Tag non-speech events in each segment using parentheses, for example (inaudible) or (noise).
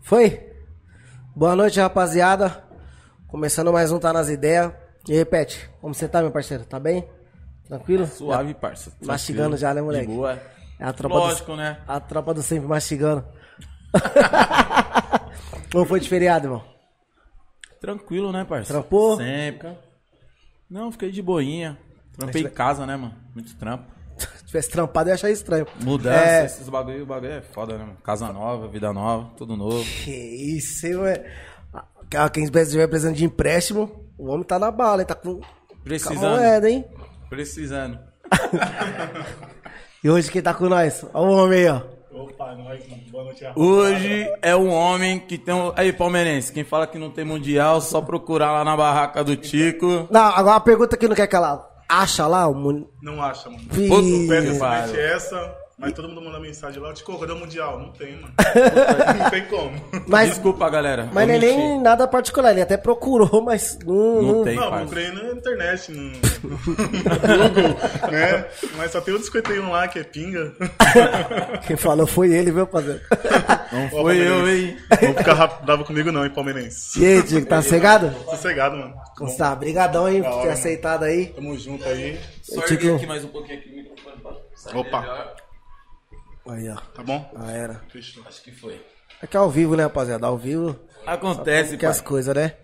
Foi? Boa noite, rapaziada. Começando mais um Tá Nas Ideias. E repete, como você tá, meu parceiro? Tá bem? Tranquilo? Suave, parça. Tranquilo. Mastigando já, né, moleque? De boa. É a tropa Lógico, do, né? A tropa do sempre mastigando. (laughs) Como foi de feriado, irmão? Tranquilo, né, parça? Trampou? Sempre. Não, fiquei de boinha. Trampei em casa, né, mano? Muito trampo. Se tivesse trampado, eu ia achar estranho. Mudança, É. esses bagulho, o bagulho é foda, né, mano? Casa nova, vida nova, tudo novo. Que isso, hein, ué? Quem estiver precisando de empréstimo, o homem tá na bala, hein? Tá com, Precisando. moeda, hein? Precisando. (laughs) E hoje quem tá com nós? Olha o homem aí, ó. Opa, nós, boa noite, Hoje é um homem que tem um... Aí, palmeirense, quem fala que não tem mundial, só procurar lá na barraca do Tico. Não, agora a pergunta que não quer calar. Acha lá o... mun- Não acha, mano. Puta, Para. simplesmente essa, mas todo mundo manda mensagem lá, te cadê o Mundial? Não tem, mano. (laughs) não tem como. Mas, Desculpa, galera. mas não é eu menti. nem nada particular. Ele até procurou, (laughs) mas não... Não não- tem. Não, procurei na internet, no (laughs) Google, né? Mas só tem o 51 lá que é pinga. Quem falou foi ele, viu, rapaziada? Não Ó, foi eu, palmeirense. hein? Vou ficar ra- bravo comigo não, hein, palmeirense. E aí, Diego, tá cegado? Sossegado, mano. Tá, brigadão aí por ter hora. aceitado aí. Tamo junto aí. Só erguer aqui mais um pouquinho aqui o microfone pra sair Opa. melhor. Aí, ó. Tá bom? Já era. Fechou. Acho que foi. É que é ao vivo, né, rapaziada? Ao vivo Acontece, que as pai. coisas, né?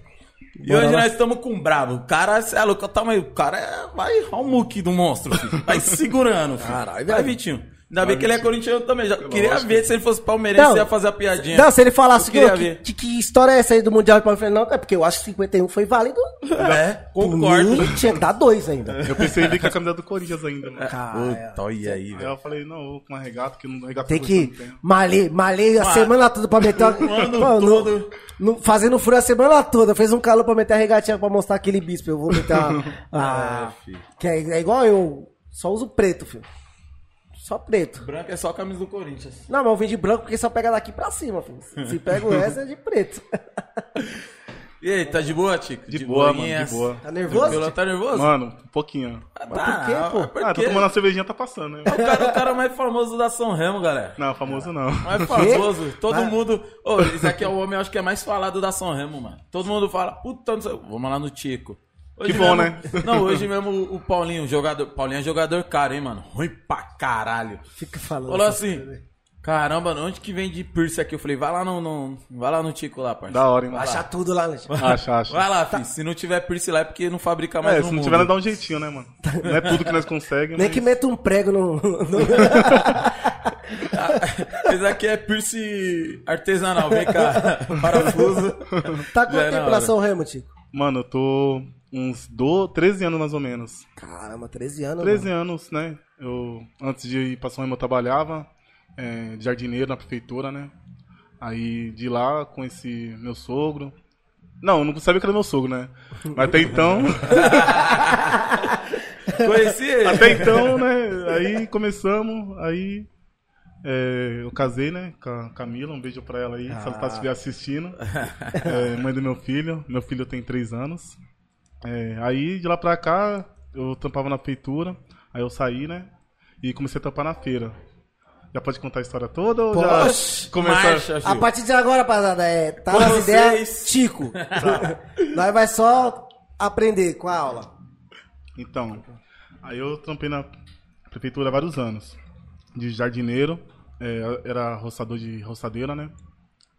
E Bora hoje lá. nós estamos com o brabo. O cara, é louco, o tamanho. O cara é, vai ao muque do monstro, filho. Vai segurando, filho. Caralho, vai. Vitinho. Ainda bem que ele é corintiano também. Já queria lógico. ver se ele fosse palmeirense, Não. ia fazer a piadinha. Não, se ele falasse que, queria que, que, que história é essa aí do Mundial de Palmeiras? Não, é porque eu acho que 51 foi válido. É, concordo. mim, tinha que dar dois ainda. Eu pensei em vir com a camisa do Corinthians ainda, mano. Cara, Puta, olha aí, Aí velho. eu falei, não, vou com uma regata, que não regata tem que malhei, malhei a Mano, semana toda pra meter... Mano, (laughs) todo. no- no- fazendo furo a semana toda. Fez um calor pra meter a regatinha pra mostrar aquele bispo. Eu vou meter a... a- (laughs) É, filho. que é, é igual eu, só uso preto, filho. Só preto. Branco é só a camisa do Corinthians. Não, mas eu vim de branco porque só pega daqui pra cima, filho. Se (laughs) pega o resto é de preto. (laughs) E aí, tá de boa, Tico? De boa, mano, boinhas? de boa. Tá nervoso? Tranquilo? Tá nervoso? Mano, um pouquinho. Ah, por quê, pô? é por Ah, tô quê? tomando uma cervejinha, tá passando, né? O cara, o cara mais famoso da São Remo, galera. Não, famoso não. Mais famoso. Todo mundo. Ô, esse aqui é o homem, eu acho que é mais falado da São Remo, mano. Todo mundo fala, puta, não sei. Vamos lá no Tico. Hoje Que bom, mesmo- né? (laughs) Não, hoje mesmo o o Paulinho, jogador. Paulinho é jogador caro, hein, mano? Ruim pra caralho. Fica falando. Falou assim. Caramba, onde que vem de piercing aqui? Eu falei, vai lá no, no- vai lá no Tico lá, parceiro. Da hora, hein, mano. Acha tudo lá, né? Acha, acha. Vai lá, filho. Se não tiver piercing lá é porque não fabrica mais É, no se não mundo. tiver, dá um jeitinho, né, mano? Não é tudo que nós conseguimos. Nem mas- que meta um prego no. no- (laughs) Esse aqui é piercing artesanal. Vem cá, (laughs) parafuso. tá Já é na tempo São Remo, Tico? Mano, eu tô uns do... 13 anos mais ou menos. Caramba, 13 anos. 13 mano. anos, né? Eu, antes de ir pra São Remo, eu trabalhava é, de jardineiro na prefeitura, né? Aí de lá conheci meu sogro. Não, não sabia que era meu sogro, né? Mas até então, (laughs) Conheci ele. até então, né? Aí começamos, aí é, eu casei, né? Com a Camila, um beijo pra ela aí, se ela tá estiver assistindo. É, mãe do meu filho, meu filho tem 3 anos. É, aí de lá pra cá, eu tampava na prefeitura, aí eu saí, né? E comecei a tampar na feira. Já pode contar a história toda ou Poxa, já começar? A partir de agora, rapaziada, é. Tá nas vocês. ideias, Tico. (laughs) (laughs) Nós vai só aprender com a aula. Então, aí eu trampei na prefeitura há vários anos. De jardineiro, é, era roçador de roçadeira, né?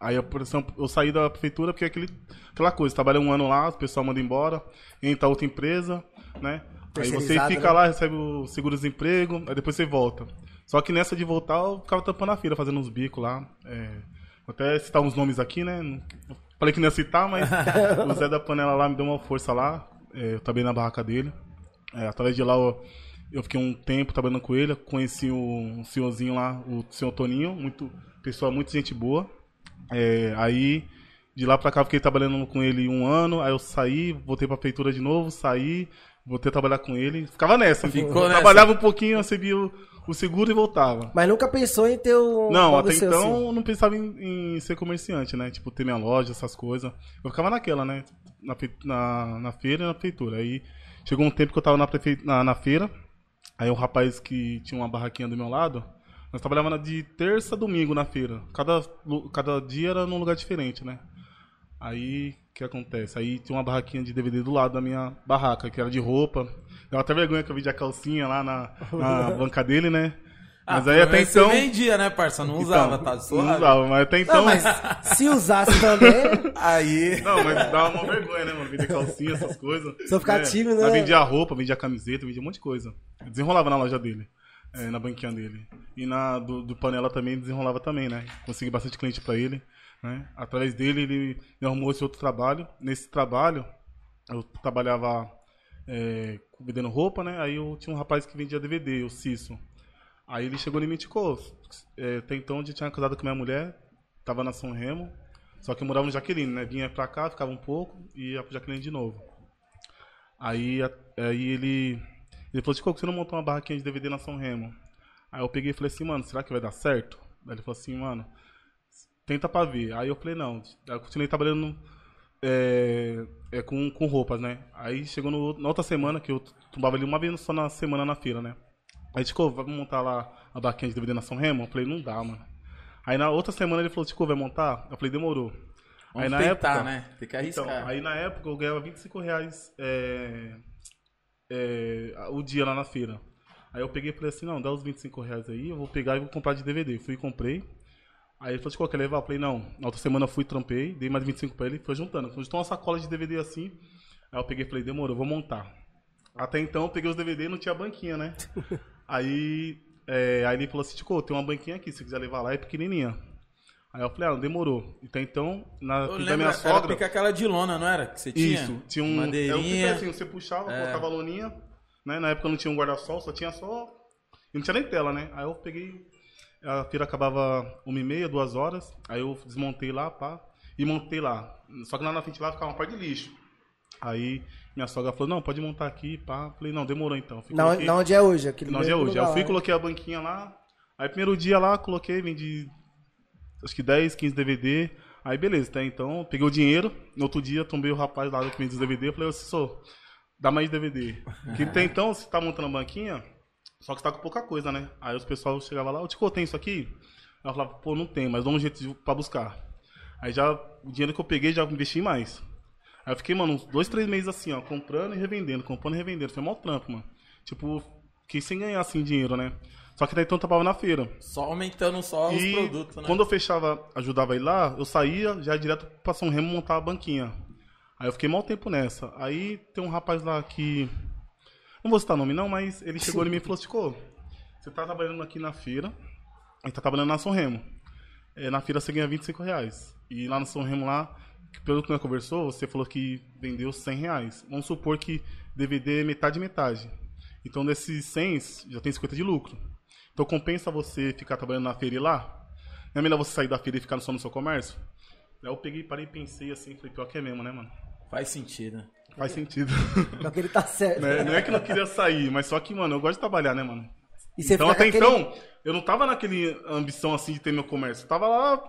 Aí eu, por exemplo, eu saí da prefeitura porque é aquele, aquela coisa, trabalha um ano lá, o pessoal manda embora, entra outra empresa, né? Aí você fica né? lá, recebe o seguro-desemprego, aí depois você volta. Só que nessa de voltar, eu ficava tampando a feira, fazendo uns bicos lá. É, vou até citar uns nomes aqui, né? Falei que não ia citar, mas (laughs) o Zé da Panela lá me deu uma força lá. É, eu trabalhei na barraca dele. É, através de lá eu, eu fiquei um tempo trabalhando com ele. Conheci o, um senhorzinho lá, o senhor Toninho, muito, pessoa muito gente boa. É, aí de lá pra cá eu fiquei trabalhando com ele um ano, aí eu saí, voltei pra feitura de novo, saí, voltei a trabalhar com ele. Ficava nessa. Ficou nessa. Trabalhava um pouquinho, recebia o, o seguro e voltava. Mas nunca pensou em ter um. Não, até seu então assim. eu não pensava em, em ser comerciante, né? Tipo, ter minha loja, essas coisas. Eu ficava naquela, né? Na, na, na feira e na prefeitura. Aí chegou um tempo que eu tava na, prefe... na, na feira. Aí o rapaz que tinha uma barraquinha do meu lado Nós trabalhávamos de terça a domingo na feira. Cada, cada dia era num lugar diferente, né? Aí, o que acontece? Aí tinha uma barraquinha de DVD do lado da minha barraca, que era de roupa. Deu até vergonha que eu vi a calcinha lá na, na (laughs) banca dele, né? Mas aí até menos você então... vendia, né, parça? Não então, usava, tá Não suave. usava, mas até então... Não, mas se usasse também, (laughs) Aí. Não, mas dava uma vergonha, né, mano? Vender calcinha, essas coisas. Só ficar É, tímido, Mas né? vendia roupa, vendia camiseta, vendia um monte de coisa. Desenrolava na loja dele, é, na banquinha dele. E na do, do Panela também desenrolava também, né? Consegui bastante cliente pra ele, né? Através dele, ele me arrumou esse outro trabalho. Nesse trabalho, eu trabalhava é, vendendo roupa, né? Aí eu tinha um rapaz que vendia DVD, o Cisso. Aí ele chegou e me indicou. É, até então eu tinha casado com minha mulher, tava na São Remo, só que eu morava no Jaqueline, né? Vinha pra cá, ficava um pouco e ia pro Jaqueline de novo. Aí, aí ele, ele falou, Tico, você não montou uma barraquinha de DVD na São Remo? Aí eu peguei e falei assim, mano, será que vai dar certo? Aí ele falou assim, mano, tenta pra ver. Aí eu falei, não. Aí eu continuei trabalhando é, é, com, com roupas, né? Aí chegou no- na outra semana, que eu tombava ali uma vez só na semana na feira, né? Aí, Tico, vamos montar lá a barraquinha de DVD na São Remo? Eu falei, não dá, mano. Aí na outra semana ele falou, Tico, vai montar? Eu falei, demorou. Vamos aí na tentar, época, né? Tem que arriscar. então, aí na época eu ganhava 25 reais é, é, o dia lá na feira. Aí eu peguei e falei assim, não, dá os 25 reais aí, eu vou pegar e vou comprar de DVD. Fui e comprei. Aí ele falou, qual quer levar? Eu falei, não. Na outra semana eu fui, trampei, dei mais 25 pra ele, foi juntando. Juntou uma sacola de DVD assim. Aí eu peguei e falei, demorou, vou montar. Até então eu peguei os DVD e não tinha banquinha, né? (laughs) aí, é, aí ele falou assim, Tico, tem uma banquinha aqui, se quiser levar lá, é pequenininha. Aí eu falei, ah, demorou. Então, então na Eu da minha era sogra... pica aquela de lona, não era? Que você tinha? Isso, tinha um. É Madeirinha. assim, você puxava, É. colocava a loninha, né? Na época não tinha um guarda-sol, só tinha só. E não tinha nem tela, né? Aí eu peguei. A feira acabava uma e meia, duas horas. Aí eu desmontei lá, pá, e montei lá. Só que lá na frente lá ficava uma parte de lixo. Aí minha sogra falou, não, pode montar aqui, pá. Falei, não, demorou então. Fui, na, coloquei- na onde é hoje? Aquele na onde é hoje. Aí lugar eu fui, lá, né? coloquei a banquinha lá. Aí primeiro dia lá, coloquei, vendi acho que 10, 15 DVD. Aí beleza, tá? Então, peguei o dinheiro. No outro dia, tombei o rapaz lá que vende os DVD. Eu falei, Cissô, dá mais DVD. Que até então, você tá montando a banquinha, só que você tá com pouca coisa, né? Aí os pessoal chegava lá, ô Tico, tem isso aqui? Eu falava, pô, não tem, mas dá um jeito pra buscar. Aí já, o dinheiro que eu peguei, já investi mais. Aí eu fiquei, mano, uns dois, três meses assim, ó, comprando e revendendo, comprando e revendendo. Foi mó trampo, mano. Tipo, fiquei sem ganhar assim dinheiro, né? Só que daí então eu trabalhava na feira. Só aumentando só os E produtos, né? quando eu fechava, ajudava ele lá, eu saía já direto pra São Remo montar a banquinha. Aí eu fiquei mal tempo nessa. Aí tem um rapaz lá que. Não vou citar nome não, mas ele (laughs) chegou em mim e falou assim, Chico, você tá trabalhando aqui na feira, e tá trabalhando na São Remo. É, na feira você ganha 25 reais. E lá no São Remo lá, pelo que nós conversou, você falou que vendeu 100 reais. Vamos supor que DVD é metade metade. Então desses 100, já tem 50 de lucro. Então compensa você ficar trabalhando na feira e ir lá? Não é melhor você sair da feira e ficar só no seu comércio? Aí eu peguei, parei e pensei assim, falei, pior que é mesmo, né, mano? Faz sentido. Faz sentido. Só que ele tá certo. Né? Não é que eu não queria sair, mas só que, mano, eu gosto de trabalhar, né, mano? E você então, até aquele- então, eu não tava naquele ambição assim de ter meu comércio. Eu tava lá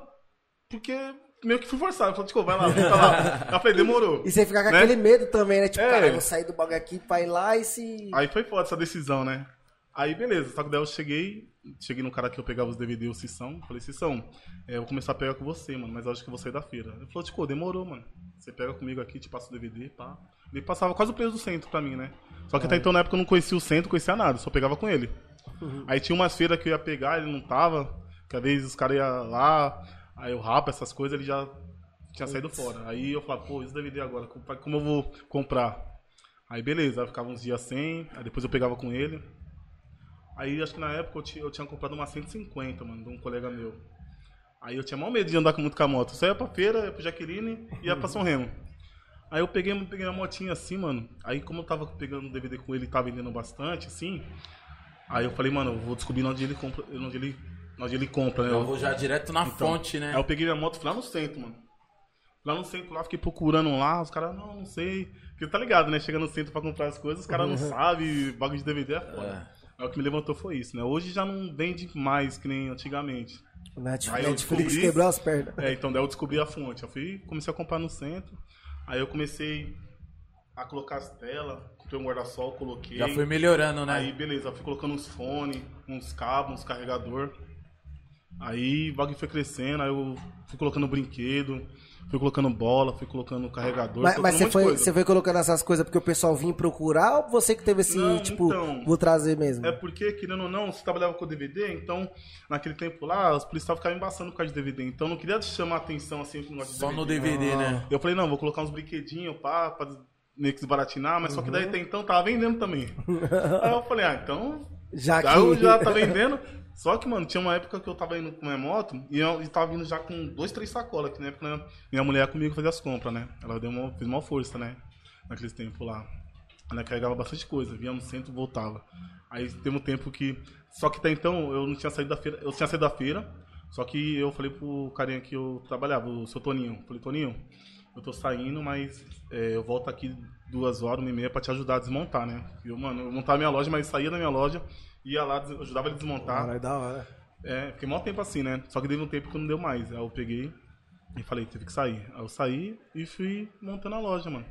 porque meio que fui forçado. Eu falei, tipo, vai lá, fica lá. Eu falei, demorou. E você fica com né? aquele medo também, né? Tipo, É. cara, eu vou sair do bagulho aqui pra ir lá e se. Aí foi foda essa decisão, né? Aí beleza, só que daí eu cheguei, cheguei no cara que eu pegava os DVD, o Cissão, falei, Cissão, é, eu vou começar a pegar com você, mano, mas eu acho que eu vou sair da feira. Ele falou, tipo, demorou, mano. Você pega comigo aqui, te passa o DVD, pá. Ele passava quase o preço do centro pra mim, né? Só que até então na época eu não conhecia o centro, conhecia nada, só pegava com ele. Aí tinha umas feiras que eu ia pegar, ele não tava, que às vezes os caras iam lá, aí o rapa, essas coisas, ele já tinha saído fora. Aí eu falava, pô, esse DVD agora, como eu vou comprar? Aí beleza, aí eu ficava uns dias sem, aí depois eu pegava com ele. Aí acho que na época eu tinha, eu tinha comprado uma 150, mano, de um colega meu. Aí eu tinha mal medo de andar com muito com a moto. Só ia pra feira, ia pro Jaqueline e ia pra São Remo. Aí eu peguei, peguei uma motinha assim, mano. Aí como eu tava pegando DVD com ele e tava vendendo bastante, assim. Aí eu falei, mano, eu vou descobrir onde ele compra. Onde ele, onde ele compra, né? Eu vou já direto na Então, fonte, né? Aí eu peguei minha moto fui lá no centro, mano. Lá no centro, lá, fiquei procurando lá, os caras, não, não sei. Porque tá ligado, né? Chega no centro pra comprar as coisas, os caras não sabem, bagulho de DVD é foda. Aí o que me levantou foi isso, né? Hoje já não vende mais que nem antigamente. Netflix, Aí eu Netflix descobri- quebrou as pernas. É, então daí eu descobri a fonte. Eu fui, comecei a comprar no centro. Aí eu comecei a colocar as telas, comprei um guarda-sol, coloquei. Já foi melhorando, né? Aí beleza, eu fui colocando uns fones, uns cabos, uns carregador. Aí o bagulho foi crescendo, aí eu fui colocando brinquedo, fui colocando bola, fui colocando carregador. Mas, mas você, foi, coisa. você foi colocando essas coisas porque o pessoal vinha procurar ou você que teve esse, Não, tipo, então. vou trazer mesmo? É porque, querendo ou não, você trabalhava com DVD, então, naquele tempo lá, os policiais ficavam embaçando por causa de DVD. Então, eu não queria chamar atenção assim com o negócio de Só no DVD. DVD, né? Eu falei, não, vou colocar uns brinquedinhos pá, pra meio que desbaratinar, mas só que daí até então tava vendendo também. (laughs) Aí eu falei, ah, então. Já que... Eu já tá vendendo. Só que, mano, tinha uma época que eu tava indo com minha moto e eu e tava vindo já com dois, três sacolas, que na época né, minha mulher comigo fazia as compras, né? Ela deu uma, fez uma força, né? Naqueles tempos lá. Ela carregava bastante coisa, vinha no centro voltava. Aí teve um tempo que. Só que até então eu não tinha saído da feira. Eu tinha saído da feira, só que eu falei pro carinha que eu trabalhava, o seu Toninho. Falei, Toninho, eu tô saindo, mas é, eu volto aqui duas horas, uma e meia pra te ajudar a desmontar, né? Eu, mano, eu montava minha loja, mas saía da minha loja, ia lá, ajudava ele a desmontar. Caralho, da hora. É, fiquei maior tempo assim, né? Só que teve um tempo que não deu mais. Aí eu peguei e falei, teve que sair. Aí eu saí e fui montando a loja, mano.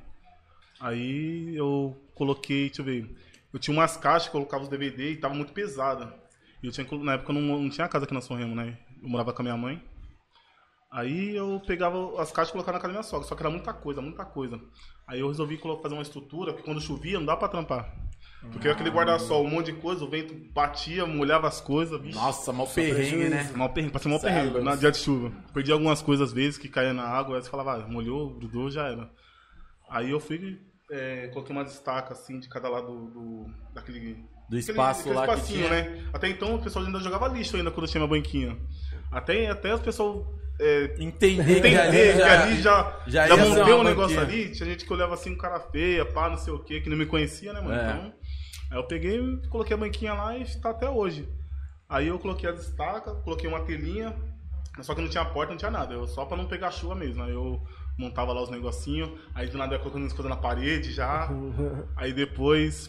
Aí eu coloquei, deixa eu ver. Eu tinha umas caixas, colocava os DVD e tava muito pesada. E eu tinha, que- na época eu não, não tinha casa aqui na São Remo, né? Eu morava com a minha mãe. Aí eu pegava as caixas e colocava na casa da minha sogra, só que era muita coisa, muita coisa. Aí eu resolvi fazer uma estrutura, porque quando chovia não dá pra trampar. Porque aquele guarda-sol, um monte de coisa, o vento batia, molhava as coisas, vixe. Nossa, mal perrengue, né? Mal perrengue, passei mal Sério, perrengue Deus. na dia de chuva. Perdi algumas coisas às vezes que caía na água, aí você falava, ah, molhou, grudou, já era. Aí eu fui, é, coloquei uma destaca assim de cada lado do, do- daquele Do espaço aquele lá que espacinho, tinha. né? Até então o pessoal ainda jogava lixo ainda quando tinha minha banquinha. Até até o pessoal é, Entender, que entender ali que já, ali já, já já, montei uma um negócio banquinha. ali, tinha gente que olhava assim, um cara feia, pá, não sei o que, que não me conhecia, né, mano? É. Então, aí eu peguei, coloquei a banquinha lá e tá até hoje. Aí eu coloquei a destaca, coloquei uma telinha, só que não tinha porta, não tinha nada, eu só pra não pegar chuva mesmo. Aí eu montava lá os negocinhos, aí do nada eu ia colocando as coisas na parede já. (laughs) Aí depois,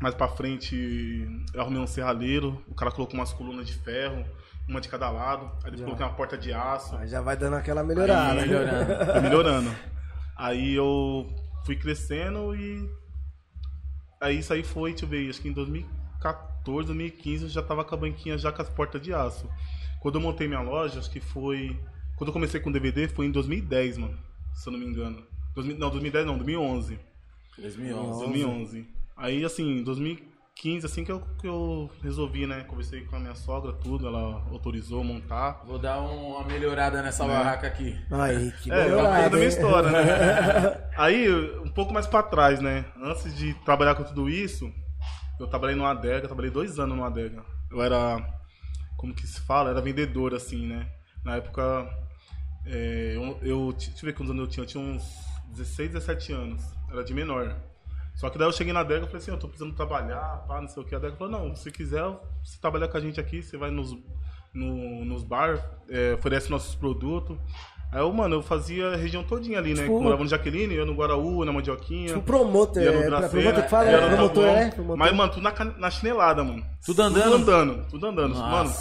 mais pra frente, eu arrumei um serralheiro, o cara colocou umas colunas de ferro, uma de cada lado, aí depois Já. coloquei uma porta de aço. Aí já vai dando aquela melhorada. Aí, melhorando. (laughs) Melhorando. Aí eu fui crescendo e. Aí isso aí foi, deixa eu ver, acho que em 2014, 2015 eu já tava com a banquinha já com as portas de aço. Quando eu montei minha loja, acho que foi. Quando eu comecei com DVD foi em 2010, mano, se eu não me engano. 2000, não, 2010 não, 2011. 2011. 2011. Aí assim, 2000, 15, assim que eu, que eu resolvi, né? Conversei com a minha sogra, tudo, ela autorizou montar. Vou dar um, uma melhorada nessa é. barraca aqui. Aí, é, que é, melhorada, é da minha história, né? (laughs) Aí, um pouco mais para trás, né? Antes de trabalhar com tudo isso, eu trabalhei numa adega, trabalhei dois anos numa adega. Eu era, como que se fala? Era vendedor, assim, né? Na época, é, eu, eu, deixa eu ver quantos anos eu tinha, eu tinha uns 16, 17 anos. Era de menor. Só que daí eu cheguei na adega e falei assim, eu tô precisando trabalhar, pá, não sei o que. A adega falou, não, se quiser, você trabalhar com a gente aqui, você vai nos, no, nos bar, é, oferece nossos produtos. Aí eu, mano, eu fazia a região todinha ali, né? Tipo- Morava no Jaqueline, ia no Guaraú, na Mandioquinha. Tipo promotor, ia no é, pra Grafeira, promotor que fala, ia é, no promotor, é, promotor. Mas, mano, tudo na, na chinelada, mano. Tudo andando? Tudo andando, tudo andando. Nossa. Mano,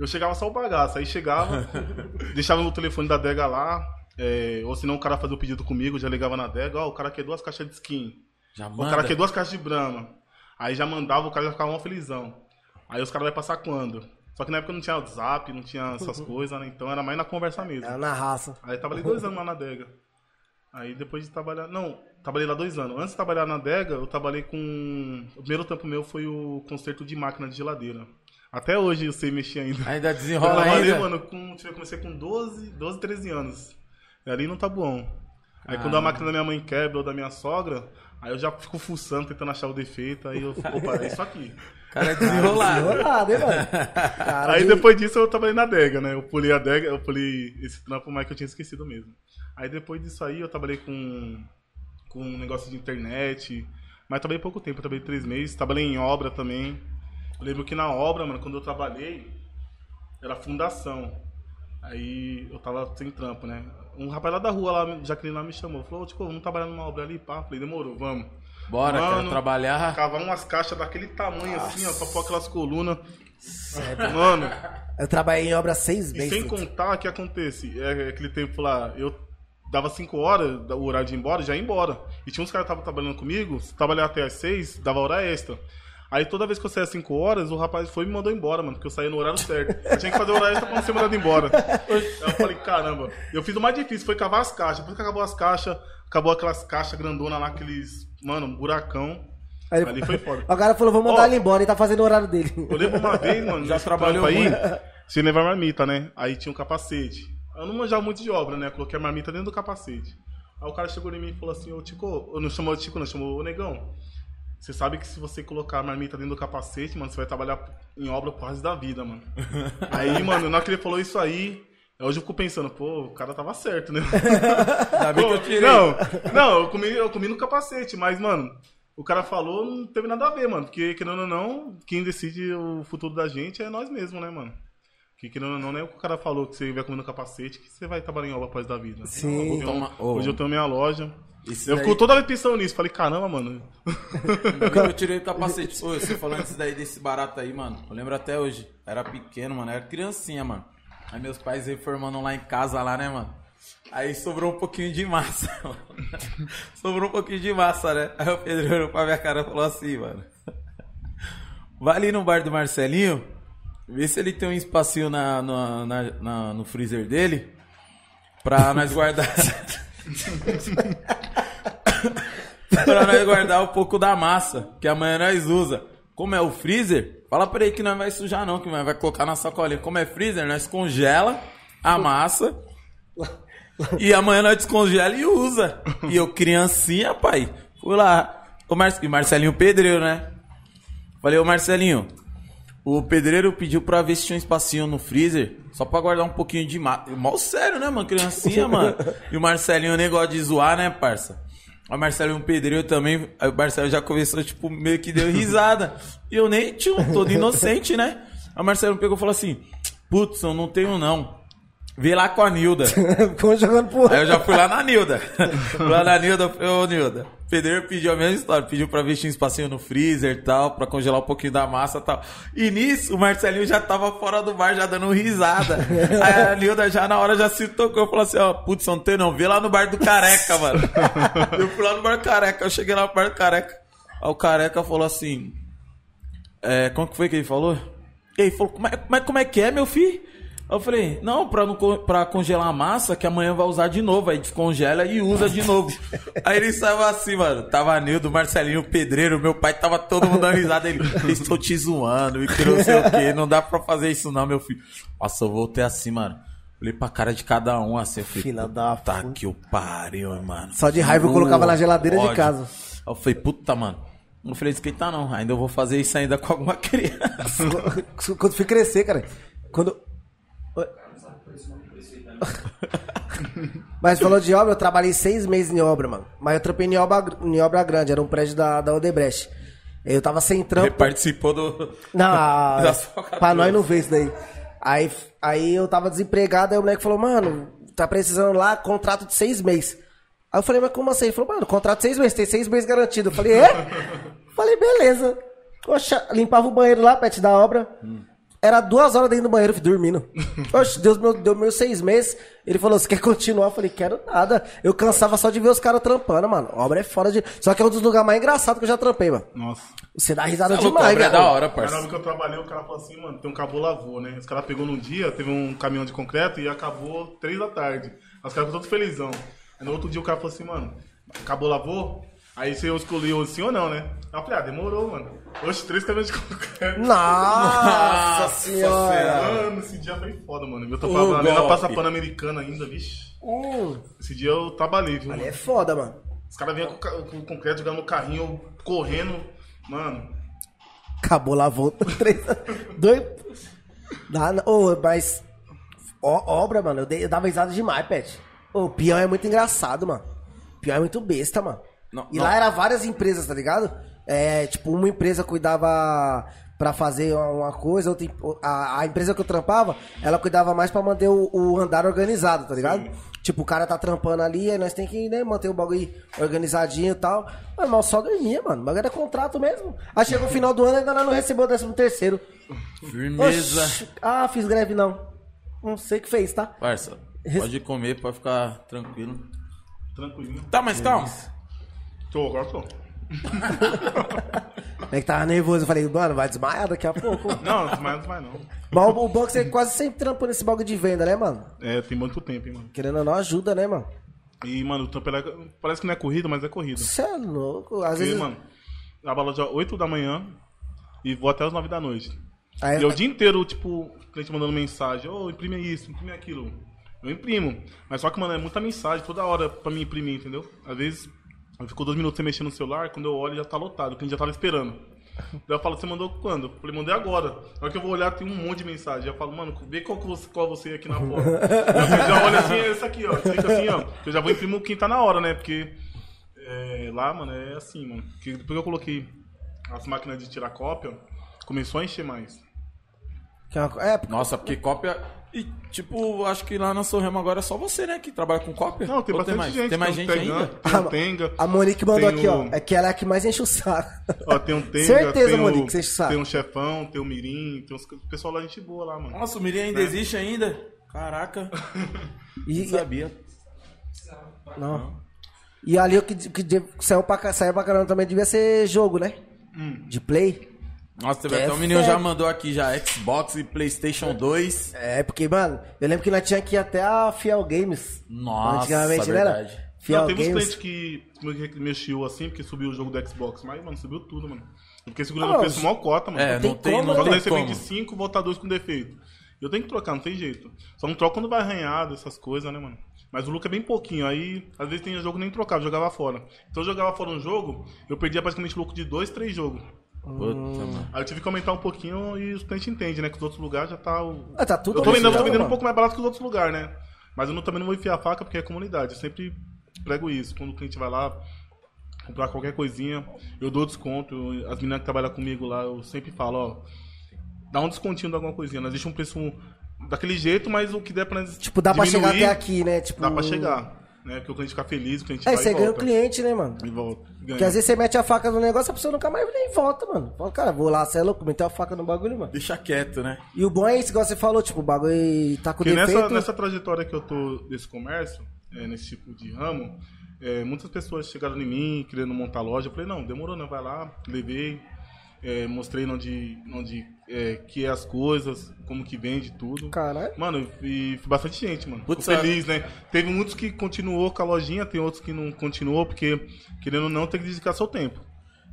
eu chegava só o bagaço. Aí chegava, (laughs) deixava o telefone da adega lá. é, ou senão o cara fazia o pedido comigo, já ligava na adega. Ó, o cara quer duas caixas de skin. Já O manda. cara quer duas caixas de Brahma. Aí já mandava, o cara já ficava uma felizão. Aí os caras vai passar quando? Só que na época não tinha WhatsApp, não tinha essas (laughs) coisas, né? Então era mais na conversa mesmo. Era na raça. Aí eu trabalhei dois anos lá na adega. Aí depois de trabalhar. Não, trabalhei lá dois anos. Antes de trabalhar na adega, eu trabalhei com. O primeiro trampo meu foi o conserto de máquina de geladeira. Até hoje eu sei mexer ainda. Ainda (laughs) Eu desenrola trabalhei, ainda. mano, com. eu comecei com 12, 12, 13 anos. E ali no Tabuão. Aí Ah. quando a máquina da minha mãe quebra ou da minha sogra, aí eu já fico fuçando, tentando achar o defeito. Aí eu fico, opa, é isso aqui. (laughs) Cara desenrolado. Desenrolado, hein, mano? Cara Aí de- depois disso eu trabalhei na adega, né? Eu pulei a adega, eu pulei esse trampo mais que eu tinha esquecido mesmo. Aí depois disso aí eu trabalhei com, com um negócio de internet, mas trabalhei pouco tempo, trabalhei três meses, trabalhei em obra também. Eu lembro que na obra, mano, quando eu trabalhei, era fundação. Aí eu tava sem trampo, né? Um rapaz lá da rua, lá, Jaqueline lá me chamou, falou, tipo, vamos trabalhar numa obra ali, pá. Falei, demorou, vamos. Bora, Mano, quero trabalhar. Cavar umas caixas daquele tamanho assim, ó, pra pôr aquelas colunas. (laughs) Mano, Eu trabalhei em obra seis meses. sem contar o que acontece, é aquele tempo lá, eu dava 5 horas, o horário de ir embora, já ia embora. E tinha uns caras que estavam trabalhando comigo, se trabalhar até as 6, dava hora extra. Aí toda vez que eu saía às 5 horas, o rapaz foi e me mandou embora, mano, porque eu saía no horário certo. Eu tinha que fazer o horário pra não ser mandado embora. Aí eu falei, caramba. Eu fiz o mais difícil, foi cavar as caixas. Depois que acabou as caixas, acabou aquelas caixas grandonas lá, aqueles, mano, um buracão. Aí- Ali foi foda. O cara falou, vou mandar Ó. ele embora, ele tá fazendo o horário dele. Eu lembro uma vez, mano, Já trabalhou aí, sem levar marmita, né? Aí tinha um capacete. Eu não manjava muito de obra, né? Coloquei a marmita dentro do capacete. Aí o cara chegou em mim e falou assim, ô Tico, eu não chamou de Tico, não, chamou o Negão. Você sabe que se você colocar a marmita dentro do capacete, mano, você vai trabalhar em obra por resto da vida, mano. (laughs) aí, mano, na hora que ele falou isso aí, hoje eu fico pensando, pô, o cara tava certo, né? (laughs) Ainda bem que eu tirei. Não, não, eu comi, eu comi no capacete, mas, mano, o cara falou, não teve nada a ver, mano. Porque, querendo ou não, quem decide o futuro da gente é nós mesmos, né, mano? Que, querendo ou não, não é o que o cara falou que você vai comer no capacete que você vai trabalhar em obra após da vida. Sim. Não, eu Toma- ô. hoje eu tenho minha loja. Isso eu daí- fico toda vez pensando nisso. Falei, caramba, mano. (laughs) Eu tirei o capacete. Ô, você falando isso daí desse barato aí, mano. Eu lembro até hoje. Era pequeno, mano. Era criancinha, mano. Aí meus pais reformando lá em casa, lá, né, mano? Aí sobrou um pouquinho de massa. (laughs) mano. sobrou um pouquinho de massa, né? Aí o Pedro olhou pra minha cara e falou assim, mano. Vai ali no bar do Marcelinho, vê se ele tem um espacinho na, na- na- na- no freezer dele pra nós guardar. (laughs) (laughs) pra nós guardar um pouco da massa, que amanhã nós usa. Como é o freezer, fala pra ele que não vai sujar não, que vai colocar na sacolinha. Como é freezer, nós congela a massa e amanhã nós descongela e usa. E eu, criancinha, pai, fui lá. O Mar... e Marcelinho Pedreiro, né? Falei, ô Marcelinho, o pedreiro pediu pra ver se tinha um espacinho no freezer, só pra guardar um pouquinho de massa. Mal sério, né, mano? Criancinha, (laughs) mano. E o Marcelinho, o negócio de zoar, né, parça? O Marcelinho pedreiro também, aí o Marcelo já começou, tipo, meio que deu risada. E eu nem tinha um todo inocente, né? Aí o Marcelo pegou e falou assim, putz, eu não tenho não. Vê lá com a Nilda. (laughs) Ficou jogando pro Aí eu já fui lá na Nilda. Fui (laughs) lá na Nilda, eu falei, ô Nilda. O pedreiro pediu a mesma história, pediu pra tinha um espacinho no freezer e tal, pra congelar um pouquinho da massa e tal. E nisso, o Marcelinho já tava fora do bar, já dando risada. (laughs) Aí a Nilda já na hora já se tocou, falou assim, ó, putz, não tem não, vê lá no bar do Careca, mano. Eu fui lá no bar do Careca, eu cheguei lá no bar do Careca. Aí o Careca falou assim, é, como que foi que ele falou? Ele falou, como é, como é, como é que é, meu filho? Aí Eu falei, não, pra, não, pra congelar a massa, que amanhã vai usar de novo. Aí descongela e usa de novo. (laughs) Aí ele saiu assim, mano. Tava Nildo, Marcelinho, o pedreiro, meu pai, tava todo mundo dando risada. Ele, estou te zoando, e que não sei o quê. Não dá pra fazer isso não, meu filho. Nossa, eu voltei assim, mano. Olhei pra cara de cada um assim, eu falei, Filha da puta fu- que o pariu, mano. Só de raiva eu colocava na geladeira de Ódio. casa. Aí eu falei, puta, mano. Não falei esquentar não, ainda eu vou fazer isso ainda com alguma (laughs) criança. (laughs) Quando fui crescer, cara. Quando. Mas falou de obra, eu trabalhei seis meses em obra, mano. Mas eu trampei em obra, em obra grande, era um prédio da, da Odebrecht. Eu tava sem Ele trampo. participou do. Não, (laughs) a- Das falcatruas. pra nós não ver isso daí. Aí, aí eu tava desempregado, aí o moleque falou, mano, tá precisando lá, contrato de seis meses. Aí eu falei, mas como assim? Ele falou, mano, contrato de seis meses, tem seis meses garantido. Eu falei, é? (laughs) falei, beleza. Poxa, limpava o banheiro lá, perto da obra. Era duas horas dentro do banheiro, fui dormindo. (laughs) Oxe, Deus meu, deu meus seis meses. Ele falou, você quer continuar? Eu falei, quero nada. Eu cansava só de ver os caras trampando, mano. A obra é fora de... Só que é um dos lugares mais engraçados que eu já trampei, mano. Nossa. Você dá risada demais, obra é cara. da hora, Mas na hora parceiro. que eu trabalhei, o cara falou assim, mano, tem um cabo lavou, né? Os caras pegou num dia, teve um caminhão de concreto e acabou três da tarde. Os caras ficou todo felizão. Aí no outro dia o cara falou assim, mano, acabou lavou? Aí você escolheu sim ou não, né? Eu falei, ah, demorou, mano. Oxe, três caminhões de concreto. Nossa senhora. Mano, esse dia foi foda, mano. Eu tava na golpe. passa pan-americana ainda, vixe. Hum, Esse dia eu trabalhei, viu, ali mano? é foda, mano. Os caras vinham com, com o concreto jogando no carrinho, correndo. Mano, Acabou lá, volta. (laughs) Três, dois. Dá. Ô, mas. ó, obra, mano. Eu, dei- eu dava risada demais, Pet. O peão é muito engraçado, mano. O peão é muito besta, mano. Não, e não. lá era várias empresas, tá ligado? É, tipo, uma empresa cuidava pra fazer uma- coisa, outra, a, a empresa que eu trampava, ela cuidava mais pra manter o, o andar organizado, tá ligado? Tipo, o cara tá trampando ali, aí nós tem que né, manter o bagulho organizadinho e tal. Mas mal só dormia, mano. O bagulho era contrato mesmo. Aí chegou o final do ano e ainda não recebeu o décimo terceiro. Firmeza. Oxi. Ah, fiz greve não. Não sei o que fez, tá? Parça, pode comer, pode ficar tranquilo. tranquilinho. Tá, mas calma. Tô, agora tô. É que tava nervoso. Eu falei, mano, vai desmaiar daqui a pouco. Não, mas não vai não. Mas o bom é você quase sempre trampou nesse bagulho de venda, né, mano? É, tem muito tempo, hein, mano. Querendo ou não, ajuda, né, mano? E, mano, o trampo é- parece que não é corrida, mas é corrida. Você é louco. Às Porque, vezes. mano, trabalho já 8 da manhã e vou até as 9 da noite. Aí- E é o dia inteiro, tipo, o cliente mandando mensagem, ô, imprime isso, imprime aquilo. Eu imprimo. Mas só que, mano, é muita mensagem toda hora pra mim imprimir, entendeu? Às vezes, eu fico dois minutos sem mexer no celular, quando eu olho já tá lotado, o cliente já tava esperando. Daí eu falo, você mandou quando? Eu falei, mandei agora. Na hora que eu vou olhar, tem um monte de mensagem. Eu falo, mano, vê qual, que você, qual você aqui na foto. (laughs) eu já olho assim, é esse aqui, ó. Clica assim, ó. Eu já vou imprimir o que tá na hora, né? Porque é, lá, mano, é assim, mano. Porque depois que eu coloquei as máquinas de tirar cópia, começou a encher mais. que é É, porque- Nossa, porque cópia. E, tipo, acho que lá na Sorremo agora é só você, né? Que trabalha com cópia. Não, tem Ou bastante mais? gente. Tem mais um gente Tenga, ainda? Tem um Tenga. a Monique mandou tem aqui, ó. o- É que ela é a que mais enche o saco. Ó, tem um Tenga, Certeza, tem Monique, o, que você sabe. Tem um chefão, tem o Mirim, tem uns o pessoal lá, gente boa lá, mano. Nossa, o Mirim ainda existe ainda? Caraca, E, não sabia. Não. E ali o que, que saiu, pra, saiu pra caramba também devia ser jogo, né? Hum. De play. Nossa, teve até um menino já mandou aqui já Xbox e Playstation 2. É, porque, mano, eu lembro que nós tinha que ir até a Fiel Games. Nossa, Antigamente, né? verdade. Era? Fiel Não, teve uns Games. clientes que que mexeu assim, porque subiu o jogo do Xbox. Mas, mano, subiu tudo, mano. Eu fiquei segurando o preço mó cota, mano. É, não tem, como, não né? daí tem você como. vende 5, volta 2 com defeito. Eu tenho que trocar, não tem jeito. Só não troco quando vai arranhado, essas coisas, né, mano? Mas o lucro é bem pouquinho, aí às vezes tem jogo que nem trocava, jogava fora. Então eu jogava fora um jogo, eu perdia praticamente o lucro de 2, 3 jogos. Puta, mano. Aí eu tive que aumentar um pouquinho e os clientes entendem, né? Que os outros lugares já tá. O... Ah, tá tudo eu tô vendendo, eu tô vendendo um pouco mais barato que os outros lugares, né? Mas eu não, também não vou enfiar a faca porque é comunidade. Eu sempre prego isso. Quando o cliente vai lá comprar qualquer coisinha, eu dou desconto. Eu- As meninas que trabalham comigo lá, eu sempre falo, ó. Dá um descontinho de alguma coisinha. Nós deixa um preço daquele jeito, mas o que der pra nós Tipo, dá pra chegar diminuir, até aqui, né? Tipo, Dá pra chegar. Né? Porque o cliente fica feliz, o cliente Aí vai você e ganha o cliente, né, mano? E volta. Ganha. Porque às vezes você mete a faca no negócio, a pessoa nunca mais nem volta, mano. Fala, cara, vou lá, você é louco, meteu a faca no bagulho, mano. Deixa quieto, né? E o bom é isso, igual você falou, tipo, o bagulho tá com Porque defeito. nessa, nessa trajetória que eu tô desse comércio, é, nesse tipo de ramo, é, muitas pessoas chegaram em mim querendo montar loja. Eu falei, não, demorou, não, vai lá, levei, é, mostrei onde, onde é, que é as coisas, como que vende tudo. Caralho. Mano, e foi bastante gente, mano. Putz, Fico feliz, né? Teve muitos que continuou com a lojinha, tem outros que não continuou, porque, querendo ou não, tem que dedicar seu tempo.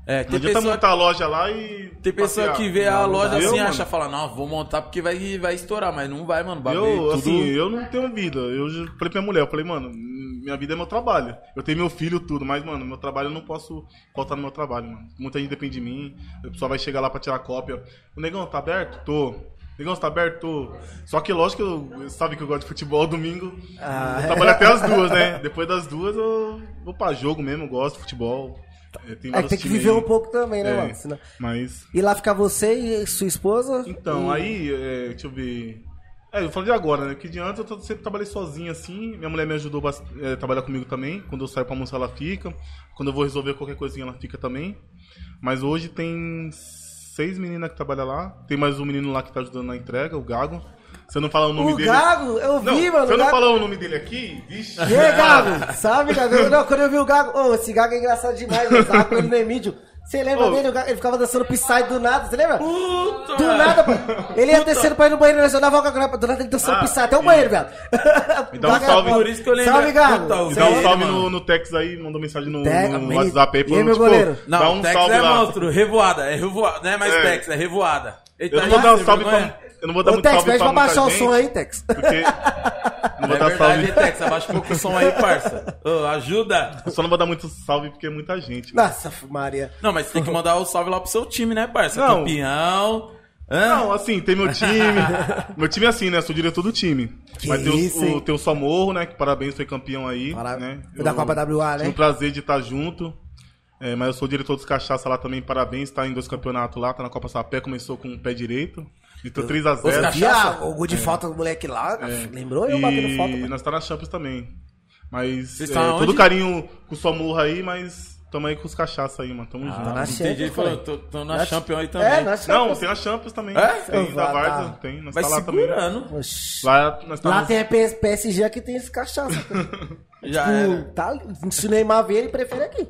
É, Não tem adianta pessoa, montar a loja lá e. tem pessoa passear. que vê a Não, loja não dá. assim e acha, fala, não, vou montar porque vai, vai estourar, mas não vai, mano. Bagulho, Eu, tudo... assim, eu não tenho vida. Eu falei pra minha mulher, eu falei, mano, minha vida é meu trabalho. Eu tenho meu filho, tudo, mas, mano, meu trabalho eu não posso faltar no meu trabalho, mano. Muita gente depende de mim, a pessoa vai chegar lá pra tirar cópia. O negão, tá aberto? Tô. Negão, tá aberto? Tô. Só que lógico que eu, sabe que eu gosto de futebol (laughs) domingo. Ah, eu trabalho até as duas, né? Depois das duas eu vou pra jogo mesmo, eu gosto de futebol. É, tem É tem que viver um pouco também, né, É, mano? Senão- Mas. E lá fica você e sua esposa. Então, e- aí, é, deixa eu ver. É, eu falei de agora, né? Que de antes eu sempre trabalhei sozinho assim. Minha mulher me ajudou a é, trabalhar comigo também. Quando eu saio pra almoçar, ela fica. Quando eu vou resolver qualquer coisinha, ela fica também. Mas hoje tem seis meninas que trabalham lá. Tem mais um menino lá que tá ajudando na entrega, o Gago. Você não fala o nome O dele. Gago, eu vi, Não, mano. Você o não Gago- falou o nome dele aqui? Vixe. E aí, Gago? (laughs) Sabe, Gago? Eu- Não, quando eu vi o Gago, ô, esse Gago é engraçado demais, eu tava com no Emílio. Você lembra Ô. dele? O Ele ficava dançando Psy do nada, você lembra? Puta, Do nada, pô. Ele ia descendo pra ir no banheiro, nós andava com a Gago, do nada ele dançando Ah, Psy, até o banheiro, viado. Me dá um Gago é salve. Por isso que eu lembro. Salve, Gago. Puta, o Me dá um dele, salve no, no Tex aí, mandou mensagem no, no WhatsApp aí. e aí, meu tipo, goleiro? Não, dá um Tex salve é lá. monstro, revoada, é revoada, não é mais É. Tex, é revoada. Ele Eu tá não vou dar um salve pra. Eu não vou dar Ô, muito Tex, salve pede pra pra baixar o som aí, Tex. Porque. Não vou (laughs) É dar verdade, salve. Tex, abaixa um pouco o som aí, parça. Ô, ajuda. Eu só não vou dar muito salve porque é muita gente. né? Nossa, Maria. Não, mas tem que mandar o salve lá pro seu time, né, parça? Não. Campeão. Hã? Não, assim, tem meu time. meu time é assim, né? Eu sou diretor do time. Que Mas tem isso, o, hein? o, tem o Somorro, né? Que parabéns, foi campeão aí. Para- né? Foi da Copa WA, né? Tive o prazer de estar junto. É, mas eu sou diretor dos cachaça lá também, parabéns, tá em dois campeonatos lá, tá na Copa Sapé, começou com o pé direito. Então 3x0. Os cachaça- Via o gol de falta do moleque lá, É. lembrou eu batendo falta? E nós tá na Champions também. Mas é, estão todo carinho com o Somorro aí, mas tamo aí com os cachaça aí, mano. Tamo junto. tá na Entendi, Champions, ele falou, pai. tô, tô na Na- Champions aí também. É, nós Não, tem a Champions também. É? Tem da Vai, Varsa, tá. tem. Nós Vai tá lá também. segurando. Oxi. Lá, nós tá Lá nos- tem a PS PSG que tem esse cachaça. (laughs) Já Tipo, era. tá, se o Neymar ver, ele prefere aqui.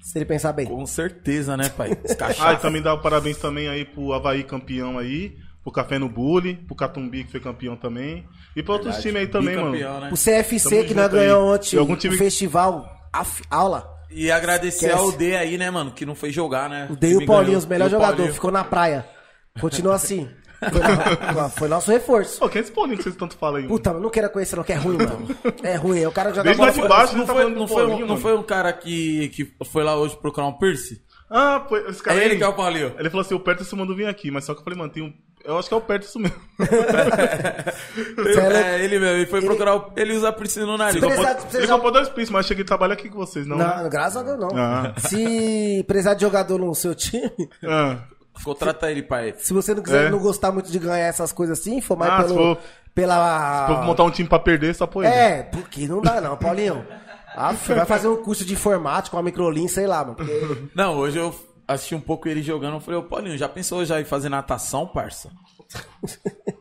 Se ele pensar bem. Com certeza, né, pai? Os Ah, e cachaça. também dá parabéns também aí pro Havaí campeão aí, pro Café no Bully, pro Catumbi que foi campeão também. E pra outros times aí também, mano. Bicampeão, né? O CFC Tamo que nós ganhou ontem, algum time- o festival af- aula. E agradecer Esquece. ao D aí, né, mano, que não foi jogar, né? O Dei e o Paulinho, os melhores o jogadores, ficou na praia. Continua assim. Foi, na- foi nosso reforço. Pô, quem é esse Paulinho que vocês tanto falam aí? mano? Puta, eu não quero conhecer, não, que é ruim, mano. É ruim, é o cara joga Desde lá de baixo, Não tá foi, não, foi, um- Paulinho, não mano? foi um cara que, que foi lá hoje procurar um piercing? Ah, pô, esse cara É aí, ele que é o Paulinho. Ele falou assim, o Perto mandou vir aqui, mas só que eu falei, mano, tem um... Eu acho que é o Perto isso mesmo. Sério? (laughs) É, ele mesmo. Ele foi procurar. o- Ele usa piercing no nariz. Ele precisa- comprou dois príncipes, mas cheguei a trabalhar aqui com vocês, não, né? Não, graças a Deus não. Ah. Se precisar de jogador no seu time, Ah, Contrata ele, pai. se você não quiser É. não gostar muito de ganhar essas coisas assim, for mais Ah, se pelo, for- pela. Vou montar um time pra perder, só põe. É, porque não dá não, Paulinho. Ah, vai fazer um curso de informática, uma microlin, sei lá, mano. porque- Não, hoje eu assisti um pouco ele jogando. Eu falei, ô Paulinho, já pensou já em fazer natação, parça? (laughs)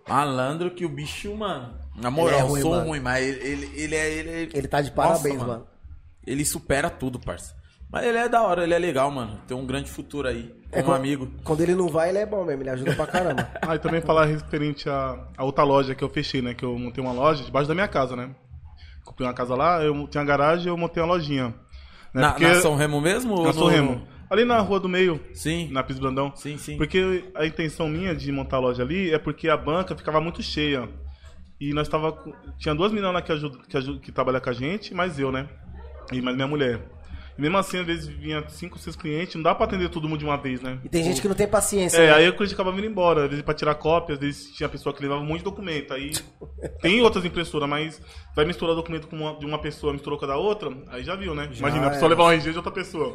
Malandro que o bicho, mano. Na moral, é eu ruim, sou mano. ruim, mas ele, ele, ele é. Ele, Ele tá de Nossa, parabéns, mano. Ele supera tudo, parça. Mas ele é da hora, ele é legal, mano. Tem um grande futuro aí. É, Como quando- amigo. Quando ele não vai, ele é bom mesmo, ele ajuda pra caramba. (laughs) Ah, e também falar referente à, à outra loja que eu fechei, né? Que eu montei uma loja debaixo da minha casa, né? Comprei uma casa lá, eu tinha uma garagem e eu montei uma lojinha. Né? Na, Porque- na São Remo mesmo? ou na São no- Remo. Ali na rua do meio, Sim. na Piso Brandão. Sim, sim. Porque a intenção minha de montar a loja ali é porque a banca ficava muito cheia. E nós tava. Tinha duas meninas lá que, ajudam, que, ajudam, que trabalham com a gente, mais eu, né? E mais minha mulher. E mesmo assim, às vezes vinha cinco, seis clientes, não dá pra atender todo mundo de uma vez, né? E tem gente que não tem paciência. É, né? aí o cliente acaba vindo embora, às vezes pra tirar cópia, às vezes tinha pessoa que levava um monte de documento. Aí (laughs) tem outras impressoras, mas vai misturar documento com uma, de uma pessoa, misturou com a da outra, aí já viu, né? Imagina, a pessoa é. levar um RG de outra pessoa.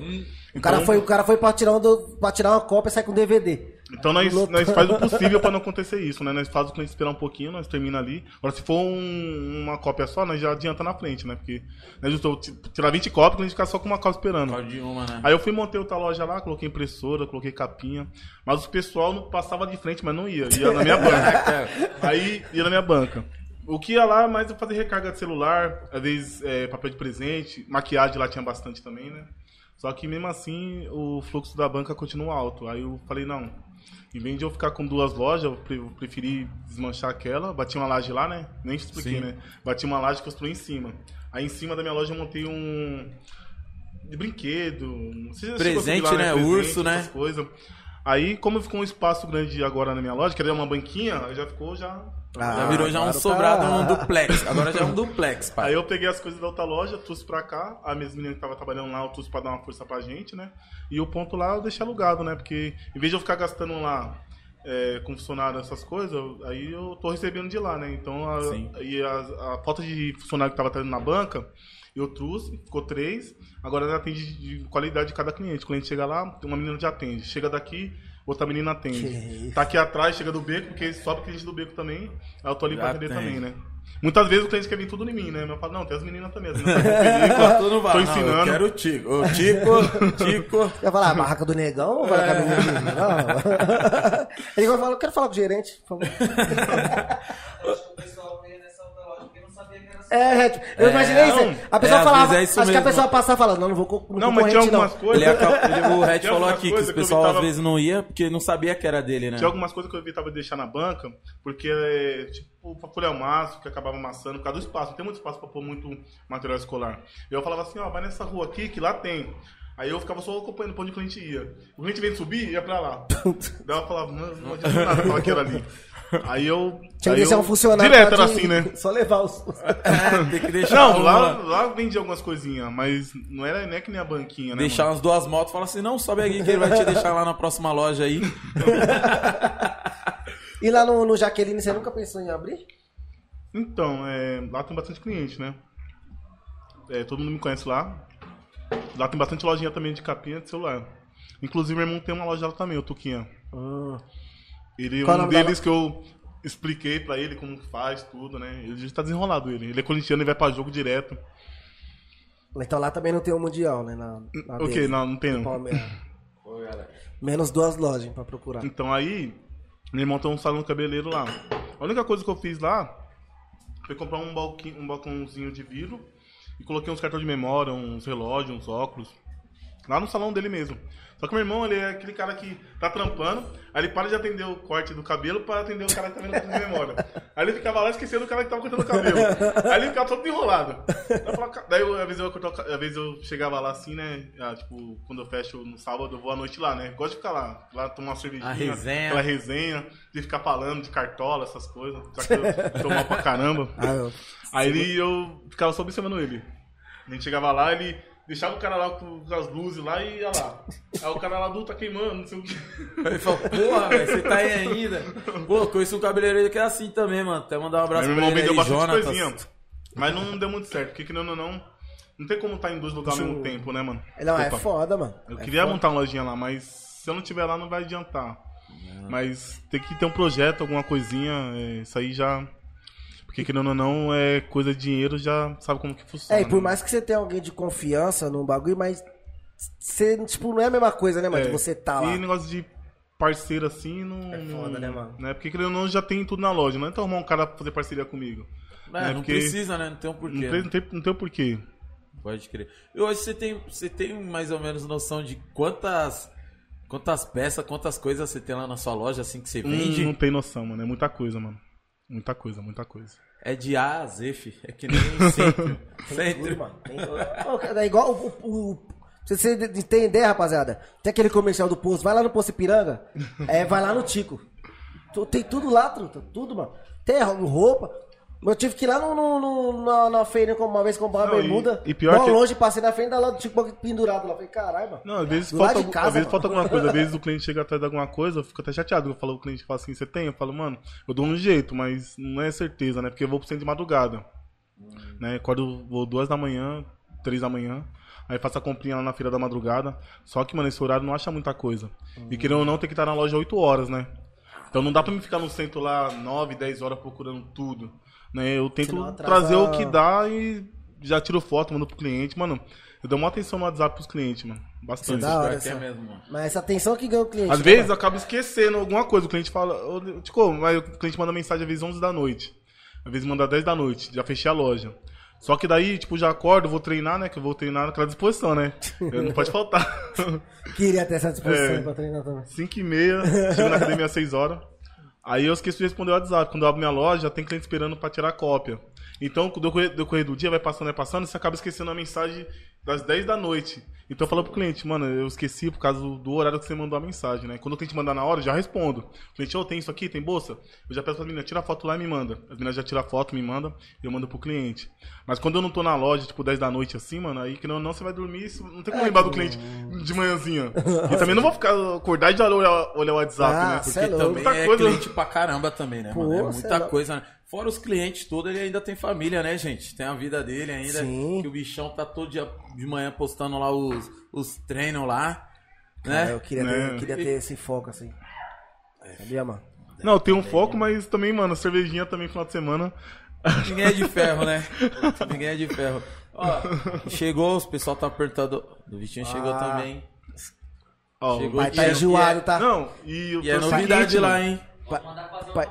O cara, foi, o cara foi pra tirar, um do- pra tirar uma cópia e sai com DVD. Então nós, nós faz o possível pra não acontecer isso, né? Nós faz o cliente esperar um pouquinho, nós termina ali. Agora, se for um- uma cópia só, nós já adianta na frente, né? Porque nós justou tirar 20 cópias, o cliente ficar só com uma cópia esperando. Só de uma, né? Aí eu fui montei outra loja lá, coloquei impressora, coloquei capinha. Mas o pessoal não passava de frente, mas não ia. Ia na minha banca. (laughs) Aí ia na minha banca. O que ia lá mais eu fazer recarga de celular, às vezes é, papel de presente, maquiagem lá tinha bastante também, né? Só que mesmo assim o fluxo da banca continua alto. Aí eu falei, não, em vez de eu ficar com duas lojas, eu pre- eu preferi desmanchar aquela. Bati uma laje lá, né? Nem te expliquei, Sim. né? Bati uma laje e construí em cima. Aí em cima da minha loja eu montei um. de brinquedo. Presente, lá, né? Urso, né? coisas. Aí, como ficou um espaço grande agora na minha loja, que era uma banquinha, aí já ficou já. Já virou já um tá- sobrado, um duplex. Agora já é um duplex, (laughs) pai. Aí eu peguei as coisas da outra loja, trouxe pra cá, a minha menina que tava trabalhando lá, eu trouxe pra dar uma força pra gente, né? E o ponto lá eu deixei alugado, né? Porque em vez de eu ficar gastando lá é, com funcionário essas coisas, aí eu tô recebendo de lá, né? Então a, e a, a falta de funcionário que tava trazendo na banca, eu trouxe, ficou três, agora ela atende de qualidade de cada cliente. O cliente chega lá, uma menina já atende. Chega daqui, outra menina atende. Que Tá aqui atrás, chega do beco, porque sobe cliente do beco também, aí eu tô ali Já pra atender atende. também, né? Muitas vezes o cliente quer vir tudo em mim, né? Mas eu falo, não, tem as meninas também. As meninas estão película, Tu não tô eu ensinando. quero o Tico. O Tico, Tico. (laughs) Eu falar, a barraca do negão ou vai na caminho dele? Não. (laughs) Ele vai falar, eu quero falar com o gerente, por favor. É, tipo, eu É, imaginei não. isso. A pessoa É, às falava, vezes é isso acho que a mesmo. pessoa passava falando, não, não vou com Não, mas tinha concorrente, não. algumas coisas. Ele acaba- ele- o Red Tinha falou algumas aqui que coisas eu pessoal tava- às vezes não ia porque não sabia que era dele, né? Tinha algumas coisas que eu evitava de deixar na banca, porque, é, tipo, pra folhar o maço, que acabava amassando, por causa do espaço. Não tem muito espaço pra pôr muito material escolar. Eu falava assim, ó, vai nessa rua aqui, que lá tem. Aí eu ficava só acompanhando pra onde o cliente ia. O cliente veio subir, ia pra lá. (laughs) Daí eu falava, mano, não adianta nada falar que era ali. Aí eu... Tinha que deixar eu- um funcionário. Direto era assim, né? (laughs) Só levar os. É, tem que deixar, Não, lá, lá vendia algumas coisinhas, mas não era nem que nem a banquinha, né? deixar mano? umas duas motos e falar assim, não, sobe aqui que ele vai te deixar lá na próxima loja aí. (laughs) E lá no, no Jaqueline, você nunca pensou em abrir? Então, é, lá tem bastante cliente, né? É, todo mundo me conhece lá. Lá tem bastante lojinha também de capinha de celular. Inclusive, meu irmão tem uma loja lá também, o Tuquinha. Ele, Qual é um nome deles que eu expliquei pra ele como faz, tudo, né? Ele já tá desenrolado, ele. Ele é corintiano e vai pra jogo direto. Então lá também não tem o Mundial, né? Na, na ok, não, não tem não. (laughs) Menos duas lojas pra procurar. Então aí, meu irmão tem um salão cabeleiro lá. A única coisa que eu fiz lá foi comprar um, balquinho, um balcãozinho de vidro e coloquei uns cartões de memória, uns relógios, uns óculos. Lá no salão dele mesmo. Só que meu irmão, ele é aquele cara que tá trampando, aí ele para de atender o corte do cabelo pra atender o cara que tá vendo de memória. Aí ele ficava lá esquecendo o cara que tava cortando o cabelo. Aí ele ficava todo enrolado. Daí falava, daí eu, às, vezes eu, às vezes eu chegava lá assim, né? ah, tipo, quando eu fecho no sábado, eu vou à noite lá, né? Gosto de ficar lá, lá tomar uma cervejinha. Resenha. Aquela resenha, de ficar falando de cartola, essas coisas. Só que eu tomar pra caramba. Ah, eu- Aí ele, eu ficava só observando ele. A gente chegava lá, ele deixava o cara lá com as luzes lá e ia lá. Aí o cara lá do tá queimando, não sei o que. (laughs) Ele falou, porra, velho, você tá aí ainda? Pô, conheço um cabeleireiro que é assim também, mano. Até mandar um abraço Aí pra meu ele irmão vendeu aí, bastante coisinha. Mas não deu muito certo, porque querendo ou não, não tem como estar em dois lugares ao mesmo tempo, né, mano? Não, é Opa. foda, mano. Eu É queria foda. montar uma lojinha lá, mas se eu não tiver lá não vai adiantar. Mas tem que ter um projeto, alguma coisinha, é, isso aí já. Porque querendo ou não, é coisa de dinheiro, já sabe como que funciona. É, e por né? mais que você tenha alguém de confiança num bagulho, mas você, tipo, não é a mesma coisa, né, mano? É. Você tá lá. E negócio de parceiro assim, não. É foda, não- né, mano? Porque querendo ou não, já tem tudo na loja. Não é então arrumar um cara pra fazer parceria comigo. É, né? não Porque precisa, né? Não tem um Não porquê. tem, né? não, tem, não tem o porquê. Pode crer. E hoje você tem, você tem mais ou menos noção de quantas, quantas peças, quantas coisas você tem lá na sua loja, assim, que você vende? Hum, não tem noção, mano. É muita coisa, mano. Muita coisa, muita coisa. É de A a Z, fi. É que nem. (laughs) Tudo, centro. mano. Tem- É igual o. o, o pra você entender, rapaziada. Tem aquele comercial do posto. Vai lá no posto Ipiranga. É, vai lá no Tico. Tem tudo lá, truta. Tudo, mano. Tem roupa. Eu tive que ir lá no, no- no- na, na feira uma vez comprar uma Não, e- bermuda. e pior Mó que- longe, passei na frente da loja do Tico pendurado lá. Falei, caralho, mano. Não, às vezes, falta, algum- casa, às vezes falta alguma coisa. Às vezes o (laughs) cliente chega atrás de alguma coisa, eu fico até chateado. Eu falo, o cliente fala assim, você tem? Eu falo, mano, eu dou um jeito, mas não é certeza, né? Porque eu vou pro centro de madrugada. Né? Acordo, vou duas da manhã, três da manhã. Aí faço a comprinha lá na feira da madrugada. Só que, mano, esse horário não acha muita coisa. E querendo ou não, tem que estar na loja 8 horas, né? Então não dá pra me ficar no centro lá 9, 10 horas procurando tudo. Né? Eu tento trazer o que dá e já tiro foto, mando pro cliente. Mano, eu dou uma atenção no WhatsApp pros clientes, mano. Bastante. Isso é da hora, é essa. mesmo, mano. Mas essa atenção que ganha o cliente. Às né, vezes eu acabo esquecendo alguma coisa. O cliente fala, ô, Tico, mas o cliente manda mensagem às vezes 11 da noite. Às vezes manda 10 da noite. Já fechei a loja. Só que daí, tipo, já acordo, vou treinar, né? Que eu vou treinar naquela disposição, né? Eu não pode faltar. (laughs) Queria ter essa disposição É. pra treinar também. 5 e meia, chego na academia às 6 horas. Aí eu esqueço de responder o WhatsApp. Quando eu abro minha loja, tem cliente esperando pra tirar cópia. Então, do decorrer do dia, vai passando, vai passando, você acaba esquecendo a mensagem das 10 da noite. Então eu falo pro cliente, mano, eu esqueci por causa do, horário que você mandou a mensagem, né? Quando o cliente mandar na hora, eu já respondo. O cliente, ô, tem isso aqui, tem bolsa? Eu já peço pra menina, tira a foto lá e me manda. As meninas já tiram a foto, me manda, e eu mando pro cliente. Mas quando eu não tô na loja, tipo, 10 da noite assim, mano, aí que não, não você vai dormir, isso- não tem como lembrar do cliente de manhãzinha. (laughs) E também não vou ficar acordar e já olhar, olhar o WhatsApp, Ah, né? Porque é louco. também Muita é coisa. cliente pra caramba também, né, Pô, mano? É é muita louco. coisa, né? Fora os clientes todos, ele ainda tem família, né, gente? Tem a vida dele ainda. Sim. Que o bichão tá todo dia de manhã postando lá os, os treinos lá. Né? eu queria, Né? ter, eu queria ter esse foco assim. Sabia, mano? Não, tem um foco, mas também, mano, cervejinha também final de semana. Ninguém é de ferro, né? (laughs) Ninguém é de ferro. Ó, chegou, os pessoal tá apertando. O Vitinho chegou Ah. também. Ó, Chegou Pai tá enjoado, e é- tá? Não, e, o E é novidade lá, mano, hein? Pai-.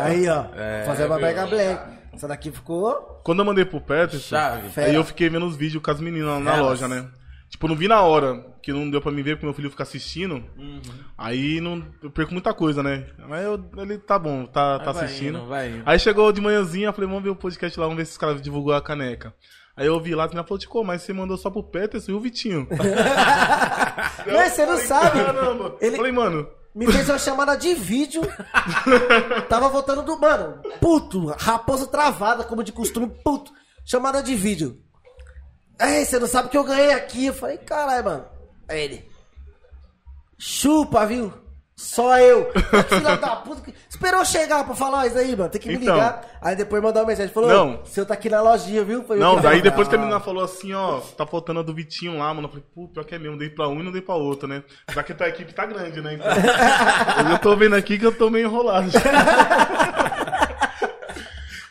Aí, ó. É, fazer uma? Mega Black. Essa daqui ficou. Quando eu mandei pro Peterson, aí eu fiquei vendo os vídeos com as meninas na Elas. loja, né? Tipo, não vi na hora, que não deu pra me ver, porque meu filho fica assistindo. Uhum. Aí não, eu perco muita coisa, né? Mas eu- ele tá bom, tá, tá vai assistindo. indo, vai indo. Aí chegou de manhãzinha, eu falei, vamos ver o podcast lá, vamos ver se os caras divulgou a caneca. Aí eu vi lá, a menina falou, Tico, mas você mandou só pro Peterson e o Vitinho. (laughs) Mas você não Falei, sabe. Caramba. Ele- Falei, mano, Me fez uma chamada de vídeo. Tava voltando do. Mano, puto. Raposa travada, como de costume, puto. Chamada de vídeo. Ei, você não sabe que eu ganhei aqui. Eu falei, caralho, mano. Aí ele. Chupa, viu? Só eu. Filha da puta. Esperou chegar pra falar isso aí, mano. Tem que me Então. ligar. Aí depois mandou uma mensagem. Falou, Não. seu tá aqui na lojinha, viu? Foi Não, daí depois que a menina falou assim, ó, tá faltando a do Vitinho lá, mano. Eu falei, pô, pior que é mesmo, dei pra um e não dei pra outro, né? Já que tua equipe tá grande, né? Então, (laughs) eu tô vendo aqui que eu tô meio enrolado. (laughs)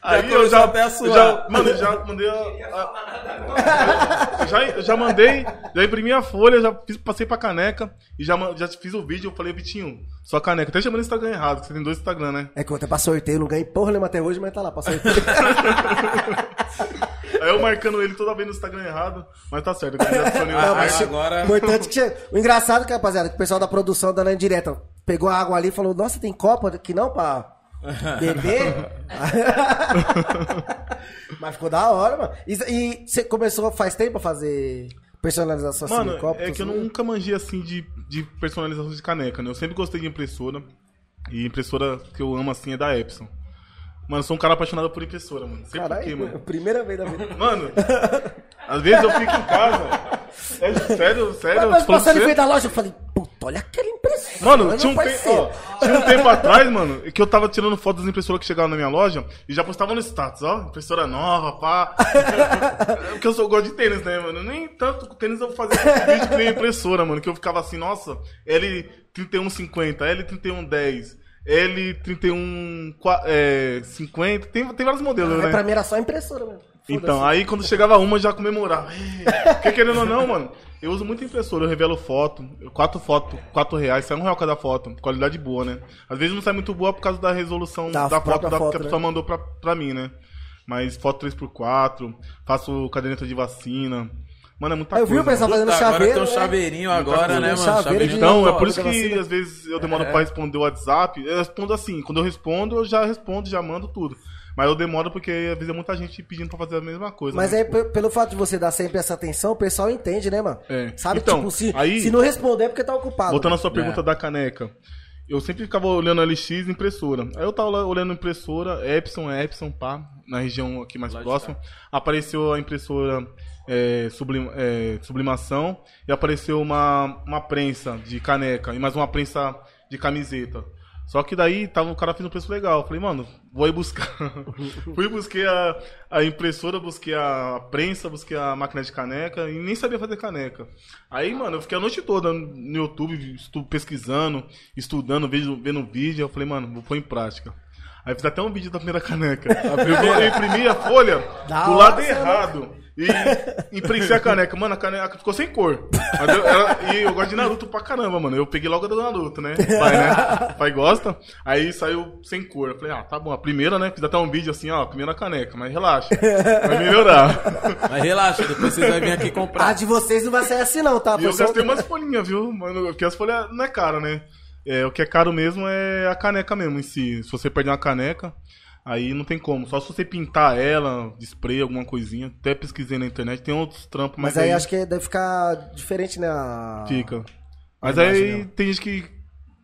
Aí eu começou já, até a eu suar. já, mano, eu já mandei a, a- eu (laughs) já, eu já mandei, já imprimi a folha, já fiz, passei pra caneca e já, já fiz o vídeo. Eu falei, Vitinho, sua caneca. Até chamando o Instagram errado, que você tem dois Instagram, né? É que eu até pra sorteio, não ganhei porra nenhuma até hoje, mas tá lá, pra sorteio. (laughs) Aí eu marcando ele toda vez no Instagram errado, mas tá certo. Eu já Não, mas agora- Importante que che- O engraçado que, rapaziada, que o pessoal da produção dando direta pegou a água ali e falou, nossa, tem copo aqui não pra beber? (laughs) Mas ficou da hora, mano. E e você começou faz tempo a fazer personalização assim Mano, no copo? é que eu nunca manjei assim de, de personalização de caneca, né? Eu sempre gostei de impressora. E impressora que eu amo assim é da Epson. Mano, sou um cara apaixonado por impressora, mano. Sei por quê, mano. primeira vez da vida. (laughs) Mano, às vezes eu fico em casa. É sério, sério. Mas falando passando em frente da loja, eu falei, puta, olha aquela impressora. Mano, tinha um, te- ó, tinha um tempo atrás, mano, que eu tava tirando foto das impressoras que chegavam na minha loja e já postava no status, ó, impressora nova, pá. (laughs) Porque eu sou gosto de tênis, né, mano? Nem tanto com tênis eu fazia vídeo que nem impressora, mano, que eu ficava assim, nossa, L3150, L3110, L3150, é, 50, tem, tem vários modelos, Mas né? pra mim era só impressora, mano. Então, aí quando chegava uma, já comemorava. É, Porque querendo ou não, mano, eu uso muito impressora, eu revelo foto, quatro fotos, quatro reais, sai um real cada foto, qualidade boa, né? Às vezes não sai muito boa por causa da resolução Da da, foto, da, foto, que a né? pessoa mandou pra, pra mim, né? Mas foto 3x4, faço caderneta de vacina. Mano, é muita Eu vi coisa. o pessoal fazendo Puta, agora chaveiro. tem um né? chaveirinho agora, coisa. né, mano? Chaveiro Chaveirinho Então, é por isso que às vezes eu demoro É. pra responder o WhatsApp. Eu respondo assim, quando eu respondo, eu já respondo, já mando tudo. Mas eu demoro porque às vezes é muita gente pedindo pra fazer a mesma coisa. Mas né? aí, pe- pelo fato de você dar sempre essa atenção, o pessoal entende, né, mano? É. Sabe, Então, tipo, se, aí- se não responder é porque tá ocupado. Voltando à sua pergunta É. da caneca. Eu sempre ficava olhando LX e impressora. Aí eu tava olhando impressora, Epson, Epson, pá, na região aqui mais Lá próxima. Apareceu a impressora é, sublim- é, sublimação e apareceu uma, uma prensa de caneca e mais uma prensa de camiseta. Só que daí tava, o cara fez um preço legal. Eu falei, mano, vou ir buscar. (laughs) Fui busquei a, a impressora, busquei a prensa, busquei a máquina de caneca e nem sabia fazer caneca. Aí, mano, eu fiquei a noite toda no YouTube pesquisando, estudando, vendo, vendo vídeo. Eu falei, mano, vou pôr em prática. Aí fiz até um vídeo da primeira caneca. (laughs) Eu imprimi a folha Da do lado errado. E imprensei a caneca. Mano, a caneca ficou sem cor. Eu- ela- e eu gosto de Naruto pra caramba, mano. Eu peguei logo a do Naruto, né? Pai, né? Pai gosta. Aí saiu sem cor. Eu falei, ah, tá bom. A primeira, né? Fiz até um vídeo assim, ó. Primeira caneca. Mas relaxa. Vai melhorar. Mas relaxa, depois vocês vão vir aqui A comprar. de vocês não vai sair assim, não, tá? E eu gastei umas folhinhas, viu? Mano, porque as folhas não é caro, né? É, o que é caro mesmo é a caneca mesmo em si. Se você perder uma caneca, aí não tem como. Só se você pintar ela, de spray, alguma coisinha. Até pesquisei na internet, tem outros trampos, mas, Mas aí acho que deve ficar diferente, né? a- fica. Mas aí dela. tem gente que.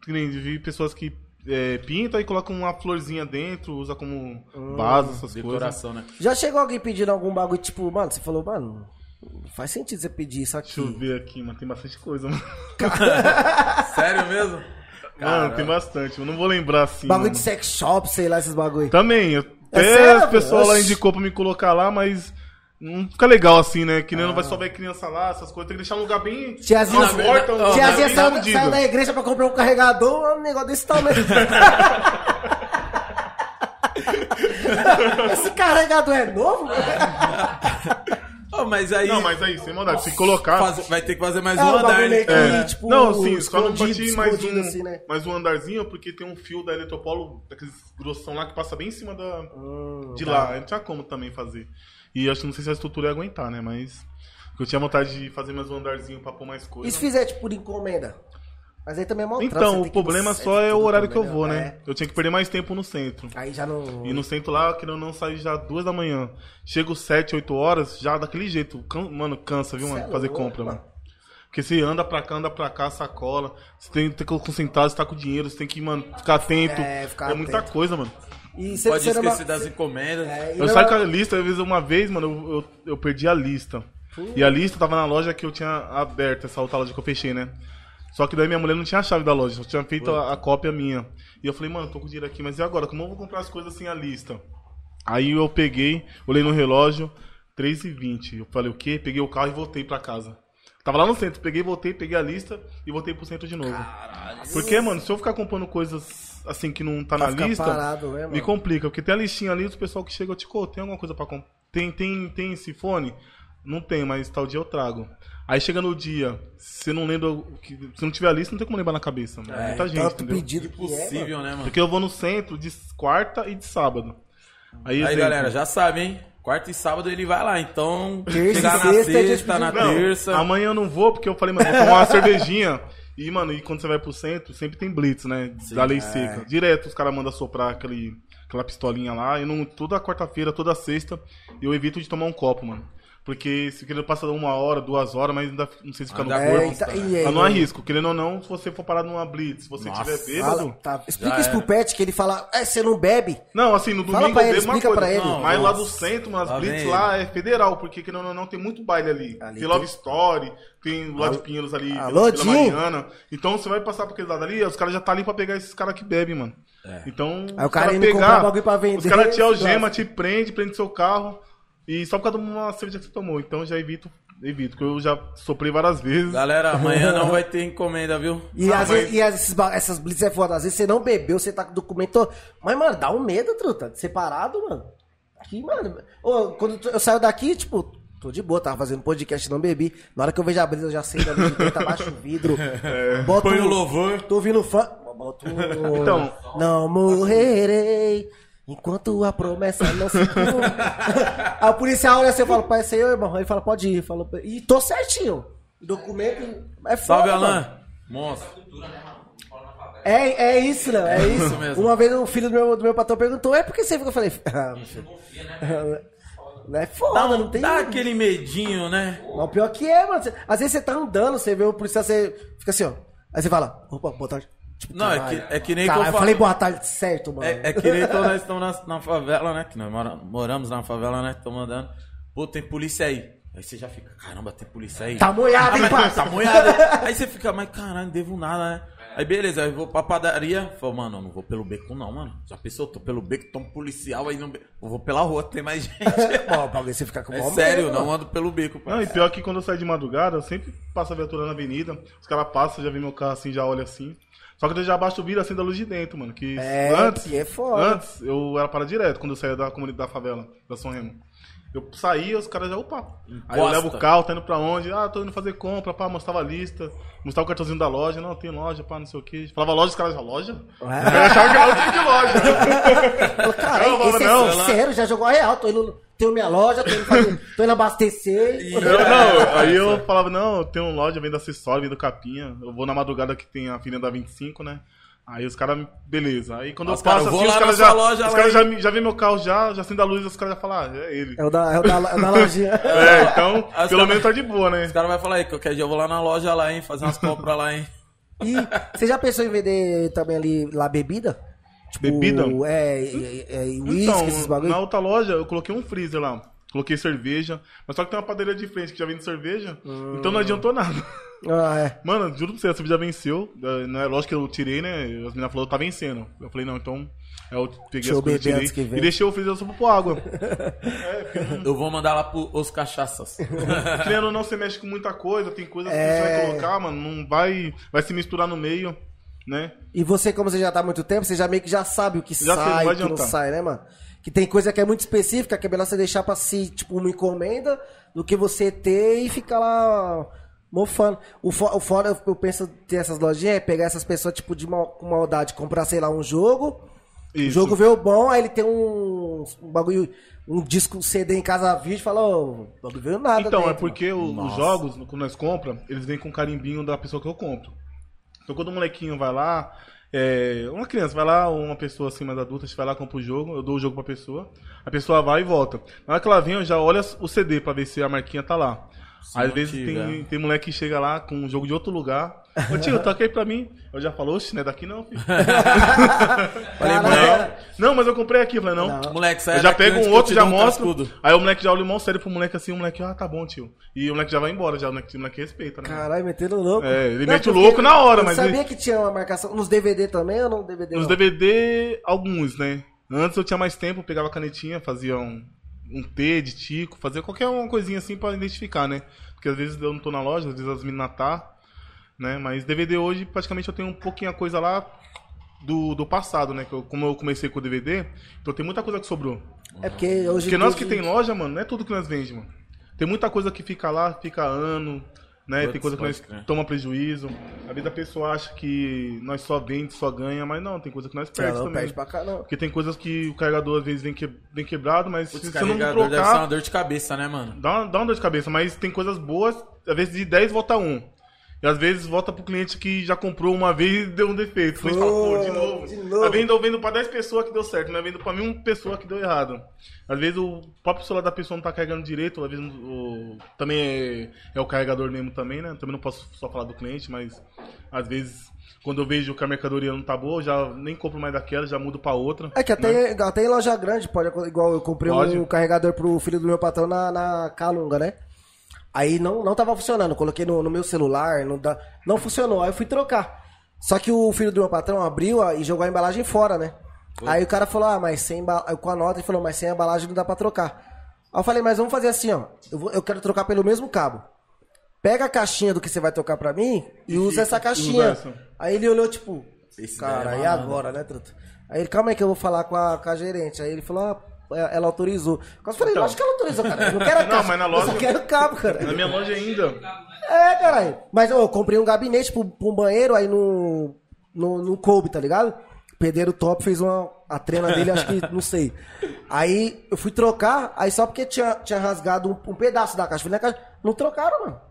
vi pessoas que é, pintam e colocam uma florzinha dentro, usa como vaso, essas coisas. Decoração, né? Já chegou alguém pedindo algum bagulho, tipo, mano, você falou, mano, não faz sentido você pedir isso aqui. Deixa eu ver aqui, mano. Tem bastante coisa, mano. (laughs) Sério mesmo? Mano, tem bastante. Eu não vou lembrar assim. Bagulho mano. de sex shop, sei lá, esses bagulho. Também, eu- É até sério? as pessoas lá indicou pra me colocar lá, mas não fica legal assim, né? Que nem não vai só ver criança lá, essas coisas, tem que deixar um lugar bem. Tiazinha, uma porta, um tiazinha bem saiu, da igreja pra comprar um carregador, um negócio desse tamanho. (laughs) Esse carregador é novo? (laughs) Ô, mas aí. Não, mas aí, sem maldade, se colocar. faz- vai ter que fazer mais É, um andar, né? meio que- É. tipo, não, sim, só não bati mais um, assim, né? mais um andarzinho, porque tem um fio da Eletropolo, daqueles grossão lá, que passa bem em cima da, Hum, de tá. lá. Não tinha como também fazer. E acho que não sei se a estrutura ia aguentar, né? Mas. Eu tinha vontade de fazer mais um andarzinho pra pôr mais coisa. E se fizer, tipo, por encomenda? Mas aí também é mal trampo, você Então, o que problema no só é o horário que eu também, vou, né? né? Eu tinha que perder mais tempo no centro. Aí já não... E no centro lá, querendo ou não, sair já duas da manhã. Chego sete, oito horas, já daquele jeito. Mano, cansa, viu, mano? é Fazer louco, compra, mano. mano. Porque você anda pra cá, anda pra cá, sacola. Você tem, tem que concentrar, você tá com dinheiro, você tem que, mano, ficar atento. É, ficar muita atento. coisa, mano. E você, Pode não- esquecer das encomendas. É, Eu não- saio com a lista, às vezes uma vez, mano, eu, eu, eu perdi a lista. E a lista tava na loja que eu tinha aberto, essa outra loja que eu fechei, né? Só que daí minha mulher não tinha a chave da loja, só tinha feito a, a cópia minha. E eu falei, mano, tô com dinheiro aqui, mas e agora? Como eu vou comprar as coisas sem a lista? Aí eu peguei, olhei no relógio, 3h20. Eu falei, o quê? Peguei o carro e voltei pra casa. Tava lá no centro, peguei, voltei, peguei a lista e voltei pro centro de novo. Porque, mano, se eu ficar comprando coisas assim que não tá Pra na lista, parado, né, me complica. Porque tem a listinha ali, os pessoal que chega, eu te tem alguma coisa pra comprar? Tem, tem, tem esse fone? Não tem, mas tal dia eu trago. Aí chega no dia, você não lembra, se não tiver a lista, não tem como lembrar na cabeça. mano. É, Muita gente, Tanto entendeu? pedido é, né, mano? Porque eu vou no centro de quarta e de sábado. Aí, Aí, exemplo, galera, já sabe, hein? Quarta e sábado ele vai lá, então Terça e chegar na sexta é sexta, na Não, terça. amanhã eu não vou, porque eu falei, mano, vou tomar uma (laughs) cervejinha. E, mano, e quando você vai pro centro, sempre tem blitz, né? da lei seca. Direto os caras mandam soprar aquele, aquela pistolinha lá. Eu não, toda quarta-feira, toda sexta, eu evito de tomar um copo, mano. Porque se querer passar uma hora, duas horas, mas ainda não sei se fica no corpo. É, e tá- e aí, Eu não arrisco. Querendo ou não, se você for parado numa blitz, se você Nossa. tiver Fala, bêbado. tá, explica Já isso pro. Pet, que ele fala, é, você não bebe? Não, assim, no Fala domingo pra eu ele, bebo uma explica coisa. pra ele. Não, mas lá do centro, mano, as Lá blitz vem lá é federal, porque querendo ou não, tem muito baile ali. Ali tem Love Story, tem lá de Pinheiros ali, Alô, Vila Dinho? Mariana. Então você vai passar por aquele lado ali, os caras já tá ali pra pegar esses caras que bebem, mano. Então, Aí o os cara pra vender, Os caras te algema, te prende, prende seu carro. E só por causa de uma cerveja que você tomou. Então já evito, evito, porque eu já soprei várias vezes. Galera, amanhã não (laughs) vai ter encomenda, viu? E, Ah, às mas- vezes, e esses ba- essas blitz é foda. Às vezes você não bebeu, você tá com documento. Mas, mano, dá um medo, truta, de ser parado, mano. Aqui, mano. Ô, quando eu saio daqui, tipo, tô de boa, tava fazendo podcast, não bebi. Na hora que eu vejo a brisa, eu já sei da luz de dentro, abaixo o vidro. (laughs) Boto, Põe o louvor. Tô ouvindo fã. Boto. Então. Não morrerei. Enquanto a promessa não se cumpre. (laughs) O policial olha assim e fala, pai, esse aí, irmão. Aí fala, pode ir. Fala, e tô certinho. Documento é foda. Salve. Alan. Monstro. É, é isso, não, é isso. isso mesmo. Uma vez o filho do meu, do meu patrão perguntou, é por que você fica? Eu falei, (laughs) ah, filho. Não é foda, Dá, um- não tem. dá aquele medinho, né? O pior que é, mano. Às vezes você tá andando, você vê o policial, você fica assim, ó. Aí você fala, opa, boa tarde. Tipo, Não, é caralho. que- é que nem que Caralho, eu falo. falei boa tarde certo, mano. É, é que nem quando nós estamos na, na favela, né? Que nós mora- moramos na favela, né? Estamos andando. Pô, tem polícia aí. Aí você já fica, caramba, tem polícia aí. Tá molhado, hein, Ah, mas parça? Tá molhado. Aí você fica, mas caralho, não devo nada, né? Aí beleza, aí eu vou pra padaria. Falo, mano, eu não vou pelo beco não, mano. Já pensou, eu tô pelo beco, tô um policial aí não. Eu vou pela rua, tem mais gente. Bom, o bagulho você fica com É sério, medo, não mano. ando pelo beco, Não, e pior que quando eu saio de madrugada, eu sempre passo a viatura na avenida. Os caras passam, já vê meu carro assim, já olha assim. Só que eu já abaixo o vidro assim da luz de dentro, mano. Que É, antes, que é foda. antes eu era para direto quando eu saía da comunidade da favela, da São Remo. Eu saía, os caras já, opa. Aí eu levo o carro, tá indo pra onde? Ah, tô indo fazer compra, pá, mostrava a lista, mostrava o cartãozinho da loja, não, tem loja, pá, não sei o que. Falava loja, os caras já, loja? (laughs) Eu achava que era outro tipo de loja. Cara, Não, esse não, é sincero, já jogou a real. Tô indo, tenho minha loja, tô indo, fazer, tô indo abastecer. (laughs) Eu, não, aí eu falava, não, eu tenho uma loja, vendo acessório, vendo capinha. Eu vou na madrugada que tem a filha da 25, né? Aí os caras, beleza. Aí quando Os eu caras, passo vou assim, lá os na caras já, loja os lá, caras já, já vê meu carro já, já acende a luz, os caras já falam, ah, é ele. É o da, é o da, é da lojinha. (laughs) É, então, pelo caras- menos tá de boa, né? Os caras vão falar aí, qualquer dia eu vou lá na loja lá, hein? Fazer umas compras lá, hein? E você já pensou em vender também ali lá bebida? Tipo, Bebida? É, é, é, whisky, Então, esses bagulho. na outra loja eu coloquei um freezer lá. Coloquei cerveja, mas só que tem uma padaria de frente que já vende cerveja, então não adiantou nada. Ah, é. Mano, juro pra você, a cerveja venceu. eh, Não é lógico que eu tirei, né? As meninas falaram, tá vencendo. Eu falei, não, então. aí Eu peguei Deixa eu as coisas, tirei que e deixei o freezer só pra pôr água. é, (laughs) porque Eu vou mandar lá pros cachaças. (laughs) querendo ou não, você mexe com muita coisa, tem coisas que É. você vai colocar, mano, não vai. Vai se misturar no meio, né? E você, como você já tá há muito tempo, você já meio que já sabe o que Já sai, vai o que não sai, né, mano? Que tem coisa que é muito específica, que é melhor você deixar pra si, tipo, uma encomenda, do que você ter e ficar lá mofando. O, fo o fora, eu, eu penso ter essas lojinhas, é pegar essas pessoas, tipo, de mal, com maldade, comprar, sei lá, um jogo, o Isso. jogo veio bom, aí ele tem um, um bagulho, um disco CD em casa vídeo e fala, ô, o bagulho veio nada Então, é dentro, porque o- os jogos, quando nós compramos, eles vêm com carimbinho da pessoa que eu compro. Então quando o molequinho vai lá, é, uma criança vai lá, ou uma pessoa assim mais adulta, vai lá, compra o jogo, eu dou o jogo pra pessoa, a pessoa vai e volta. Na hora que ela vem, eu já olho o CD pra ver se a marquinha tá lá. Às não vezes tem, tem moleque que chega lá com um jogo de outro lugar. Ô tio, (laughs) toca aí pra mim. Eu já falo, oxe, não é daqui não, filho. (laughs) Falei, moleque, Não, mas eu comprei aqui. Eu falei, não. Não. moleque, sai Eu já pego um outro, já um mostro. cascudo. Aí o moleque já olha o mão sério pro moleque assim, o moleque, ah, tá bom, tio. E o moleque já vai embora, já o moleque, o moleque respeita, né? Caralho, metendo louco. É, ele Não, mete o louco na hora, eu mas sabia ele- que tinha uma marcação. Nos DVD também ou no DVD? Nos não? DVD, alguns, né? Antes eu tinha mais tempo, pegava a canetinha, fazia um, um T de tico, fazia qualquer uma coisinha assim pra identificar, né? Porque às vezes eu não tô na loja, às vezes as meninas tá, né? Mas DVD hoje, praticamente eu tenho um pouquinho a coisa lá do, do passado, né? Que eu- como eu comecei com o DVD, então tem muita coisa que sobrou. É porque hoje. Porque nós que tem loja, mano, não é tudo que nós vendemos, mano. Tem muita coisa que fica lá, fica ano, Né? Putz, tem coisa que nós crer. toma prejuízo. Às vezes a pessoa acha que nós só vende, só ganha, mas não, tem coisa que nós perdemos não também. perde pra caramba. Porque tem coisas que o carregador às vezes vem, que, vem quebrado, mas Putz, se você não carregador deve ser uma trocar, dor de cabeça, né, mano? dá uma, dá uma dor de cabeça. Mas tem coisas boas, às vezes de 10 volta 1. E às vezes volta pro cliente que já comprou uma vez e deu um defeito. O cliente fala, pô, de novo. de novo. Eu vendo, eu vendo pra 10 pessoas que deu certo, não é vendo pra mim uma pessoa que deu errado. Às vezes o próprio celular da pessoa não tá carregando direito, às vezes o, também é, é o carregador mesmo também, né? Também não posso só falar do cliente, mas às vezes quando eu vejo que a mercadoria não tá boa, eu já nem compro mais daquela, já mudo pra outra. É que até, até em loja grande, pode, igual eu comprei Pode. um carregador pro filho do meu patrão na, na Calunga, né? Aí não, não tava funcionando, coloquei no, no meu celular, não, dá, não funcionou, aí eu fui trocar. Só que o filho do meu patrão abriu ó, e jogou a embalagem fora, né? Aí o cara falou, ah, mas sem embala- com a nota, ele falou, mas sem embalagem não dá pra trocar. Aí eu falei, mas vamos fazer assim, ó, eu, vou- eu quero trocar pelo mesmo cabo. Pega a caixinha do que você vai trocar pra mim e usa essa caixinha. usa essa. Aí ele olhou, tipo, Esse cara, é e agora, né, truto? Aí ele, calma aí que eu vou falar com a, com a gerente. Aí ele falou, ah, ela autorizou. Quase falei, Então. lógico que ela autorizou, cara. Eu não quero a (laughs) Não, mas na eu loja- só quero cabo, cara. Na minha loja ainda. É, caralho. Mas ó, eu comprei um gabinete pro, pro um banheiro, aí no, no, no coube, tá ligado? O pedreiro top fez uma. A trena dele, acho que, (laughs) não sei. Aí eu fui trocar, aí só porque tinha, tinha rasgado um, um pedaço da caixa. Falei, na caixa, não trocaram, mano.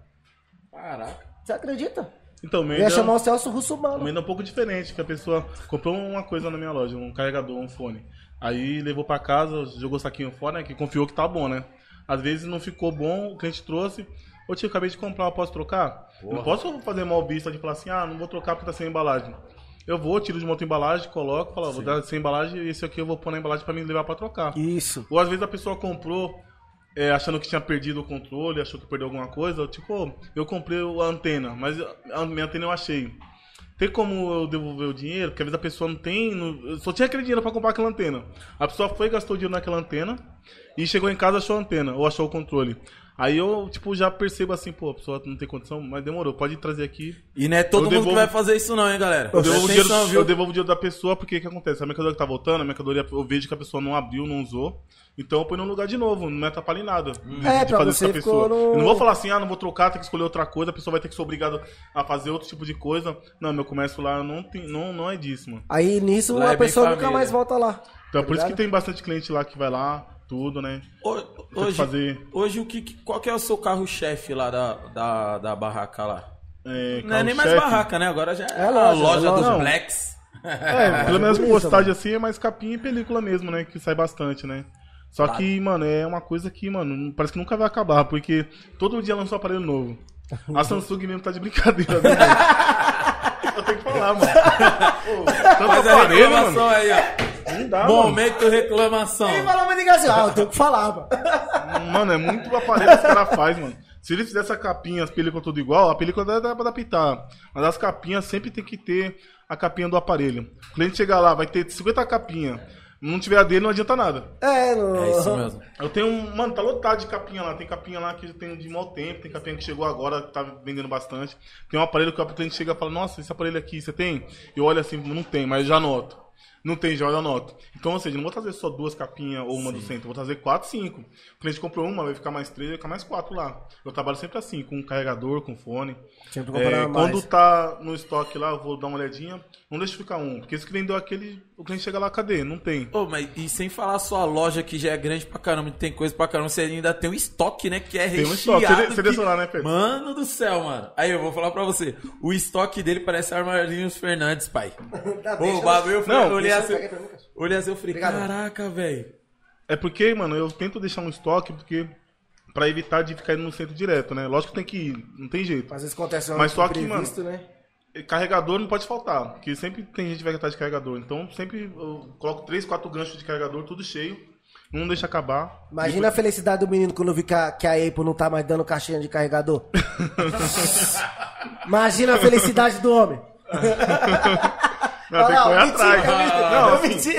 Caraca. Você acredita? Então, Eu ia chamar o Celso Russo, mano. ainda é um pouco diferente, que a pessoa comprou uma coisa na minha loja, um carregador, um fone. Aí levou pra casa, jogou o saquinho fora, né? Que confiou que tá bom, né? Às vezes não ficou bom, o cliente trouxe. Ô tio, acabei de comprar, eu posso trocar? Não posso fazer mal vista de falar assim, ah, não vou trocar porque tá sem embalagem. Eu vou, tiro de uma outra embalagem, coloco, falo, ó, vou dar sem embalagem e esse aqui eu vou pôr na embalagem pra me levar pra trocar. Isso. Ou às vezes a pessoa comprou é, achando que tinha perdido o controle, achou que perdeu alguma coisa. Tipo, eu comprei a antena, mas a minha antena eu achei. Tem como eu devolver o dinheiro? Porque às vezes a pessoa não tem. não- só tinha aquele dinheiro pra comprar aquela antena. A pessoa foi, gastou dinheiro naquela antena e chegou em casa achou a antena, ou achou o controle. Aí eu, tipo, já percebo assim, pô, a pessoa não tem condição, mas demorou, pode trazer aqui. E não é todo Eu mundo devolvo- que vai fazer isso não, hein, galera. Eu devolvo, o dinheiro, Atenção, viu? eu devolvo o dinheiro da pessoa, porque o que acontece? A mercadoria que tá voltando, a mercadoria eu vejo que a pessoa não abriu, não usou. Então eu ponho no lugar de novo, não me atrapalha em nada. de- É, de pra fazer isso você com a pessoa. ficou no- Eu não vou falar assim, ah, não vou trocar, tem que escolher outra coisa, a pessoa vai ter que ser obrigada a fazer outro tipo de coisa. Não, meu comércio lá não, tem, não, não é disso, mano. Aí nisso Lá é a bem pessoa nunca mais volta lá. Então é por isso que ligado? tem bastante cliente lá que vai lá, tudo, né? Ho- que Hoje, fazer. hoje o que, qual que é o seu carro-chefe lá da, da, da barraca lá? É, Não é nem mais barraca, né? Agora já é, É a loja, loja, é dos loja. blacks. É, (laughs) pelo menos postagem assim é mais capinha e película mesmo, né? Que sai bastante, né? Só Claro. que, mano, é uma coisa que, mano, parece que nunca vai acabar, porque todo dia lança um aparelho novo. A (laughs) Samsung mesmo tá de brincadeira, né? (laughs) Eu tenho que falar, mano. Pô, tanto a aparelho, reclamação mano. aí, ó. Não dá, mano. Momento reclamação. Aí fala, mas diga assim, ah, eu tenho que falar, mano. Mano, é muito aparelho que os caras fazem, mano. Se ele fizesse a capinha, as películas tudo igual, a película dá, dá pra adaptar. Mas as capinhas sempre tem que ter a capinha do aparelho. O cliente chegar lá, vai ter 50 capinhas. Não tiver a dele, não adianta nada. É, no... É isso mesmo. Eu tenho um. Mano, tá lotado de capinha lá. Tem capinha lá que eu tenho de mau tempo, tem capinha que chegou agora, que tá vendendo bastante. Tem um aparelho que o cliente chega e fala, nossa, esse aparelho aqui, você tem? Eu olho assim, não tem, mas eu já anoto. Não tem, já eu anoto. Então, ou seja, não vou trazer só duas capinhas ou uma do centro, vou trazer quatro, cinco. O cliente comprou uma, vai ficar mais três, vai ficar mais quatro lá. Eu trabalho sempre assim, com um carregador, com fone. Sempre É, mais. quando tá no estoque lá, eu vou dar uma olhadinha. Não deixa ficar um. Porque esse que vendeu aquele, o cliente chega lá, cadê? Não tem. Ô, mas e sem falar só a loja que já é grande pra caramba, tem coisa pra caramba, você ainda tem um estoque, né? Que é Tem um recheado. estoque. Você que- desceu lá, né, Pedro? Mano do céu, mano. Aí eu vou falar pra você. O estoque dele parece Armarinhos Fernandes, pai. (laughs) Tá, Ô, o bagulho, eu falei, Não, eu olhei eu assim, cara. olhei assim, eu falei, Obrigado. caraca, velho. É porque, mano, eu tento deixar um estoque porque pra evitar de ficar indo no centro direto, né? Lógico que tem que ir, não tem jeito. Às vezes acontece um Mas só que, imprevisto, né? Carregador não pode faltar, porque sempre tem gente que vai atrás de carregador. Então sempre eu coloco três, quatro ganchos de carregador, tudo cheio. Não deixa acabar. Imagina a felicidade do menino quando viu que a, que a Apple não tá mais dando caixinha de carregador. (laughs) Imagina a felicidade do homem. (laughs) Não, tem que correr atrás. Não, assim.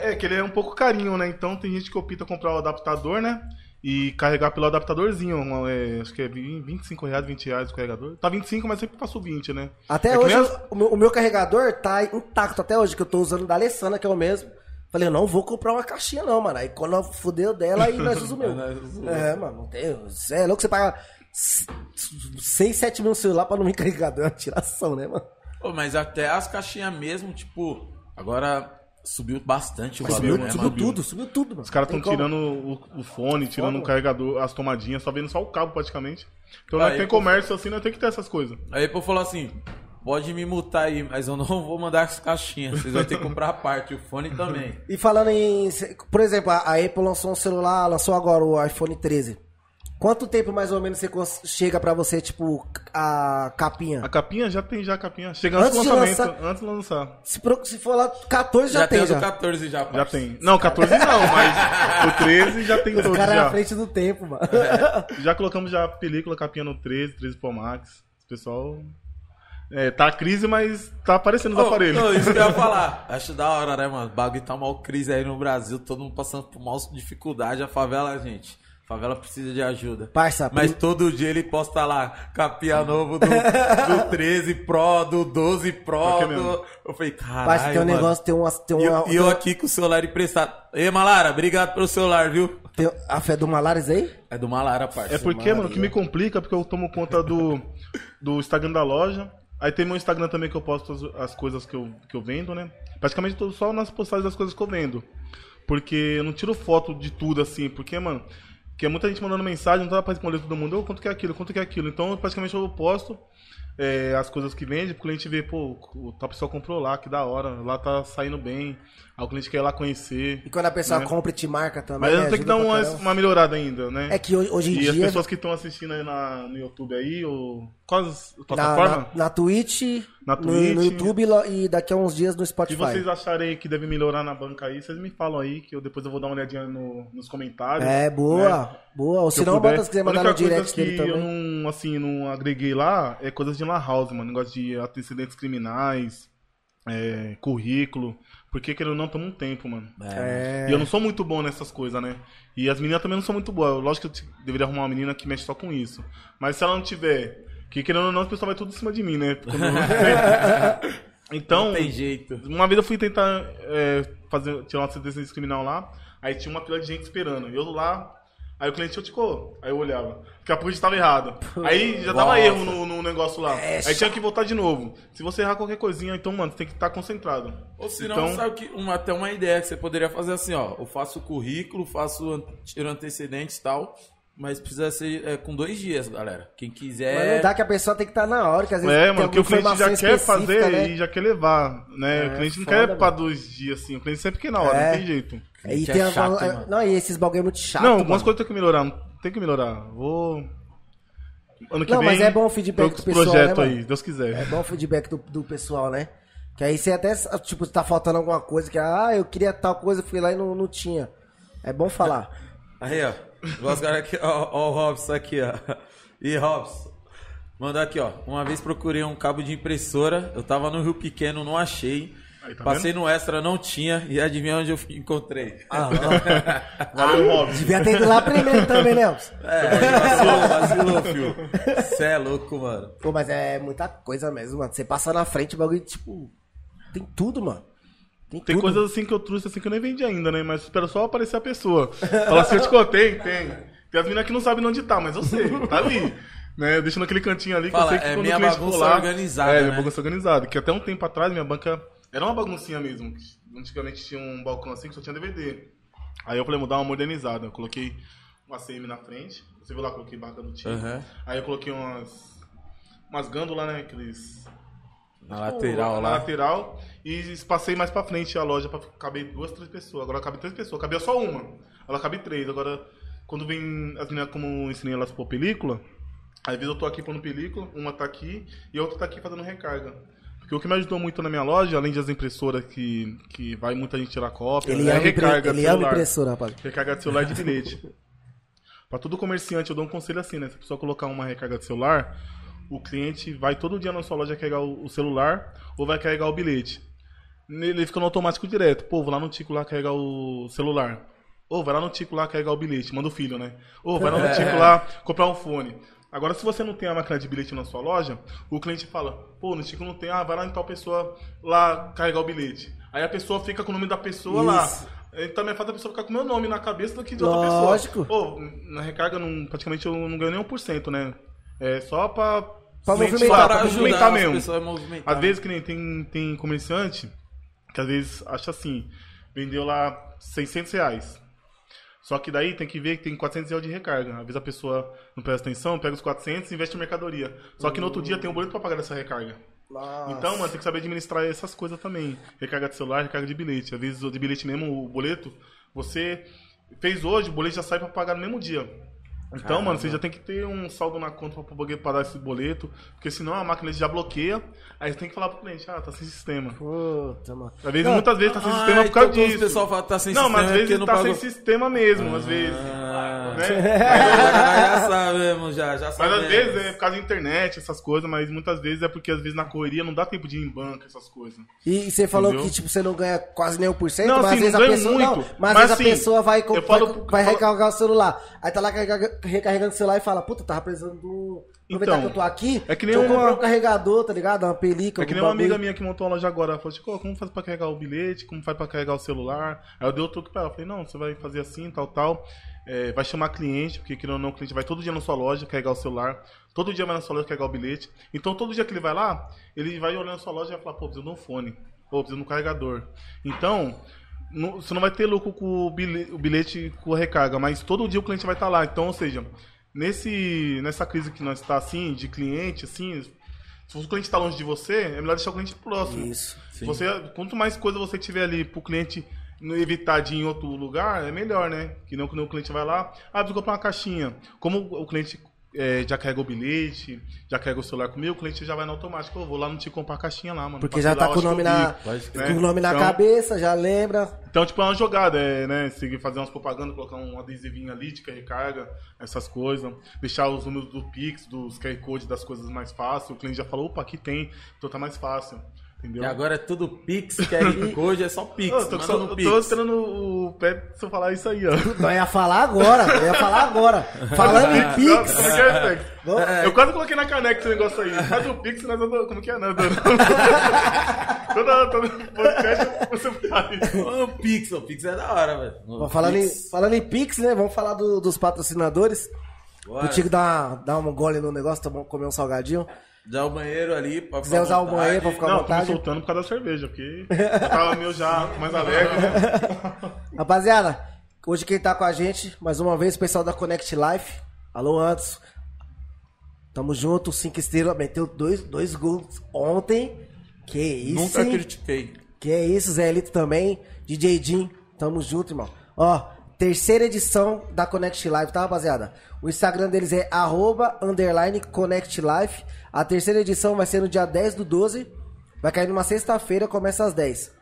É que ele é um pouco carinho, né? Então tem gente que opta comprar o adaptador, né? E carregar pelo adaptadorzinho. um, é, acho que é 25 reais, 20 reais o carregador. Tá 25, mas sempre passou 20, né? Até É hoje, nem o, meu, o meu carregador tá intacto até hoje, que eu tô usando da Alessandra, que é o mesmo. Falei, eu não vou comprar uma caixinha não, mano. Aí quando eu fudeu dela, aí nós usamos (laughs) o meu. É, mano, não tem. Você é louco, você paga s- 6, 7 mil celular pra não me (laughs) carregador. É uma tiração, né, mano? Pô, mas até as caixinhas mesmo, tipo, agora subiu bastante o Subiu, valor, Subiu, né, subiu tudo, subiu tudo, mano. Os caras Tem estão tirando o, o fone, tirando o carregador, as tomadinhas, só vendo só o cabo praticamente. Então Aí, nós tem pô. comércio assim, nós tem que ter essas coisas. Aí pô falou assim: pode me multar aí, mas eu não vou mandar as caixinhas. Vocês vão ter que comprar a parte, o fone também. (laughs) E falando em. Por exemplo, a Apple lançou um celular, lançou agora o iPhone 13. Quanto tempo mais ou menos você chega pra você, tipo, a capinha? A capinha já tem já a capinha. Chega antes, Antes do de lançamento, lançar- antes de lançar. Se, pro- se for lá 14 já, Já, tem tem, já. 14 já, Já parça. tem. Não, 14 não, mas o 13 já tem Os todos caras é já. à frente do tempo, mano. Já colocamos já a película, capinha no 13, 13 Pro Max. O pessoal. É, tá a crise, mas tá aparecendo os Ô, aparelhos. ô, isso que eu ia (laughs) falar. Acho da hora, né, mano? O bagulho tá mal crise aí no Brasil, todo mundo passando por mal dificuldade. A favela, gente. Favela precisa de ajuda. Parça, Mas prim- todo dia ele posta lá, capinha novo do, do (laughs) 13 Pro, do 12 Pro. Que Do... Eu falei, caralho. Parça, tem um mano. negócio, tem uma. Tem E eu, uma e eu aqui com o celular emprestado. Ei, Malara, obrigado pelo celular, viu? tem a fé do Malares aí? É do Malara, parça. É porque, mano, o que me complica é porque eu tomo conta do, do Instagram da loja. Aí tem meu Instagram também que eu posto as, as coisas que eu, que eu vendo, né? Praticamente tô só nas postagens das coisas que eu vendo. Porque eu não tiro foto de tudo assim, porque, mano, que é muita gente mandando mensagem, não dá pra responder todo mundo, ô, quanto que é aquilo, quanto que é aquilo. Então, praticamente eu posto é, as coisas que vende, pro cliente ver, pô, o tal pessoa comprou lá, que da hora, lá tá saindo bem. Aí o cliente quer ir lá conhecer. E quando a pessoa Né? compra e te marca também. Mas né? tenho que dar uma, uma melhorada ainda, né? É que hoje, em E as dia. pessoas que estão assistindo aí na, no YouTube aí, ou quais Na, plataformas? na, na Twitch, Na no- Twitch. no, YouTube lo- e daqui a uns dias no Se Spotify. vocês acharem que deve melhorar na banca aí, vocês me falam aí, que eu depois eu vou dar uma olhadinha no- nos comentários. É, boa, né? boa. Ou Se se eu não, bota se quiser A mandar no coisa direct que dele eu também. não, assim, não agreguei lá é coisas de lan house, mano. Negócio de antecedentes criminais, é, currículo. Porque querendo ou não, toma um tempo, mano. É. E eu não sou muito bom nessas coisas, né? E as meninas também não são muito boas. Lógico que eu deveria arrumar uma menina que mexe só com isso. Mas se ela não tiver, que querendo ou não, o pessoal vai tudo em cima de mim, né? (laughs) Então, Não tem jeito. uma vez eu fui tentar é, fazer, tirar uma sentença criminal lá, aí tinha uma fila de gente esperando. Eu lá, aí o cliente, eu ticou. Aí eu olhava. Daqui a pouco estava errado. Aí já dava Nossa. erro no, no negócio lá. É aí tinha que voltar de novo. Se você errar qualquer coisinha, então, mano, você tem que estar concentrado. Ou se não, Então- sabe que uma, até uma ideia que você poderia fazer assim, ó. Eu faço o currículo, faço tiro antecedentes e tal, mas precisa ser é, com dois dias, galera. Quem quiser. Mas não dá que a pessoa tem que estar na hora, que às vezes É, mano, que o cliente já quer fazer né? e já quer levar, né? É, o cliente não foda, quer mano. pra dois dias, assim. O cliente sempre quer na hora, É. não tem jeito. E tem é chato, a- mano. Não, e esses bagulho é muito chato. não, mano. algumas coisas tem que melhorar. Tem que melhorar. Vou. Ano que Não, vem. mas é bom o feedback do pessoal, projeto né, aí? Deus quiser. É bom o feedback do, do pessoal, né? Que aí você até, tipo, tá faltando alguma coisa que, ah, eu queria tal coisa, fui lá e não, não tinha. É bom falar. Aí, ó. Os caras aqui, ó, ó, o Robson aqui, ó. E Robson. Mandou aqui, ó. Uma vez procurei um cabo de impressora. Eu tava no Rio Pequeno, não achei. Aí, tá Passei no Extra, não tinha. E adivinha onde eu encontrei? Ah, (laughs) Valeu, Robson. devia ter ido lá primeiro também, Nelson. É, vacilou, vacilou, filho. Cê é louco, mano. Pô, mas é muita coisa mesmo, mano. Você passa na frente, o bagulho, tipo, tem tudo, mano. Tem, Tem coisas assim que eu trouxe assim que eu nem vendi ainda, né? Mas espero só aparecer a pessoa. Fala assim, eu te contei, tem. Tem as meninas que não sabem onde tá, mas eu sei, tá ali. Né? Deixa naquele cantinho ali que Fala, eu sei que é quando minha o cliente bagunça lá, organizada, É, né? minha bagunça organizada. Que até um tempo atrás minha banca era uma baguncinha mesmo. Antigamente tinha um balcão assim que só tinha DVD. Aí eu falei, vou dar uma modernizada. Eu coloquei uma CM na frente. Você viu lá, coloquei barca do time. Aham. Aí eu coloquei umas. Umas gândulas, né? Aqueles. Na lateral na lá. lateral e passei mais pra frente a loja pra caber duas, três pessoas. Agora cabe três pessoas. Cabia só uma. Ela cabe três. Agora, quando vem as meninas, como eu ensinei elas por película, às vezes eu tô aqui pondo película, uma tá aqui e a outra tá aqui fazendo recarga. Porque o que me ajudou muito na minha loja, além das impressoras que, que vai muita gente tirar cópia, Ele é ama, recarga de ele ama celular. impressora, rapaz. Recarga de celular e de bilhete. (laughs) Pra todo comerciante, eu dou um conselho assim, né? Se a pessoa colocar uma recarga de celular, o cliente vai todo dia na sua loja carregar o celular ou vai carregar o bilhete. Ele fica no automático direto. Pô, vou lá no Tico lá carregar o celular. Ou vai lá no Tico lá carregar o bilhete. Manda o filho, né? Ou vai lá no (laughs) Tico lá comprar um fone. Agora, se você não tem a máquina de bilhete na sua loja, o cliente fala, pô, no Tico não tem, ah, vai lá em tal pessoa lá carregar o bilhete. Aí a pessoa fica com o nome da pessoa Isso. lá. Então é mais fácil a pessoa ficar com o meu nome na cabeça do que de outra Lógico. pessoa. Pô, na recarga, não, praticamente eu não ganho nem 1%, né? É só pra. Pra movimentar, pra movimentar as mesmo. pessoas a movimentar. Às vezes que nem tem, tem comerciante que às vezes acha assim, vendeu lá 600 reais. Só que daí tem que ver que tem 400 reais de recarga. Às vezes a pessoa não presta atenção, pega os 400 e investe em mercadoria. Só que no outro dia tem um boleto pra pagar essa recarga. Nossa. Então, mano, tem que saber administrar essas coisas também. Recarga de celular, recarga de bilhete. Às vezes o de bilhete mesmo, o boleto, você fez hoje, o boleto já sai pra pagar no mesmo dia. Então, mano, você já tem que ter um saldo na conta pra poder pagar esse boleto, porque senão a máquina já bloqueia, aí você tem que falar pro cliente, ah, tá sem sistema. Puta, mano. Às vezes, Não, muitas vezes tá sem Ah, sistema por causa então quando disso. O pessoal fala tá sem não, sistema mas às é vezes não tá pagou. sem sistema mesmo, às vezes. Ah, Né? (laughs) já sabemos, já, já Mas sabemos. às vezes é por causa da internet, essas coisas, mas muitas vezes é porque às vezes na correria não dá tempo de ir em banco, essas coisas. E você falou Entendeu? que tipo, você não ganha quase nem 1%, Não, mas assim, às vezes não a pessoa. muito. Não, mas, Mas, assim, a pessoa vai, vai, falo- vai falo- recarregar o celular. Aí tá lá carrega- recarregando o celular e fala, puta, tava precisando do. Aproveitar Então, que eu tô aqui. é que nem uma- um carregador, tá ligado? Uma película. É que nem uma amiga minha que montou uma loja agora. Ela falou, Chico, como faz pra carregar o bilhete? Como faz pra carregar o celular? Aí eu dei o truque pra ela. Falei, não, você vai fazer assim, tal, tal. É, vai chamar cliente, porque querendo ou não, o cliente vai todo dia na sua loja carregar o celular. Todo dia vai na sua loja carregar o bilhete. Então, todo dia que ele vai lá, ele vai olhando a sua loja e vai falar, pô, preciso de um fone. Pô, preciso de um carregador. Então, não- você não vai ter lucro com o bilhete, o bilhete com a recarga, mas todo dia o cliente vai estar lá. Então, ou seja, nesse, nessa crise que nós está assim, de cliente, assim, se o cliente está longe de você, é melhor deixar o cliente próximo. Isso. Você, quanto mais coisa você tiver ali pro cliente não evitar de ir em outro lugar, é melhor, né? Que não quando o cliente vai lá, ah, preciso comprar uma caixinha. Como o cliente é, já carrega o bilhete, já carrega o celular comigo, o cliente já vai no automático. Eu vou lá não te comprar a caixinha lá, mano. Porque já tá eu com o nome na, né? com o nome na Então- cabeça, já lembra. Então, tipo, é uma jogada, é, né? Seguir fazer umas propagandas, colocar um adesivinho ali de que recarga, essas coisas. Deixar os números do Pix, dos QR Code, das coisas mais fácil. O cliente já falou, opa, aqui tem, então tá mais fácil. Entendeu? E agora é tudo Pix, QR (laughs) Code, é só Pix. Eu tô, só, no Pix. tô esperando o Pé se eu falar isso aí, ó. Eu ia falar agora, eu ia falar agora. (laughs) Falando em Pix. Como que é, Pix? Vamos- Eu quase coloquei na caneca esse negócio aí. Faz o Pix, nós vamos... Como que é, né? (laughs) Toda, toda podcast você faz. O Pix, o Pix é da hora, velho. Falando, em, Pix, falando em Pix, né? Vamos falar do- dos patrocinadores. bora. O Tico dá, dá um gole no negócio, tomar- comer um salgadinho. Já o banheiro ali, pra quiser usar o banheiro pra ficar à Não, tô me vontade. soltando por causa da cerveja, porque eu tava meio já mais alegre. (laughs) Rapaziada, hoje quem tá com a gente, mais uma vez, o pessoal da Connect Life. Alô, Antos. Tamo junto, cinco estrelas. Meteu dois, dois gols ontem. Que isso, Nunca hein? critiquei. Que é isso, Zé Elito também. DJ Jim, tamo junto, irmão. Ó, terceira edição da Connect Live, tá, rapaziada? O Instagram deles é arroba, underline Connect Live. A terceira edição vai ser no dia 10 do 12. Vai cair numa sexta-feira, começa às 10.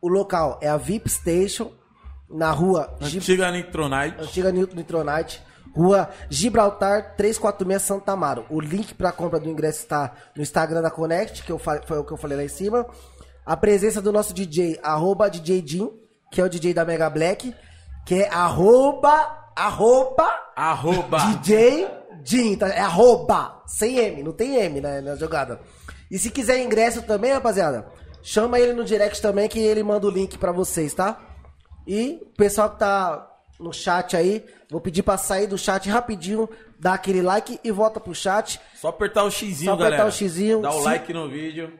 O local é a VIP Station, na rua Antiga Nitronite. Antiga Newton Nitronite, Rua Gibraltar 346 Santa Amaro. O link para compra do ingresso está no Instagram da Connect, que eu fa- foi o que eu falei lá em cima. A presença do nosso DJ, arroba DJ Jim, que é o DJ da Mega Black, que é arroba, arroba Arroba. DJ Jim, tá? É arroba, sem M, não tem M né, na jogada. E se quiser ingresso também, rapaziada, chama ele no direct também que ele manda o link pra vocês, tá? E o pessoal que tá no chat aí, vou pedir pra sair do chat rapidinho, dar aquele like e volta pro chat. Só apertar o xizinho, Só apertar galera. o xizinho. Dá o like no vídeo.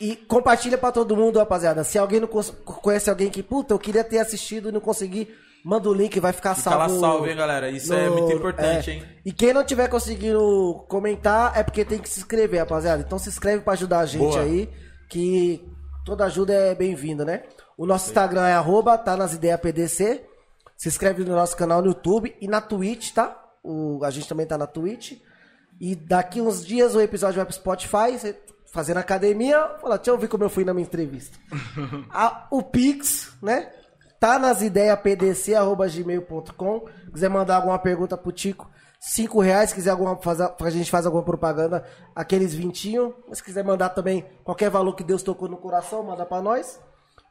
E compartilha pra todo mundo, rapaziada. Se alguém não conhece alguém que, puta, eu queria ter assistido e não consegui, manda o link, vai ficar Fica salvo. lá salvo, hein, galera. Isso é muito importante, é. hein? E quem não tiver conseguindo comentar é porque tem que se inscrever, rapaziada. Então se inscreve pra ajudar a gente Boa. aí, que toda ajuda é bem-vinda, né? O nosso Instagram é arroba, tá nas ideias PDC. Se inscreve no nosso canal no YouTube e na Twitch, tá? O, a gente também tá na Twitch. E daqui uns dias o episódio vai pro Spotify, você fazendo academia, fala, deixa eu ver como eu fui na minha entrevista. (laughs) A- o Pix, né? Tá nas ideias pdc.gmail.com. Quiser mandar alguma pergunta pro Tico, 5 reais. Se quiser alguma, fazer, a gente faz alguma propaganda, aqueles vintinho. Mas se quiser mandar também qualquer valor que Deus tocou no coração, manda pra nós.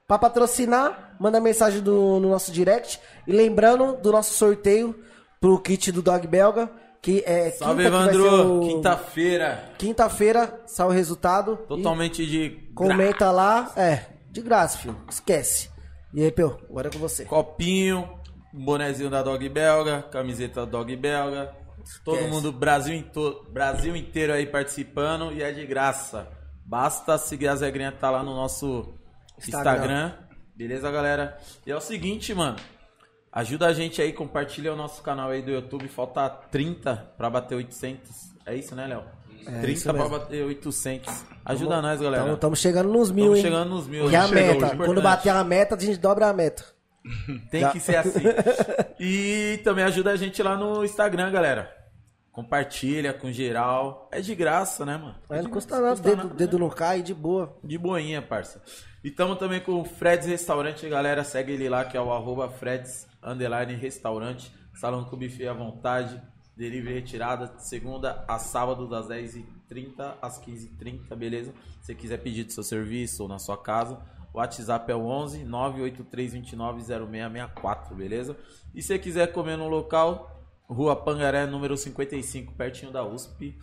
Pra patrocinar, manda mensagem do- no nosso direct. E lembrando do nosso sorteio pro kit do Dog Belga, que é Salve, quinta Evandro. o- Quinta-feira. Quinta-feira, sai o resultado. Totalmente de. comenta lá. É, de graça, filho. Esquece. E aí, Peu, agora é com você. Copinho, bonezinho da Dog Belga, camiseta da Dog Belga. Todo Esquece. mundo, Brasil, into- Brasil inteiro aí participando e é de graça. Basta seguir as regrinhas que tá lá no nosso Instagram. Instagram. Beleza, galera? E é o seguinte, mano. Ajuda a gente aí, compartilha o nosso canal aí do YouTube. Falta 30 pra bater 800. É isso, né, Léo? É 30 isso pra bater 800. Ajuda nós, galera. Estamos chegando nos mil, Tamo hein? chegando nos mil. Que é a meta. Quando bater a meta, a gente dobra a meta. (laughs) Tem Já. que ser assim. E também ajuda a gente lá no Instagram, galera. Compartilha com geral. É de graça, né, mano? Mas É não de custa nada, dedo, nada, dedo né? não cai, de boa. De boinha, parça. E tamo também com o Freds Restaurante, galera. Segue ele lá, que é o arroba Freds Restaurante. Salão com buffet à vontade. Delivery retirada segunda a sábado, das 10h30 às 15h30, beleza? Se você quiser pedir do seu serviço ou na sua casa, o WhatsApp é o 11 983290664, beleza? E se você quiser comer no local, Rua Pangaré, número 55, pertinho da USP.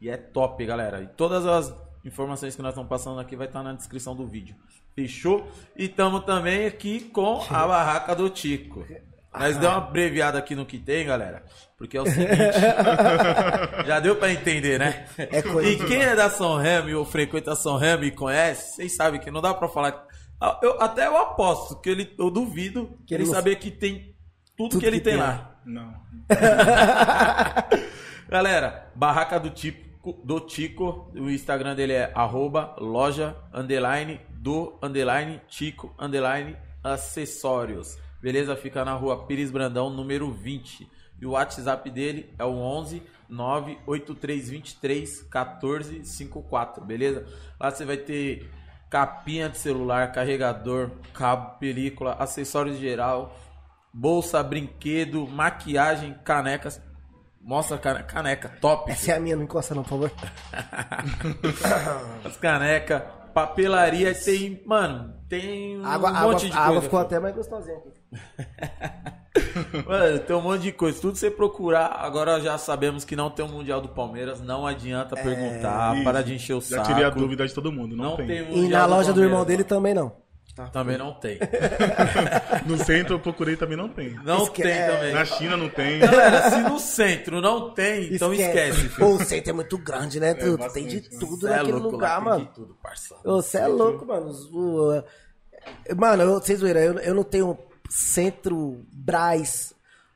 E é top, galera. E todas as informações que nós estamos passando aqui vai estar na descrição do vídeo. Fechou? E estamos também aqui com a (laughs) barraca do Tico. Nós deu uma abreviada aqui no que tem, galera. Porque é o seguinte. (laughs) já deu pra entender, né? É coisa e quem é da São Remo ou frequenta São Remo e conhece, vocês sabem que não dá pra falar. Ah, Eu, até eu aposto que ele, eu duvido que ele ele saber que tem tudo, Tudo que ele que tem tem lá. Não. (laughs) Galera, barraca do Tico, do Tico, o Instagram dele é arroba loja underline do underline Tico underline acessórios. Beleza? Fica na rua Pires Brandão, número 20. E o WhatsApp dele é o 11 98323 1454, beleza? Lá você vai ter capinha de celular, carregador, cabo, película, acessórios geral, bolsa, brinquedo, maquiagem, canecas. Mostra a cane- caneca, top. Essa é a minha, não encosta não, por favor. (laughs) As canecas, papelaria, tem, mano, tem um Água, monte água, de a água coisa. ficou até mais gostosinha aqui. Mano, tem um monte de coisa. Tudo você procurar, agora já sabemos que não tem o Mundial do Palmeiras, não adianta perguntar, Isso. para de encher o Já saco. tirei a dúvida de todo mundo. Não, Não tem. tem E na loja do irmão dele também não. mano. Também não tem. (laughs) No centro eu procurei também não tem. Não Esque- tem é, também. Na China não tem. Galera, se no centro não tem, então esquece. filho. Pô, o centro é muito grande, né? Tudo, tem de tudo Cê é naquele louco, lugar, lá tem mano. de tudo, parceiro. Você é louco, mano. Mano, eu, vocês viram, eu, eu não tenho centro Braz.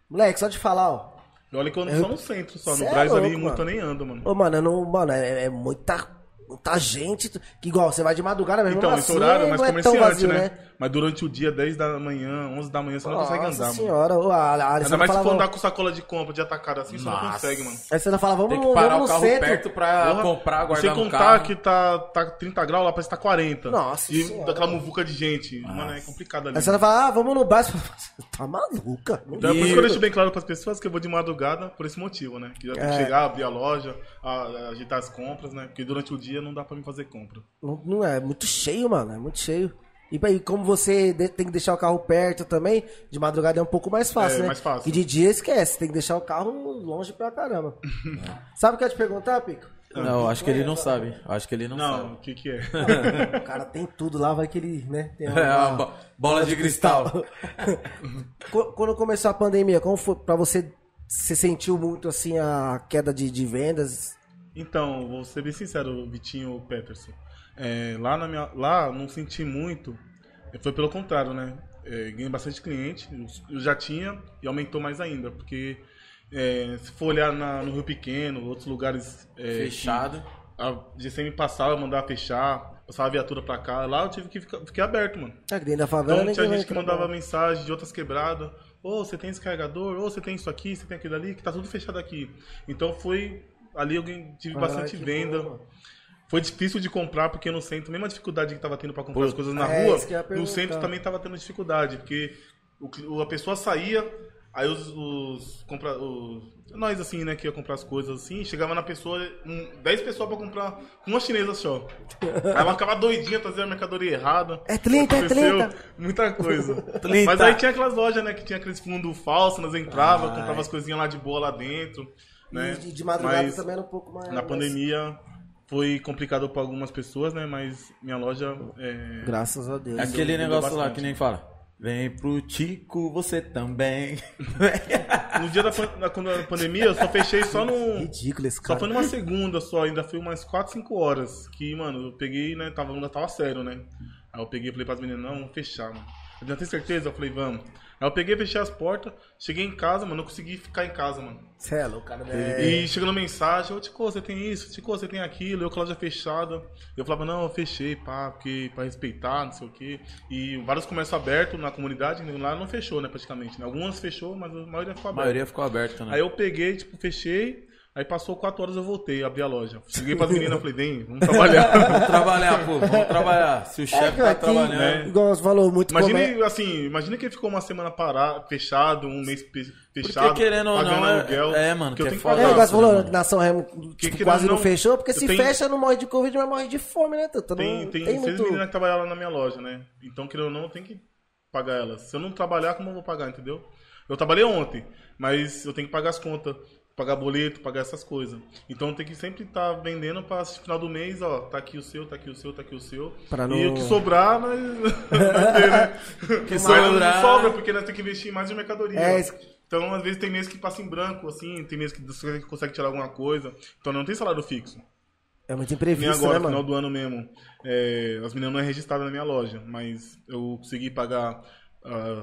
Moleque, só de falar, ó. Olha que eu não sou no centro só. No é Braz ali louco, muito eu nem ando, mano. Ô, mano, eu não, mano, é, é muita, muita gente. Que igual, você vai de madrugada mesmo. Então, esse assim, horário é mais não tão comerciante, vazio, né? Mas durante o dia, 10 da manhã, 11 da manhã, você não consegue Nossa andar, mano. senhora, ô, a, a Ainda mais se for andar com sacola de compra de atacado assim, você não Nossa. consegue, mano. Aí você não fala, vamos, Tem que parar vamos o carro centro. perto pra Porra, comprar, guardar Sem contar carro. que tá, tá 30 graus lá, parece que tá 40. Nossa E Senhora. daquela muvuca de gente. Mano, é complicado ali. Aí você não fala, ah, vamos no bar. Você fala, (laughs) tá maluca? Então é por isso que eu deixo bem claro pras pessoas que eu vou de madrugada por esse motivo, né? Que já tem que É. chegar, abrir a loja, a- a- ajeitar as compras, né? Porque durante o dia não dá pra mim fazer compra. Não, não é, muito cheio, mano, é muito cheio. E aí, como você de- tem que deixar o carro perto também, de madrugada é um pouco mais fácil, É, né? mais fácil. E de dia esquece, tem que deixar o carro longe pra caramba. (laughs) Sabe o que eu ia te perguntar, Pico? Não, acho que ele não sabe. Acho que ele não, Não, sabe. o que que é? (laughs) O cara tem tudo lá, vai que ele, né? Tem (laughs) É uma bo- bola de cristal. Qu- Quando começou a pandemia, como foi pra você? Você sentiu muito assim a queda de, de vendas? Então, vou ser bem sincero, Vitinho Peterson. É, lá, na minha, lá não senti muito, é, foi pelo contrário, né? É, ganhei bastante cliente, eu- já tinha e aumentou mais ainda, porque é, se for olhar na- no Rio Pequeno, outros lugares é, Fechado. a GCM passava, mandava fechar, passava a viatura pra cá, lá eu tive que ficar, fiquei aberto, mano. Ah, que dentro da favela Então ninguém tinha gente que mandava não. mensagem de outras quebradas. Ô, você tem esse carregador? Ô, você tem isso aqui? Você tem aquilo ali? Que tá tudo fechado aqui. Então foi. Ali eu tive Ah, bastante venda. Foi difícil de comprar porque no centro, mesmo a dificuldade que tava tendo pra comprar Pô, as coisas na é rua, no centro também tava tendo dificuldade. Porque o a pessoa saía, aí os. os, compra, os nós assim, né, que ia comprar as coisas assim, chegava na pessoa, um, 10 pessoas pra comprar uma chinesa só. Aí ela ficava doidinha, trazia a mercadoria errada. É 30, é Aconteceu 30. Muita coisa. (laughs) 30. Mas aí tinha aquelas lojas, né, que tinha aqueles fundos falsos, nós entrava, comprava as coisinhas lá de boa lá dentro. Né? E de, de madrugada Mas também era um pouco mais. Na pandemia foi complicado para algumas pessoas, né? Mas minha loja é, Graças a Deus. Aquele negócio lá que nem fala. Vem pro Tico, você também. (laughs) no dia da, quando a pandemia, eu só fechei só no. (laughs) Ridículo esse Só cara. foi numa segunda só, ainda foi umas 4, 5 horas. Que, mano, eu peguei, né? Tava, ainda tava sério, né? Aí eu peguei e falei pras meninas, não, vamos fechar, mano. Eu já tenho certeza? Eu falei, vamos. Aí eu peguei, fechei as portas, cheguei em casa, mano, não consegui ficar em casa, mano. Cê é louco, cara. É... E chegando mensagem, ô Tico, você tem isso, Tico, você tem aquilo, eu com a loja fechada. Eu falava, não, eu fechei, pá, porque pra respeitar, não sei o quê. E vários comércios abertos na comunidade, lá não fechou, né, praticamente. Né? Algumas fechou, mas a maioria ficou A aberta. maioria ficou aberta, né? Aí eu peguei, tipo, fechei, aí passou 4 horas eu voltei, abri a loja. Cheguei pras meninas, falei, vem, vamos trabalhar. (laughs) Vamos trabalhar, pô, vamos (laughs) trabalhar. Se o É, chefe cara, tá que, trabalhando. né? igual você falou, muito Imagine, comércio. assim, imagina que ele ficou uma semana parado, fechado, um mês fechado. querendo ou pagando não, é- aluguel, é, mano, que eu que é tenho que foda. É, pagar. igual você falou, mano. Nação Remo tipo, querendo quase ou não não, fechou, porque se tenho- fecha não morre de Covid, mas morre de fome, né? Tem, não tem, tem seis muito... meninas que trabalham lá na minha loja, né? Então, querendo ou não, eu tenho que pagar elas. Se eu não trabalhar, como eu vou pagar, entendeu? Eu trabalhei ontem, mas eu tenho que pagar as contas, pagar boleto, pagar essas coisas. Então, tenho que sempre estar vendendo para final do mês, ó, tá aqui o seu, tá aqui o seu, tá aqui o seu. Pra não- E o que sobrar, nós... (laughs) né? (laughs) Que Sobra, sobrar- não sobra, porque nós temos que investir mais em mercadoria. É, Então, às vezes, tem meses que passa em branco, assim, tem meses que você consegue tirar alguma coisa. Então, não tem salário fixo. É muito Nem imprevisto, agora, né, no final mano? do ano mesmo. É, as meninas não é registrada na minha loja, mas eu consegui pagar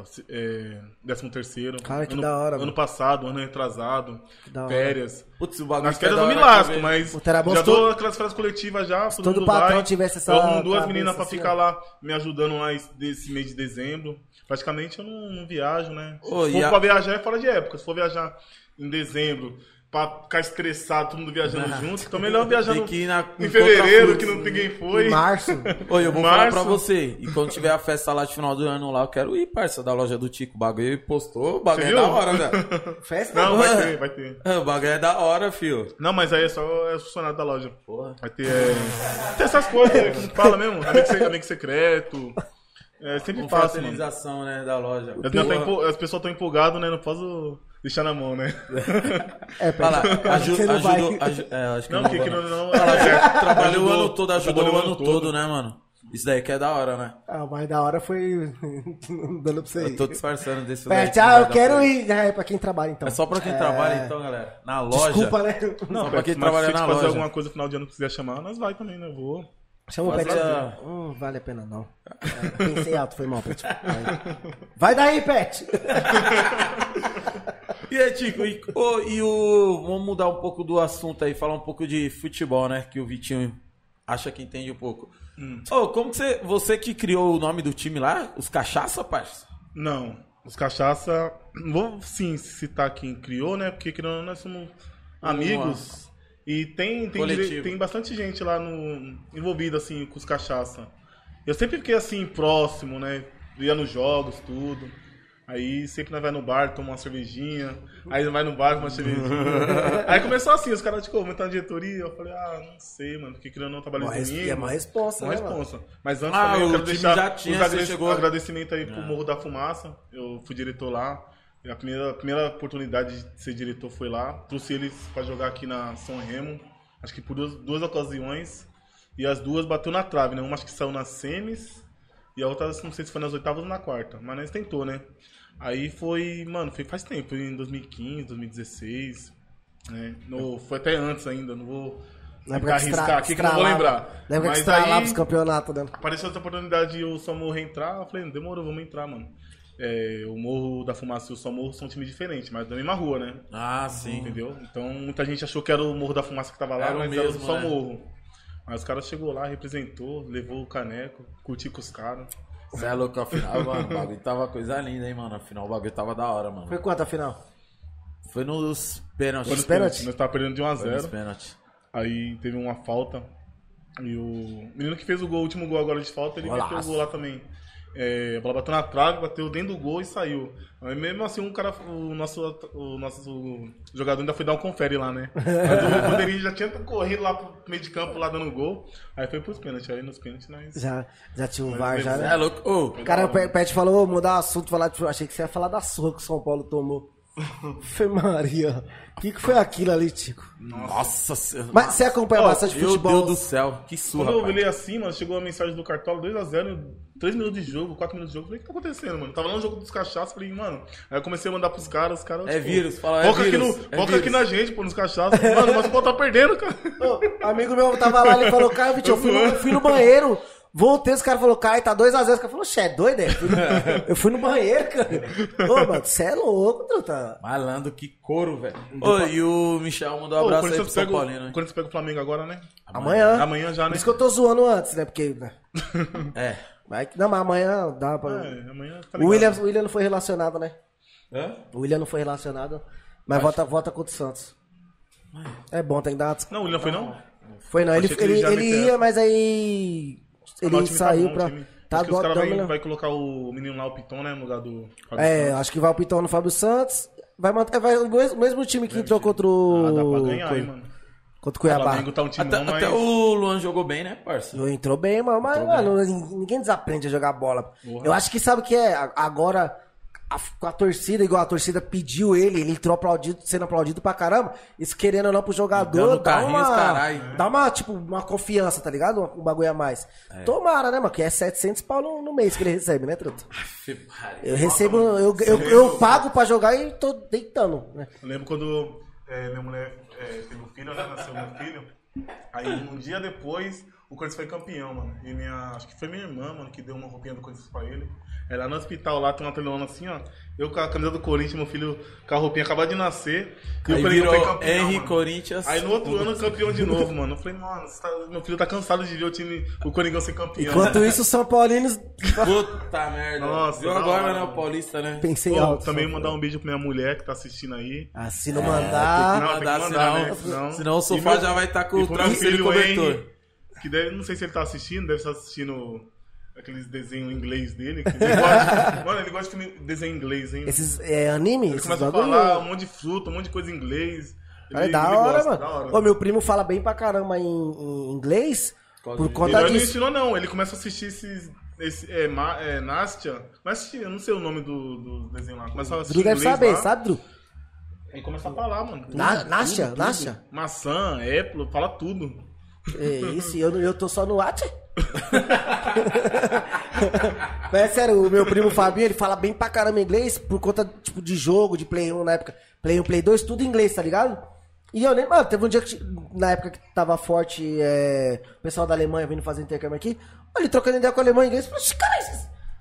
se- é, 13 terceiro. Cara, que ano, da hora, Ano mano. passado, ano retrasado, da hora. férias. Putz, o bagulho Nas que férias eu me lasco, mas Puta, já dou todo- aquelas férias coletivas já, todo, todo mundo patrão vai. tivesse essa Eu duas meninas pra assim, ficar lá me ajudando lá esse- desse mês de dezembro. Praticamente eu não, não viajo, né? Ô, Se for a- pra viajar é fora de época. Se for viajar em dezembro, pra ficar estressado, todo mundo viajando junto, então melhor viajar no- que na- em em fevereiro, que não ninguém foi. Em março. (laughs) Oi, eu vou falar Março. pra você. E quando tiver a festa lá de final do ano lá, eu quero ir, parça, da loja do Tico. O bagulho postou, o bagulho é da hora, velho. (laughs) Festa? Não, vai ter, vai ter. É, (laughs) O bagulho é da hora, fio. Não, mas aí é só é funcionário da loja. Porra. Vai ter. É... Tem essas coisas, né, como fala mesmo? Amigo, se- amigo secreto. É sempre fácil, mano. Confraternização, né, da loja. As, pessoas estão empolgadas, né? Não posso deixar na mão, né? É, lá, pera- aju- você não vai. ajudou. aju- é, acho que Não, não, vou, querendo não. não. É, trabalhou o ano todo, ajudou o ano todo, né, mano? Isso daí que é da hora, né? Ah, o mais da hora foi (laughs) dando pra você Eu ir. tô disfarçando desse Pet, daí, ah, vai eu quero pra- ir. Ah, é pra quem trabalha, então. É só pra quem É. trabalha, então, galera. Na loja. Desculpa, né? Não, pra quem trabalha se na fazer loja. alguma coisa no final de ano que quiser chamar, nós vai também, né? Eu vou. Chama o Fazer Pet. a- Hum, vale a pena não. É, pensei alto, foi mal, Pet. Vai, vai daí, Pet. (laughs) E aí, Tico, e, ô, e o. Vamos mudar um pouco do assunto aí, falar um pouco de futebol, né? Que o Vitinho acha que entende um pouco. Ô, como que você. Você que criou o nome do time lá? Os Cachaça, parça? Não, os cachaça. Vou sim citar quem criou, né? Porque não, nós somos amigos. E tem, tem, dire- tem bastante gente lá no, envolvida, assim, com os cachaça. Eu sempre fiquei assim, próximo, né? Ia nos jogos, tudo. Aí sempre nós vai no bar, toma uma cervejinha. Aí vai no bar, toma uma cervejinha. aí começou assim, os caras, tipo, aumentando a diretoria. Eu falei, ah, não sei, mano, porque querendo não trabalhar res- comigo. e é uma responsa, Uma né, mano? responsa. Mas antes Ah, também eu quero deixar já tinha, os agrade- chegou- agradecimento aí pro Morro da Fumaça. Eu fui diretor lá. E A primeira, a primeira oportunidade de ser diretor foi lá. Trouxe eles pra jogar aqui na São Remo. Acho que por duas, duas ocasiões. E as duas bateu na trave, né? Uma acho que saiu nas semis. E a outra, não sei se foi nas oitavas ou na quarta. Mas nós tentou, né? Aí foi, mano, foi faz tempo. Foi em 2015, 2016. Né? No, foi até antes ainda. Não vou que arriscar aqui que eu não vou lembrar. Que Mas estralava aí- os campeonatos, né? Apareceu essa oportunidade de o Samorro entrar, eu falei, demorou, vamos entrar, mano. É, o Morro da Fumaça e o Samorro são times diferentes, mas da mesma rua, né? Ah, sim. Entendeu? Então muita gente achou que era o Morro da Fumaça que tava lá, Era o mas mesmo, era só né? o Morro. Mas os caras chegou lá, representou, levou o caneco, curtiu com os caras. Você é louco, afinal, mano. O bagulho tava coisa linda, hein, mano. Afinal, o bagulho tava da hora, mano. Foi quanto a final? Foi nos pênaltis. Nos pênaltis? Nós tava perdendo de 1 a Foi nos 0 pênaltis. Aí teve uma falta. E o menino que fez o gol, o último gol agora de falta, ele Golaço. meteu o gol lá também. É, a bola bateu na trave, bateu dentro do gol e saiu. Mas mesmo assim, um cara, o nosso, o nosso jogador ainda foi dar um confere lá, né? Mas o (laughs) Bandeirinha já tinha corrido lá pro meio de campo, lá dando gol. Aí foi pros pênaltis. Aí nos pênaltis nós. Já, já tinha o VAR, já, Você é né? louco. Ô, O cara, o Pe- Pet falou, ô, mudar o assunto, falar, de- achei que você ia falar da surra que o São Paulo tomou. (laughs) Foi Maria. O que, que foi aquilo ali, Tico? nossa senhora. Mas você acompanha Ó, bastante Meu futebol? Deus do céu. Que surra, Quando eu olhei assim, mano, chegou a mensagem do Cartola 2x0. 3 minutos de jogo, 4 minutos de jogo. Falei, o que tá acontecendo, mano? Tava lá no jogo dos cachaços, falei, mano. Aí eu comecei a mandar pros caras, os caras. É vírus, fala, é Foca, aqui, vírus, no, é foca vírus. aqui na gente, pô, nos cachaços. Mano, mas o pau tá perdendo, cara. Ô, amigo meu tava lá, ele falou, Caio, Vitinho, eu fui no, fui no banheiro. Voltei, os caras falaram, Caio, tá 2x0. Os caras falaram, xe, é doido, é? Eu fui no- Eu fui no banheiro, cara. Ô, mano, você é louco, truta. Malandro, que couro, velho. Ô, e o Michel mandou um Ô, abraço aí pro São pega, o- Paulino, né? Corinthians pega o Flamengo agora, né? Amanhã. Amanhã já, Por né? isso que eu tô zoando antes, né? Porque. né? (laughs) É. Vai que- Não, mas amanhã dá pra. É, amanhã tá o. William, o William não foi relacionado, né? Hã? O William não foi relacionado. Mas volta, volta contra o Santos. É bom, tem que dar uma... Não, o William foi não? Foi não, ele, ele ele, ele ia, mas aí. Ele Mas tá saiu bom, o pra. time. Tá Acho que do os caras vai, vai colocar o menino lá, o Piton, né? No lugar do. Fábio É, Santos. acho que vai o Pitão no Fábio Santos. Vai manter vai, o mesmo, time que entrou contra o. Ah, dá pra ganhar mano. Contra o O Cuiabá. Flamengo tá um time Até, mas. até o Luan jogou bem, né, parça? Entrou bem, mano, mas, mano, ninguém desaprende a jogar bola. Eu acho que sabe o que é? Agora, a- com a torcida, igual a torcida pediu ele, ele entrou aplaudido, sendo aplaudido pra caramba. Isso querendo ou não pro jogador, dá uma, caralho. dá uma, tipo, uma confiança, tá ligado? Um, um bagulho a mais. Tomara, né, mano? Que é 700 pau no, no mês que ele recebe, né, truta? (laughs) Eu recebo, eu, eu, eu pago pra jogar e tô deitando, né? Eu lembro quando é, minha mulher é, teve um filho, né? Nasceu meu filho. Aí um dia depois o Corinthians foi campeão, mano. E minha. Acho que foi minha irmã, mano, que deu uma roupinha do Corinthians pra ele. É lá no hospital, lá tem uma telona assim, ó. Eu com a camisa do Corinthians, meu filho com a roupinha acabado de nascer. E Aí o Corinthians virou foi campeão. Henry mano. Corinthians. Aí no outro ano campeão de novo, (laughs) mano. Eu falei, mano, tá- meu filho tá cansado de ver o time, o Coringão ser campeão. Enquanto isso, os São Paulinos. (laughs) Puta merda. Nossa, Viu agora, hora, né, o. Paulista, né? Pensei Pô, alto. também mandar um beijo pra minha mulher que tá assistindo aí. Ah, se não Tem mandar. Não, tem que mandar, mandar, senão, né? Senão- senão o sofá meu- já vai estar com e o travesseiro e filho cobertor. Henry, que deve, não sei se ele tá assistindo, deve estar assistindo aqueles desenhos em inglês dele. que Ele gosta, (laughs) mano, ele gosta de filme- desenho em inglês, hein? Esses é, anime? ele começa a bagulho? falar um monte de fruta, um monte de coisa em inglês. Ele, É da ele hora, gosta, mano. da hora. Ô, meu primo fala bem pra caramba em, em inglês por Ele Ele conta não disso. ensinou, não. Ele começa a assistir esses. Esse, é, Ma, é, Nastia. Mas assistir, eu não sei o nome do, do desenho lá. Começa a assistir Drew deve inglês saber, lá, sabe, Drew? E começa a falar, mano. Tudo, Na- tudo, Nastia? tudo. Nastia? Maçã, Apple, fala tudo. É isso, eu, eu tô só no Watch. Mas é sério, o meu primo Fabinho, ele fala bem pra caramba inglês por conta tipo, de jogo, de Play 1 na época. Play 1, Play 2, tudo em inglês, tá ligado? E eu nem, mano, teve um dia que, na época que tava forte é, o pessoal da Alemanha vindo fazer intercâmbio aqui, ele trocando ideia com o alemão em inglês, eu falei, cara,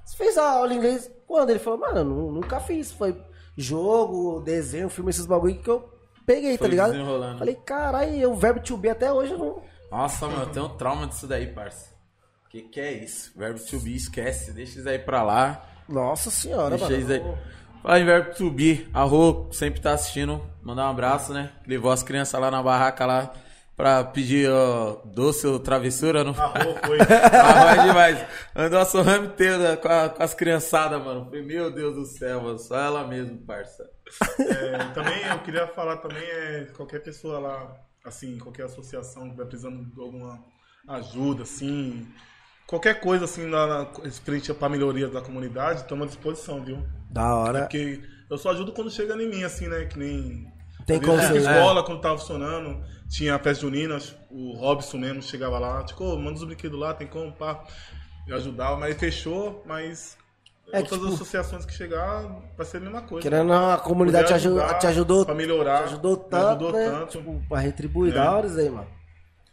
você, fez a aula em inglês quando? Ele falou, mano, eu nu- nunca fiz, foi jogo, desenho, filme, esses bagulho que eu peguei, tá Foi ligado? desenrolando. Falei, caralho, o verbo to be até hoje eu não... Nossa, mano, eu tenho um trauma disso daí, parça. Que que é isso? Verbo to be, esquece. Deixa isso aí pra lá. Nossa senhora, Deixa mano. isso aí. Fala em verbo to be. A Rô sempre tá assistindo. Mandar um abraço, né? Levou as crianças lá na barraca lá pra pedir ó, doce ou travessura. Não... A Rô (laughs) foi. Ah, vai demais. Andou a sorrame inteira com, a- com as criançadas, mano. Falei, meu Deus do céu, mano. Só ela mesmo, parça. É, também eu queria falar também é qualquer pessoa lá, assim, qualquer associação que estiver precisando de alguma ajuda, assim, qualquer coisa assim na, na, frente para melhoria da comunidade, estamos à disposição, viu? Da hora. Porque eu só ajudo quando chega em mim, assim, né? Que nem. Tem como ser- escola, quando tava funcionando, tinha a festa junina, o Robson mesmo chegava lá, tipo, "Ô, manda os brinquedos lá, tem como, pá. Eu ajudava, mas fechou, mas. É outras tipo, associações que chegar, vai ser a mesma coisa. Querendo a comunidade te, ajudar, te ajudou. pra melhorar, Te ajudou me tanto, ajudou né? tanto. Tipo, pra retribuir. É. Da hora aí, mano.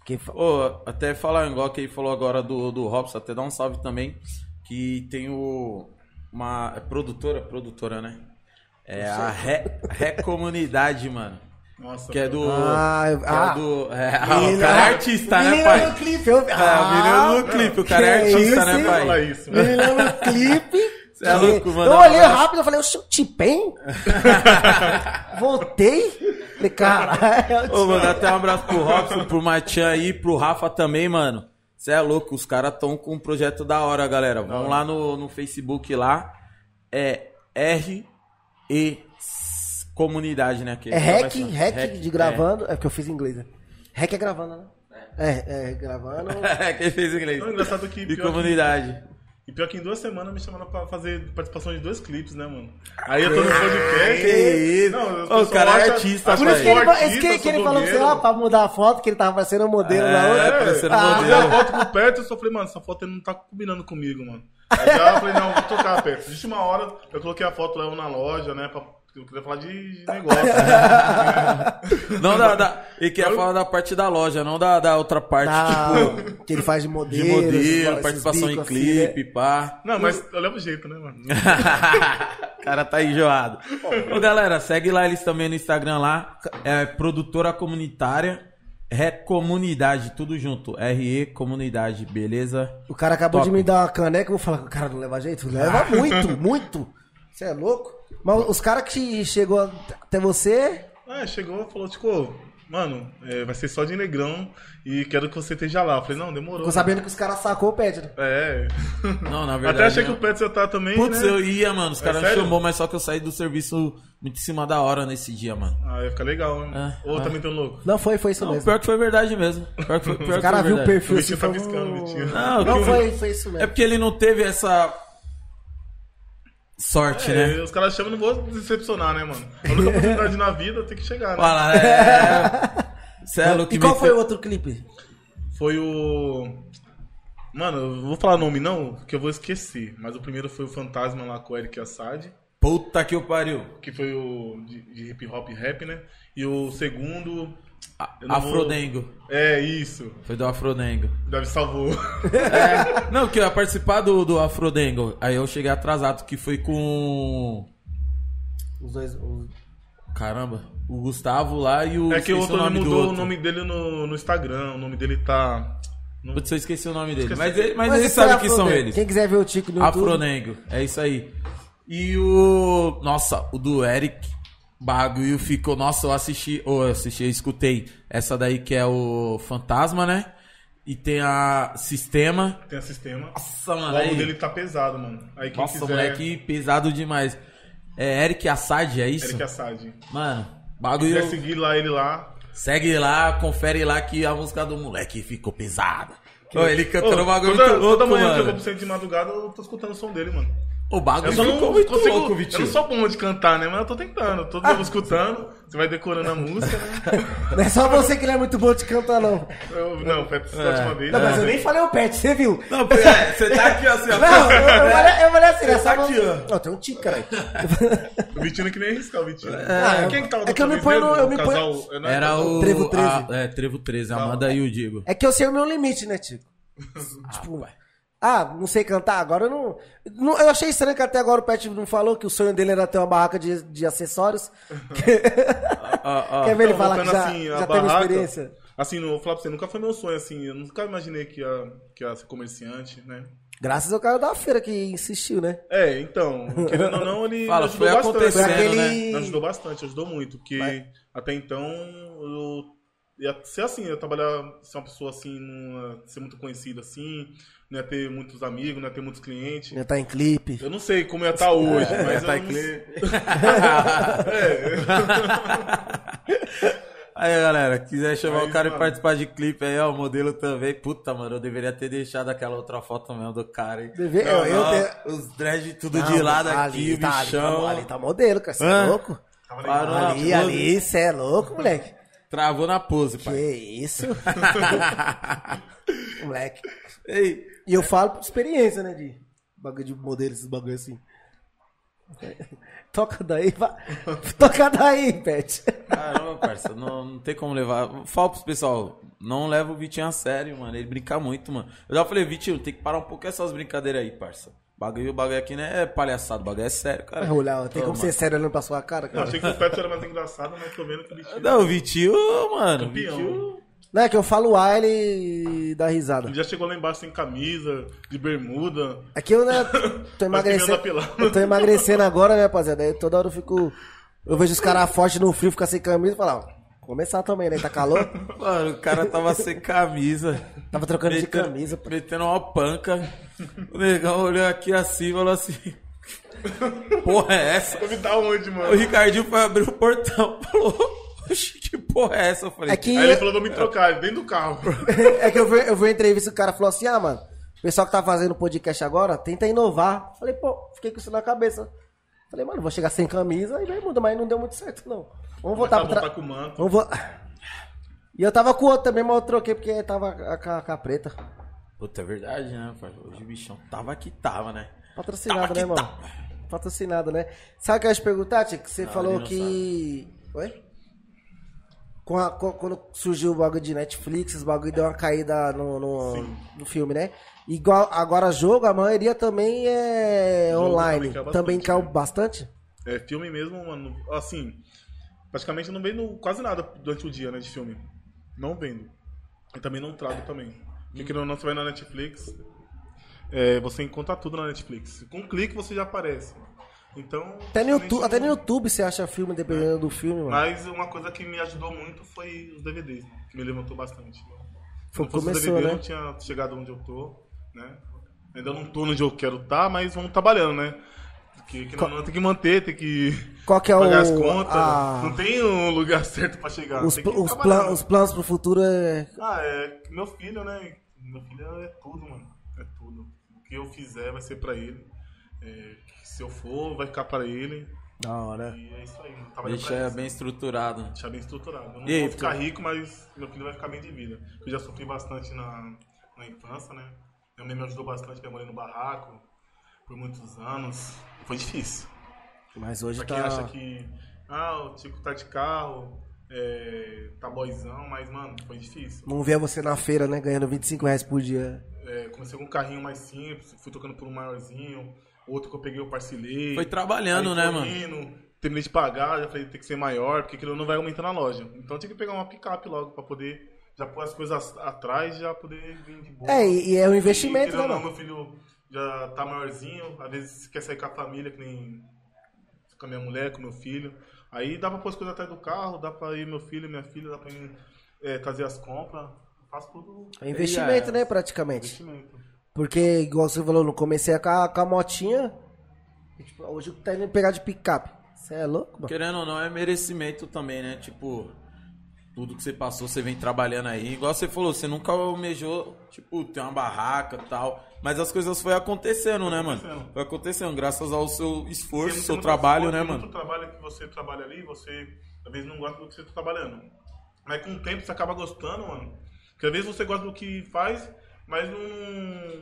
Que fa- Ô, até falar igual que ele falou agora do, do Robson, até dar um salve também. Que tem o. Uma. É produtora? Produtora, né? É a Ré, Ré Comunidade, mano. Nossa, Que é do. Ah, que é ah. do. É, ah, (laughs) o Menina- cara é artista, né, menina pai? no clipe, eu... É, o menino no clipe, o cara é que artista, isso, né, pai? Isso. Menina no clipe. Cê é louco, mano. Eu olhei rápido, eu falei, o seu Tipem? Voltei. Falei, caralho. Ô, mano, até um abraço pro Robson, pro Matian aí, pro Rafa também, mano. Você é louco, os caras tão com um projeto da hora, galera. Vamos lá no, no Facebook lá. É R E S- Comunidade, né? Que É hack, hack de gravando. É porque eu fiz em inglês, né? Hack é gravando, né? É, é, gravando. (laughs) É, quem fez inglês. Não, engraçado que E comunidade. E pior que em duas semanas me chamaram pra fazer participação de dois clipes, né, mano? Aí eu tô no podcast. Que isso? Não, o cara é artista, Por isso que eu ele, isso que, artista, que ele falou blogueiro. lá, pra mudar a foto, que ele tava parecendo modelo na É, outra. parecendo Ah, Eu modelo. a foto por perto, eu só falei, mano, essa foto não tá combinando comigo, mano. Aí já eu falei, não, vou trocar, Pet. De última hora, eu coloquei a foto lá na loja, né? Pra, eu queria falar de, de negócio. né? (laughs) Não da, da. E quer falar da parte da loja, não da, da outra parte, tipo, que ele faz de modelo. de modelo, participação em assim, clipe, né? pá. Não, mas eu levo jeito, né, mano? (laughs) o cara tá enjoado. Ô, galera, segue lá eles também no Instagram lá. É produtora comunitária. Recomunidade, tudo junto. RE Comunidade, beleza? O cara acabou Top. de me dar uma caneca, eu vou falar que o cara não leva jeito. Leva muito, muito. Você é louco? Mas os caras que chegou até você, Ah, chegou e falou, tipo, mano, é, vai ser só de negrão e quero que você esteja lá. Eu falei, não, demorou. ficou sabendo que os caras sacou o pet, né? É. (laughs) Não, na verdade. Até achei que não. o Pet ia estar também, Putz, né? eu ia, mano. Os É caras me sério? chamou, mas só que eu saí do serviço muito em cima da hora nesse dia, mano. Ah, ia ficar legal, né? É, Ou é. também tão louco. Não foi, foi isso Não, mesmo. pior que foi verdade mesmo. Pior que foi, (laughs) pior Os que caras foi viu o perfil O assim Vitinho tá falou, piscando, "Hum, Vitinho." Não, Não, que foi, foi isso mesmo. É porque ele não teve essa sorte, É, né? os caras chamam, não vou decepcionar, né, mano? A única (laughs) oportunidade na vida tem que chegar, né? Fala, é. Cê é louco E qual foi o outro clipe? Foi o. Mano, eu vou falar nome não, que eu vou esquecer. Mas o primeiro foi o Fantasma lá com o Eric Assad, Puta que o pariu. que foi o de, de hip hop rap, né? E o segundo. A- Eu não vou- Afrodengo. É, isso. Foi do Afrodengo. Deve salvou. É, (laughs) não, que eu ia participar do, do Afrodengo. Aí eu cheguei atrasado, que foi com. Os dois. os- Caramba, o Gustavo lá e o. É que o outro ele do mudou outro. o nome dele no, no Instagram. O nome dele tá. no- Putz, eu esqueci o nome dele. Esqueci. Mas ele, mas Mas ele sabe é que são eles. Quem quiser ver o Tico no YouTube. Afronengo, é isso aí. E o. Nossa, o do Eric. Bagulho ficou. Nossa, eu assisti. Ou eu assisti, eu escutei. Essa daí que é o Fantasma, né? E tem a Sistema. Tem a sistema. Nossa, O mano. álbum Aí, dele tá pesado, mano. Aí quem nossa, quiser. moleque pesado demais. É Eric Assad, é isso? Eric Assad. Mano, Se bagulho. quiser seguir lá ele lá. Segue lá, confere lá que a música do moleque ficou pesada. Ô, ele cantando um bagulho toda, muito louco, toda manhã que eu vou mano. pro centro de madrugada, eu tô escutando o som dele, mano. O bagulho Eu só não ficou muito consigo. louco, eu Vitinho. não sou bom de cantar, né? Mas eu tô tentando. Todo dia eu vou escutando. Você vai decorando a música, né? (laughs) Não é só você que não é muito bom de cantar, não. Eu, não, foi a É. última vez. Não, mas eu nem falei o pet, você viu? Não, é, você tá aqui assim, ó. Não, eu, eu, falei, eu falei assim, Você nessa tá aqui, ó. Não, tem um tique, caralho. O Vitinho que nem arriscar o Vitinho. É, Quem que tava é que eu me ponho no- eu O me ponho- casal, é, não é Era o. Trevo 13. a- é, Trevo 13, Amanda e o Diego. É que eu sei o meu limite, né, Tico? (laughs) tipo, ah, não sei cantar, agora eu não, não- Eu achei estranho que até agora o Pet não falou que o sonho dele era ter uma barraca de, de acessórios. Ó, (laughs) ó. (laughs) Quer ver ele falar que já, assim, já a teve barraca, experiência? Assim, não, vou falar pra você, nunca foi meu sonho, assim. Eu nunca imaginei que ia, que ia ser comerciante, né? Graças ao cara da feira que insistiu, né? É, então, querendo ou não, ele (laughs) Fala, me ajudou foi bastante. acontecendo, Foi aquele- né? Me ajudou bastante, ajudou muito, porque Mas- até então eu ia ser assim, eu ia trabalhar, ser uma pessoa assim, não ia ser muito conhecida assim, não ia ter muitos amigos, não ia ter muitos clientes. Já tá em clipe. Eu não sei como ia estar hoje, (laughs) É, mas tá eu em não sei. (laughs) Aí, galera, quiser chamar Aí, o cara e participar de clipe aí, ó, o modelo também. Puta, mano, eu deveria ter deixado aquela outra foto mesmo do cara, hein? Deve- Não, eu, eu Ó, tenho- Os dread tudo Não, de lado aqui, ali, o tá, ali, bichão. tá, ali tá modelo, cara. Você é louco? Parou na Ali, ali, você é louco, moleque. Travou na pose, Que pai. isso? (laughs) moleque. Ei, E eu falo por experiência, né? De bagulho de modelo, esses bagulho assim. Toca daí, vai. Toca daí, Pet. caramba, parça, não, não tem como levar. Fala pros pessoal, não leva o Vitinho a sério, mano. Ele brinca muito, mano. Eu já falei, Vitinho, tem que parar um pouco essas brincadeiras aí, parça. Bagulho, o bagulho aqui não é palhaçado, o bagulho é sério, cara. Vai olhar, tem Ô, como mano. ser sério olhando pra sua cara, Eu cara? achei que o Pet era mais engraçado, mas tô vendo que o bichinho. Não, o Vitinho, mano. o Campeão. Vitinho- Não, é que eu falo A ele dá risada. Ele já chegou lá embaixo sem camisa, de bermuda. É que eu, né, tô (laughs) emagrecendo. Eu tô emagrecendo agora, né, rapaziada? Aí toda hora eu fico. Eu vejo os caras fortes no frio, ficar sem camisa e falar, ó, começar também, né? Tá calor? (laughs) Mano, o cara tava sem camisa. Tava trocando de metendo- camisa. pô. Metendo uma panca. O negão olhou aqui assim e falou assim: Porra, é essa? Deve dar onde, O mano? Ricardinho foi abrir o portão falou: Oxi, que porra é essa? Eu falei: É que, Aí ele falou pra me trocar, dentro do carro. (laughs) é que eu vi, eu vi uma entrevista e o cara falou assim: ah, mano, o pessoal que tá fazendo podcast agora tenta inovar. Falei, pô, fiquei com isso na cabeça. Falei, mano, vou chegar sem camisa e vai mudar, mas não deu muito certo, não. Vamos voltar pra voltar trás. com o manto. Vamos vo... E eu tava com o outro também, mas eu troquei porque tava a, a, a preta. Puta, é verdade, né, pai? Hoje o bichão tava que tava, né? Patrocinado, Tava né, mano? tava. Patrocinado, né? Sabe o que eu ia te perguntar, Tia? Que você Não, falou que. Oi? Com a- com- quando surgiu o bagulho de Netflix, os bagulho deu uma caída no, no, no filme, né? Igual agora jogo, a maioria também é Jogo online. também caiu Também bastante, caiu né? bastante? É, filme mesmo, mano, assim, praticamente eu não vendo quase nada durante o dia, né, de filme. Não vendo. E também não trago também. Porque ou não, você vai na Netflix, é, você encontra tudo na Netflix. Com um clique você já aparece. Então. Até no, YouTube, até no YouTube você acha filme, dependendo do filme, mano. Mas uma coisa que me ajudou muito foi os DVDs, que me levantou bastante. Se Foi- os começou, DVD, eu né? não tinha chegado onde eu tô, né? Ainda não tô onde eu quero estar, mas vamos trabalhando, né? Porque que não, não, tem que manter, tem que Qual que é pagar o- as contas. a- Não tem um lugar (laughs) certo pra chegar. Os, que pl- os, plan- os planos pro futuro é. Ah, é meu filho, né? Meu filho é tudo, mano. É tudo. O que eu fizer vai ser pra ele. É, se eu for, vai ficar pra ele. Da hora. E é isso aí. Não trabalhar Deixa pra isso. bem estruturado. deixar bem estruturado. Eu não E aí, vou ficar tu- rico, mas meu filho vai ficar bem de vida. Eu já sofri bastante na, na infância, né? Minha mãe me ajudou bastante, minha mãe no barraco por muitos anos. Foi difícil. Mas hoje Pra quem tá. acha que, ah, o Tico tá de carro, é, tá boizão, mas, mano, foi difícil. Não vê você na feira, né? Ganhando 25 reais por dia. É, comecei com um carrinho mais simples, fui tocando por um maiorzinho, outro que eu peguei eu parcelei. Foi trabalhando, né, foi mano? terminei de pagar, já falei tem que ser maior, porque aquilo não vai aumentar na loja. Então eu tinha que pegar uma picape logo pra poder já pôr as coisas atrás e já poder vir de boa. É, e, é um investimento, E, né, não, mano? meu filho já tá maiorzinho, às vezes quer sair com a família, que nem com a minha mulher, com meu filho. Aí dá pra pôr as coisas atrás do carro, dá pra ir meu filho, minha filha, dá pra ir é, trazer as compras. Faço tudo É investimento, É. né, praticamente. investimento. Porque, igual você falou, não comecei com a, com a motinha. e, tipo, hoje tá indo pegar de picape. Você é louco, mano? Querendo ou não, é merecimento também, né? Tipo, tudo que você passou, você vem trabalhando aí. Igual você falou, você nunca almejou, tipo, ter uma barraca e tal. Mas as coisas foi acontecendo, né, mano? Foi acontecendo, graças ao seu esforço, Tem seu trabalho, esforço, né, mano? muito trabalho que você trabalha ali, você às vezes não gosta do que você tá trabalhando. Mas com o tempo você acaba gostando, mano. Porque às vezes você gosta do que faz, mas não,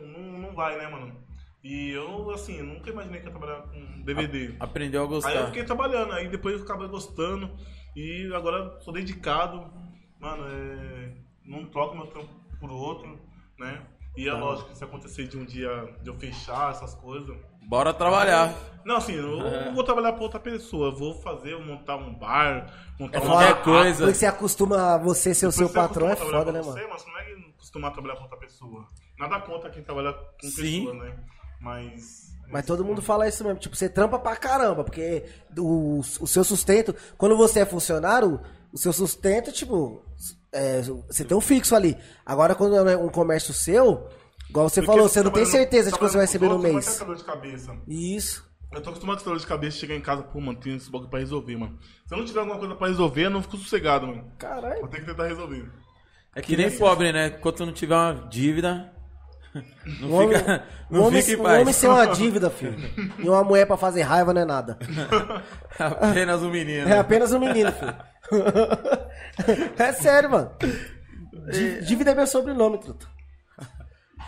não, não vai, né, mano? E eu, assim, nunca imaginei que ia trabalhar com DVD. Aprendeu a Aí eu gostar. fiquei trabalhando, aí depois eu acabei gostando. E agora sou dedicado. Mano, é, não troco meu tempo por outro, né? E é lógico que se acontecer de um dia de eu fechar essas coisas. Bora trabalhar. Não, assim, eu É. não vou trabalhar pra outra pessoa. Vou fazer, montar um bar, montar É uma qualquer coisa. Porque você acostuma você ser o seu patrão, é foda, né, você, mano? Mas você não é acostumar a trabalhar pra outra pessoa. Nada contra quem trabalha com Sim. pessoa, né? Mas. Mas todo mundo fala isso mesmo. Tipo, você trampa pra caramba, porque o, o seu sustento, quando você é funcionário, o seu sustento, tipo, é, você tem um fixo ali. Agora, quando é um comércio seu, igual você Porque falou, você não tem certeza de que você vai receber no mês. ter dor de cabeça. Isso. Eu tô acostumado com essa dor de cabeça, chegar em casa, pô, mano, tem esse bagulho pra resolver, mano. Se eu não tiver alguma coisa pra resolver, eu não fico sossegado, mano. Caralho. Vou ter que tentar resolver. É que nem pobre, né? Enquanto não tiver uma dívida, (laughs) não Um homem, fica, um não homem, fica em um paz. homem sem uma (laughs) dívida, filho. E uma mulher pra fazer raiva não é nada. (laughs) Apenas um menino. É apenas um menino, filho. (laughs) É sério, mano. Dí- Dívida é meu sobrenome, truta.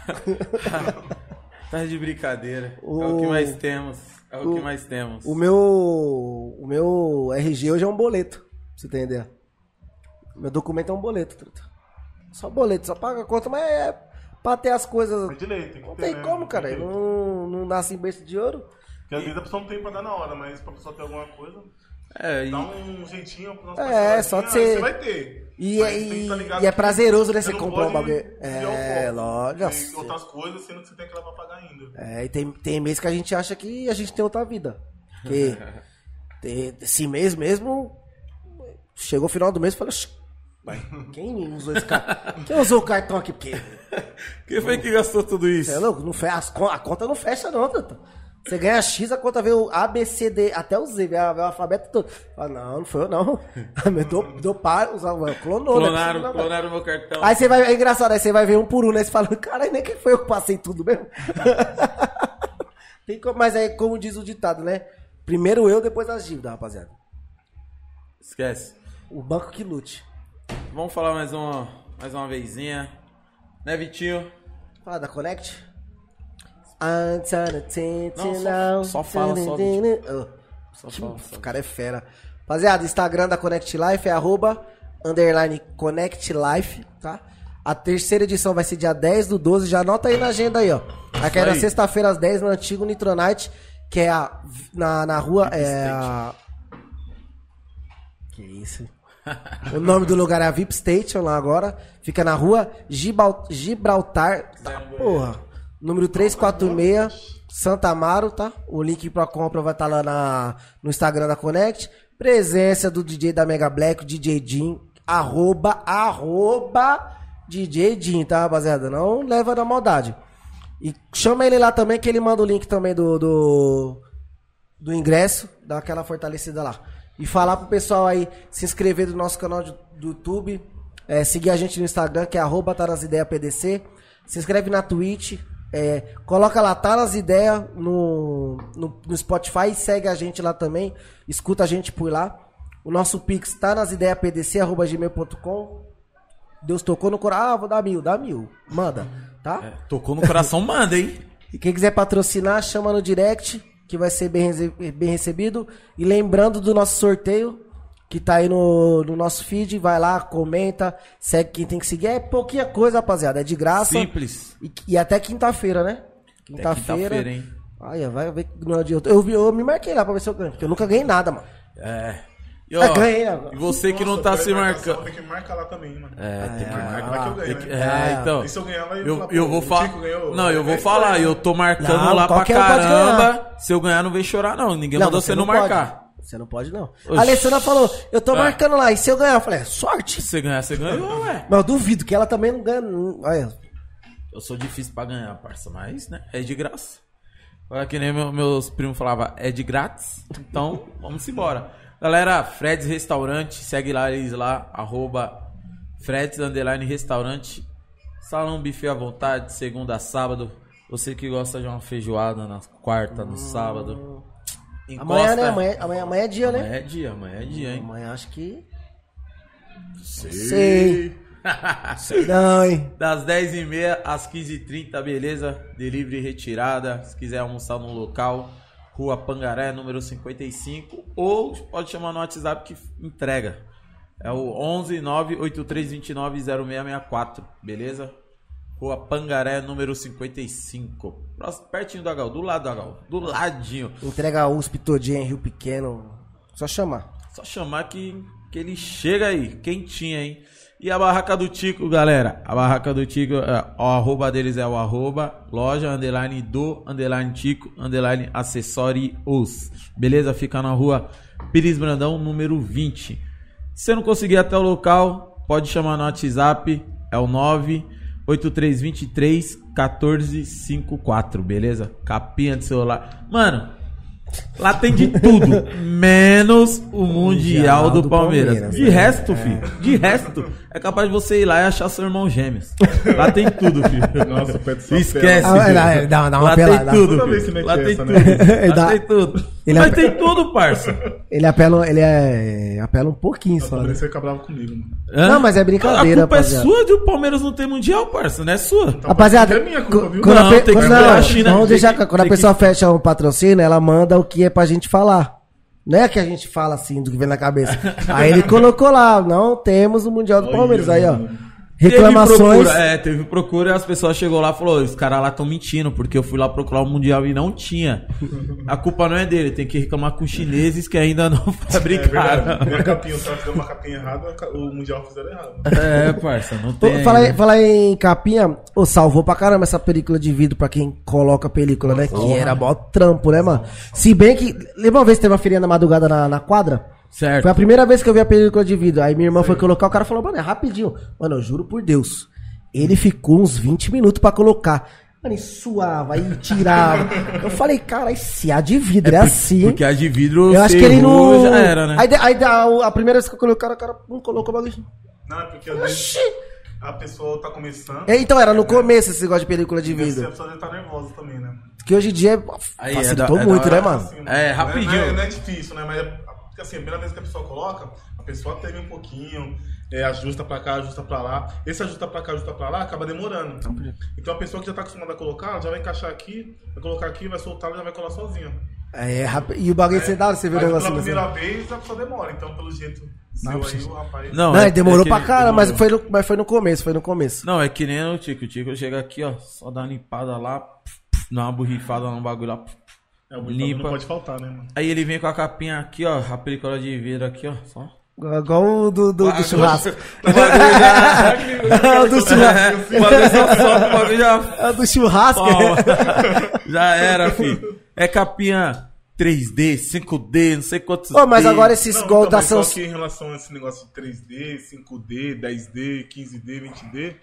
(laughs) Tá de brincadeira. É O- o que mais temos. É o, o- que mais temos. O meu, o meu RG hoje é um boleto, pra você entender. Meu documento é um boleto, truta. Só boleto, só paga a conta, mas é pra ter as coisas. É de lei, tem que Não ter, tem né? como, cara. Não, não nasce em berço de ouro. Porque às vezes a pessoa não tem pra dar na hora, mas pra pessoa ter alguma coisa, É, e dá um jeitinho pra nossa É, só de você... ser- Você vai ter. E, é- que e- tá e é que prazeroso, né? Você comprar um bagulho. É, foco. lógico. Tem outras coisas, sendo que você tem aquela pra pagar ainda. É, e tem, tem mês que a gente acha que a gente tem outra vida. Porque (laughs) tem- esse mês mesmo, chegou o final do mês e falei, "Oxi, vai, quem usou esse cartão? (laughs) Quem usou o cartão aqui? Porque, quem foi que gastou tudo isso? é louco? Não fecha, as a conta não fecha não, truta. Você ganha X, a conta vê o A, B, C, D, até o Z, vê o alfabeto todo. Fala, não, não foi eu não. (laughs) deu par, usava- clonou, né? Clonaram, não. clonaram meu cartão. Aí você vai, é engraçado, aí você vai ver um por um, né? Você fala, caralho, nem que foi eu que passei tudo mesmo. (laughs) Tem como- mas é como diz o ditado, né? Primeiro eu, depois as dívidas, rapaziada. Esquece. O banco que lute. Vamos falar mais uma, mais uma vezinha. Né, Vitinho? Fala da Connect. Não, só- só fala, só, Oh, Só fala. O cara é fera. Rapaziada, Instagram da Connect Life é arroba underline Connect Life, tá? A terceira edição vai ser dia 10 do 12. Já anota aí na agenda aí, ó. Aqui é na sexta-feira às 10 no antigo Nitronite, que é a, na, na rua. É a. Que isso? (laughs) o nome do lugar é a VIP Station lá agora. Fica na rua Gibraltar. Tá, porra. Número 346, Santa Amaro, tá? O link pra compra vai estar lá na, no Instagram da Connect. Presença do DJ da Mega Black, o DJ Jim. Arroba, arroba DJ Jim, tá, rapaziada? Não leva na maldade. E chama ele lá também, que ele manda o link também do, do, do ingresso, dá aquela fortalecida lá. E falar pro pessoal aí se inscrever no nosso canal de- do YouTube, é, seguir a gente no Instagram, que é arroba tá PDC. Se inscreve na Twitch, é, coloca lá, tá nas ideias no, no, no Spotify, segue a gente lá também, escuta a gente por lá. O nosso Pix tá nas ideias PDC, arroba gmail.com. Deus tocou no coração, ah, vou dar mil, dá mil, manda, tá? É, tocou no coração, manda, hein? (laughs) E quem quiser patrocinar, chama no direct, que vai ser bem, bem recebido. E lembrando do nosso sorteio, que tá aí no, no nosso feed, vai lá, comenta, segue quem tem que seguir. É pouquinha coisa, rapaziada, é de graça. Simples. E, e até quinta-feira, né? Quinta-feira. quinta-feira, hein? Ai, vai ver que não adianta. Eu, vi- eu me marquei lá pra ver se eu ganho, porque eu nunca ganhei nada, mano. É. E, Ah, ganhei agora. e você que não Nossa, tá pela se marcando. Tem que marcar lá também, mano. É, tem que Ah, marcar. Vai que eu ganho, que- né? É, então. E se eu ganhar, vai Eu, eu vou falar. Não, eu vou É falar. aí. Eu tô marcando Não, lá pra caramba. Se eu ganhar, não vem chorar, não. Ninguém mandou você não pode. marcar. Você não pode, não. Oxi. A Alessandra falou, eu tô Ah. marcando lá, e se eu ganhar? Eu falei, é, sorte. Se você ganhar, você ganhou, ué. Mas eu duvido que ela também não ganha. Olha, Eu sou difícil pra ganhar, parça, mas, né? É de graça. Agora que nem meu- meus primos falavam, é de grátis. Então, (laughs) vamos embora. Galera, Fred's Restaurante, segue lá eles lá, arroba Fred's Underline Restaurante. Salão buffet à vontade, segunda a sábado. Você que gosta de uma feijoada na quarta, no sábado. Amanhã, né? Amanhã, amanhã, amanhã é dia, né? Amanhã é dia, amanhã é dia, hein? Amanhã acho que. Sei. Sei (laughs) não, hein? Das 10h30 às 15h30, beleza? Delivery retirada. Se quiser almoçar no local, Rua Pangaré, número 55. Ou pode chamar no WhatsApp que entrega. É o 11 98329 0664, beleza? Rua Pangaré, número 55. Próximo, pertinho do H, do lado do H, do ladinho. Entrega a USP todinha em Rio Pequeno. Só chamar. Só chamar que, que ele chega aí, quentinha, hein? E a barraca do Tico, galera. A barraca do Tico, é, o arroba deles é o arroba loja underline do underline Tico underline acessórios. Beleza? Fica na rua Pires Brandão, número 20. Se você não conseguir ir até o local, pode chamar no WhatsApp, é o 98323 1454, beleza? Capinha de celular. Mano, Lá tem de tudo, (laughs) menos o Mundial do, do Palmeiras. Palmeiras, De é. resto, filho, de resto, é capaz de você ir lá e achar seu irmão gêmeos. Lá tem tudo, filho. Nossa, o Esquece. Ah, dá- dá- uma Lá pelada. (laughs) tem tudo, filho. Lá tem tudo. né? Ele Lá tem tudo. Ele Mas é- tem tudo, parça. Ele apela, ele é, apela um pouquinho só. Por Né? isso você fica bravo comigo, mano. Hã? Não, mas é brincadeira, A culpa rapaziada. é sua de o Palmeiras não ter Mundial, parça, não é sua. Rapaziada, É minha culpa, cu- viu? quando, Não, pe- que quando, não, China, vamos deixar, que- quando a pessoa fecha um patrocínio, ela manda o que é pra gente falar. Não é que a gente fala assim do que vem na cabeça. (laughs) Aí ele colocou lá, não temos o Mundial do Palmeiras. Aí, ó. Reclamações. Teve procura, é, teve procura e as pessoas chegou lá e falou: os caras lá estão mentindo, porque eu fui lá procurar o Mundial e não tinha. A culpa não é dele, tem que reclamar com os chineses que ainda não (laughs) É fabricaram. verdade. Minha capinha, os caras fizeram uma capinha errada, o Mundial fizeram errado. É, parça, não Pô, tem. Falar, falar em capinha, ô, salvou pra caramba essa película de vidro pra quem coloca a película, né? Que era mó trampo, né, mano? Se bem que. Lembra uma vez que teve uma feirinha na madrugada na, na quadra? Certo. Foi a primeira vez que eu vi a película de vidro. Aí minha irmã foi colocar, o cara falou, mano, é rapidinho. Mano, eu juro por Deus. Ele ficou uns 20 minutos pra colocar. Mano, e suava, aí tirava. (laughs) eu falei, cara, esse A de vidro é, assim. Porque a de vidro eu acho que ele não. já era, né? Aí, aí da- a primeira vez que eu coloquei, o cara, o cara não colocou o bagulho. Não, é porque às vezes Oxi! a pessoa tá começando. É, Então, era no começo esse negócio de película de e a vidro. pessoa já tá nervosa também, né? Que hoje em dia é- Aí, facilitou é da- é muito, da- né, mano? Assim, É, rapidinho. Não é, não é difícil, né? Mas é, porque, assim, a primeira vez que a pessoa coloca, a pessoa teve um pouquinho. é, ajusta pra cá, ajusta pra lá. Esse ajusta pra cá, ajusta pra lá, acaba demorando. Então a pessoa que já tá acostumada a colocar, ela já vai encaixar aqui, vai colocar aqui, vai soltar, ela já vai colar sozinha. É, rápido. E o bagulho você dá, você viu o negócio pela assim? primeira vez, a pessoa demora. Então, pelo jeito seu aí, o rapaz... Não, Não, é- demorou é que pra caramba, mas foi, no, mas foi no começo, foi no começo. Não, é que nem o Tico. O Tico chega aqui, ó, só dá uma limpada lá, pf, pf, dá uma borrifada no bagulho lá. pf. É, o Limpa. Limpa. não pode faltar, né, mano? Aí ele vem com a capinha aqui, ó, a película de vidro aqui, ó, só. Igual o do, do, do churrasco. O (laughs) bagulho já- o do churrasco. Só sobe, o já É o do churrasco. (laughs) Já era, filho. É capinha 3D, 5D, não sei quantos. Ô, mas D. agora esses Não, gol então, da mas só Samsung. que em relação a esse negócio de 3D, 5D, 10D, 15D, 20D,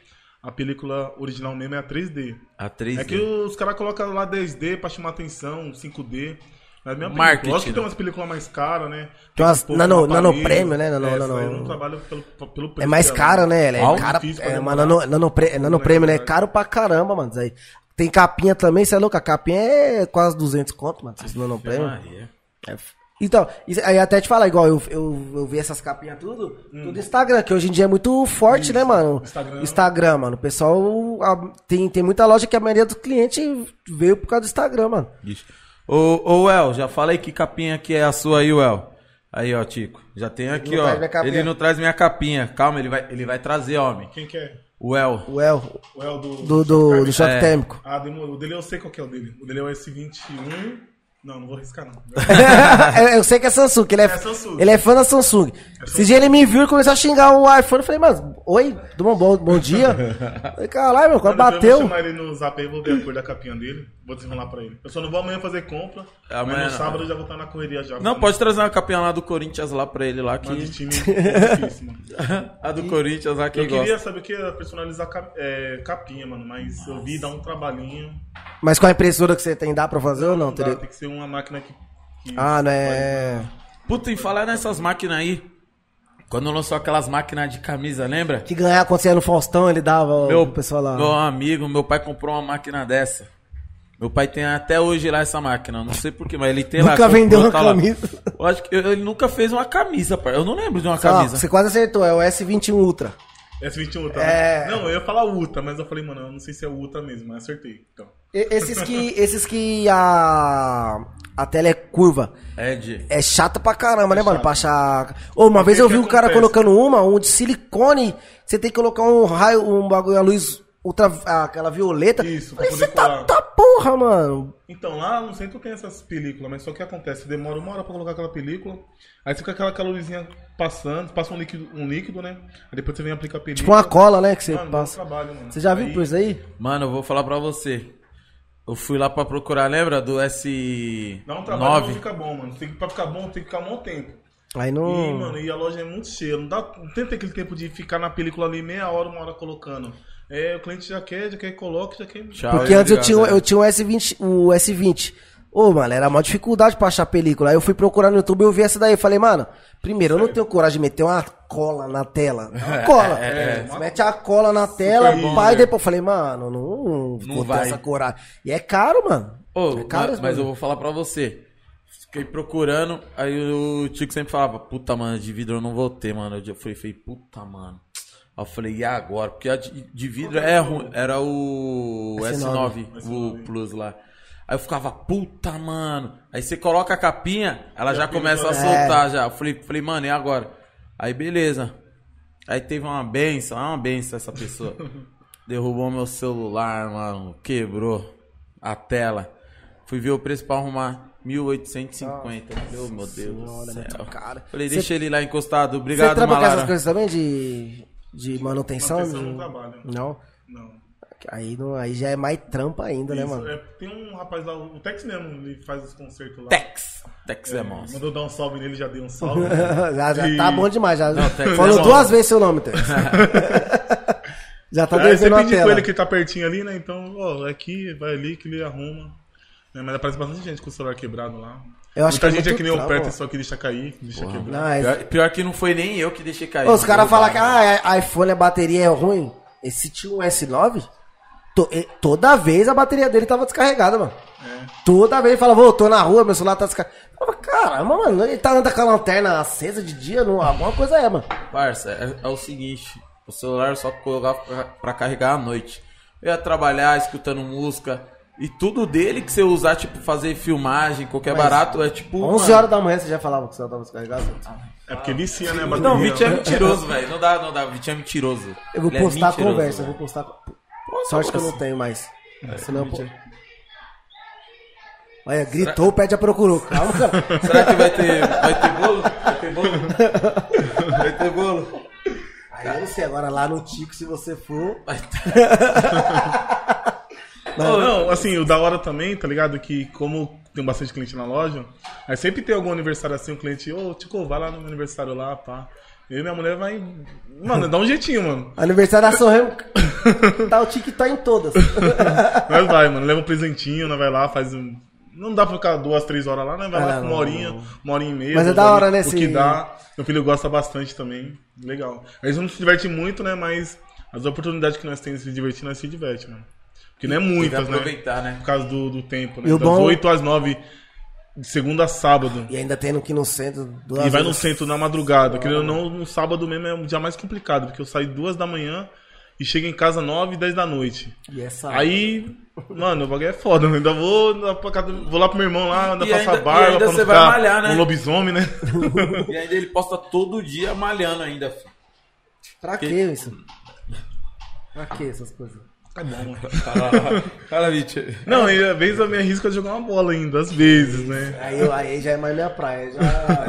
a película original mesmo é a 3D. A 3D. É que os caras colocam lá 10D pra chamar atenção, 5D. Mas é a mesma Marketing. Lógico que né? tem umas películas mais caras, né? Tem umas um nano- no aparelho. nanoprêmio, né? Nano- é, nano- não trabalho pelo, pelo preço É mais caro, né? Ela é Algo cara. É, mano, nano, nano, pre- nano prêmio, né? É caro pra caramba, mano. Aí. Tem capinha também, você é louco? A capinha é quase 200 conto, mano. Esses nano prêmio. É f- Então, isso- aí até te falar, igual eu, eu, eu vi essas capinhas tudo, tudo Instagram, que hoje em dia é muito forte, né, mano? Instagram. Instagram, mano. O pessoal a- tem, tem muita loja que a maioria dos clientes veio por causa do Instagram, mano. Ixi. Ô, ô, El, já falei que capinha que é a sua aí, El. Aí, ó, Tico. Já tem aqui, ó. Ele não traz minha capinha. Calma, ele vai, ele vai trazer, homem. Quem que é? O El. O El, O El do... do, do, do choque É. térmico. Ah, demorou. O dele eu sei qual que é o dele. O dele é o S21... Não, não vou arriscar, não. eu, (laughs) eu sei que é Samsung, que ele é, É Samsung. ele é fã da Samsung. Esse dia ele me viu e começou a xingar o iPhone. Eu falei, mano, oi, do bom, bom, bom dia. Falei, caralho, meu, quando Depois Eu bateu. vou chamar ele no zap aí, vou ver a cor da capinha dele. Vou desenrolar pra ele. Eu só não vou amanhã fazer compra. Amanhã mas no não. sábado eu já vou estar na correria já. Não, pode trazer uma capinha lá do Corinthians lá pra ele lá Mas de que. time (laughs) é difícil, mano. a do Corinthians lá que Eu queria, gosta. sabe o que? Personalizar cap- é, capinha, mano. Mas eu vi dar um trabalhinho. Mas com a impressora que você tem, dá pra fazer ou não? Não dá, Teria- tem que ser uma máquina que. que Ah, não é. Puta, e falar nessas máquinas aí. Quando lançou aquelas máquinas de camisa, lembra? Que ganhar acontecia no Faustão, ele dava Meu, o pessoal lá. meu amigo, meu pai comprou uma máquina dessa. Meu pai tem até hoje lá essa máquina. Não sei porquê, mas ele tem lá. Nunca vendeu uma tá lá. camisa. Eu acho que ele nunca fez uma camisa, par. Eu não lembro de uma camisa. você quase acertou, é o S21 Ultra. S21 tá? É. Não, eu ia falar Uta, mas eu falei, mano, eu não sei se é Uta mesmo, mas acertei. Então. Esses que, esses que a, a tela é curva. É de. É chato pra caramba, né, mano? chato. Pra achar. Ô, uma vez eu vi um cara colocando uma, um de silicone. Você tem que colocar um raio, um bagulho, a luz ultra. aquela violeta. Isso, pra você tá, tá porra, mano. Então, lá no centro tem essas películas, mas só que acontece, demora uma hora pra colocar aquela película, aí fica aquela calorzinha passando, passa um líquido, um líquido, né? Aí depois você vem aplicar a película. Tipo uma cola, né? Que você Mano, passa. trabalho, mano. Você já viu Aí- por isso aí? Mano, eu vou falar pra você. Eu fui lá pra procurar, lembra? Do S9. Dá um trabalho, não fica bom, mano. Tem que, pra ficar bom, tem que ficar um bom tempo. Aí E, não. mano, e a loja é muito cheia. Não, dá, não tem aquele tempo de ficar na película ali meia hora, uma hora colocando. É, o cliente já quer, já quer que coloque, já quer. Tchau, Porque antes eu obrigado, tinha, um- né? eu tinha um S20, o S20. Ô, mano, era uma dificuldade pra achar película. Aí eu fui procurar no YouTube e eu vi essa daí. Eu falei, mano, primeiro, eu não tenho coragem de meter uma cola na tela. Uma cola. é, Você mete a cola na tela, bom, pai, né? depois eu falei, mano, não, Não vou vai. essa coragem. E é caro, mano. Ô, é caro mas, mas eu vou falar pra você. Fiquei procurando, aí o Tico sempre falava, puta, mano, de vidro eu não vou ter, mano. Eu falei, falei puta, mano. Aí eu falei, e agora? Porque a de, de vidro é ruim. Era o S9, S9, o Plus lá. Aí eu ficava, puta, mano. Aí você coloca a capinha, ela já começa a É. soltar já. Eu falei, falei, mano, e agora? Aí beleza. Aí teve uma benção, uma benção essa pessoa. (laughs) Derrubou meu celular, mano. Quebrou a tela. Fui ver o preço pra arrumar 1850. Meu, meu Deus Senhora, do é muito céu. caro. Falei, Cê- deixa ele lá encostado. Você Obrigado, trabalha com essas coisas também de, de manutenção? Manutenção De- não trabalho. Não? Não. Aí, não, aí já é mais trampa ainda, né, Isso, mano? é, tem um rapaz lá, o Tex mesmo, ele faz os concertos lá. Tex. Tex é, monstro. Mandou dar um salve nele, já dei um salve. (laughs) já já E- tá bom demais. Já, Não, Tex falou é duas vezes seu nome, Tex. (laughs) (laughs) já tá Aí você devendo a pede com tela. ele que tá pertinho ali, né? Então, ó, é aqui, vai ali que ele arruma. É, mas aparece bastante gente com o celular quebrado lá. Eu acho Muita que é gente é que nem o Perto, só que deixa cair, deixa quebrar. Não, é- Pior, pior que não foi nem eu que deixei cair. Ô, os caras falam que ah, é- iPhone a bateria é ruim. Esse tinha um S9? To- e- toda vez a bateria dele tava descarregada, mano. É. Toda vez ele falava, tô na rua, meu celular tá descarregado. Falava, caramba, mano, ele tá andando com a lanterna acesa de dia, não, alguma coisa é, mano. Parça, é, é o seguinte, o celular só colocava pra, pra carregar à noite. Eu ia trabalhar escutando música e tudo dele que você usar, tipo, fazer filmagem, qualquer Mas barato, é tipo. 11 mano, horas da manhã você já falava que o celular tava descarregado? É porque vicia, né? a bateria. Não, o Vitinho é mentiroso, velho. Não dá, não dá. O Vitinho é mentiroso. Eu vou Ele é postar a mentiroso, conversa, eu vou postar. Sorte que eu não tenho mais. É, Senão, pô... Olha, gritou, pede a procurou. Calma, (laughs) cara. Será que vai ter, vai ter bolo? Vai ter bolo? Vai ter bolo? Aí eu não sei, agora lá no Tico, se você for. Vai (laughs) ter. Não, não, assim, o da hora também, tá ligado? Que como tem bastante cliente na loja, aí sempre tem algum aniversário assim, o cliente, ô, Tico, vai lá no meu aniversário lá, pá. Eu e minha mulher vai. Mano, dá um jeitinho, mano. Aniversário da Remo. (laughs) tá o tá em todas. (laughs) Nós vai, mano. Leva um presentinho, nós vai lá, faz um. Não dá pra ficar duas, três horas lá, né? Vai Ah, lá não, com uma horinha, não. uma hora e meia. Mas é da hora, né, O que dá. Meu filho gosta bastante também. Legal. A gente não se diverte muito, né? Mas as oportunidades que nós temos de se divertir, nós se diverte, mano. Porque não é muitas, né? aproveitar, né? Por causa do, do tempo, né? Das bom- 8 às 9, de segunda a sábado. E ainda tendo que ir no centro. duas E vai no vezes. centro na madrugada. Querendo ou não, no sábado mesmo é um dia mais complicado, porque eu saio duas da manhã e chego em casa nove, dez da noite. E essa. Aí, mano, o bagulho é foda, né? Ainda vou, vou lá pro meu irmão lá, ainda E passar ainda- barba ainda pra não você vai ficar malhar, né? um lobisomem, né? (laughs) E ainda ele posta todo dia malhando ainda, filho. Pra que isso? Pra que essas coisas? Tá bom, (laughs) fala Vitinho. Não, e às vezes eu me arrisco a jogar uma bola ainda, às vezes, né? Aí, eu- aí já é mais minha praia. Já...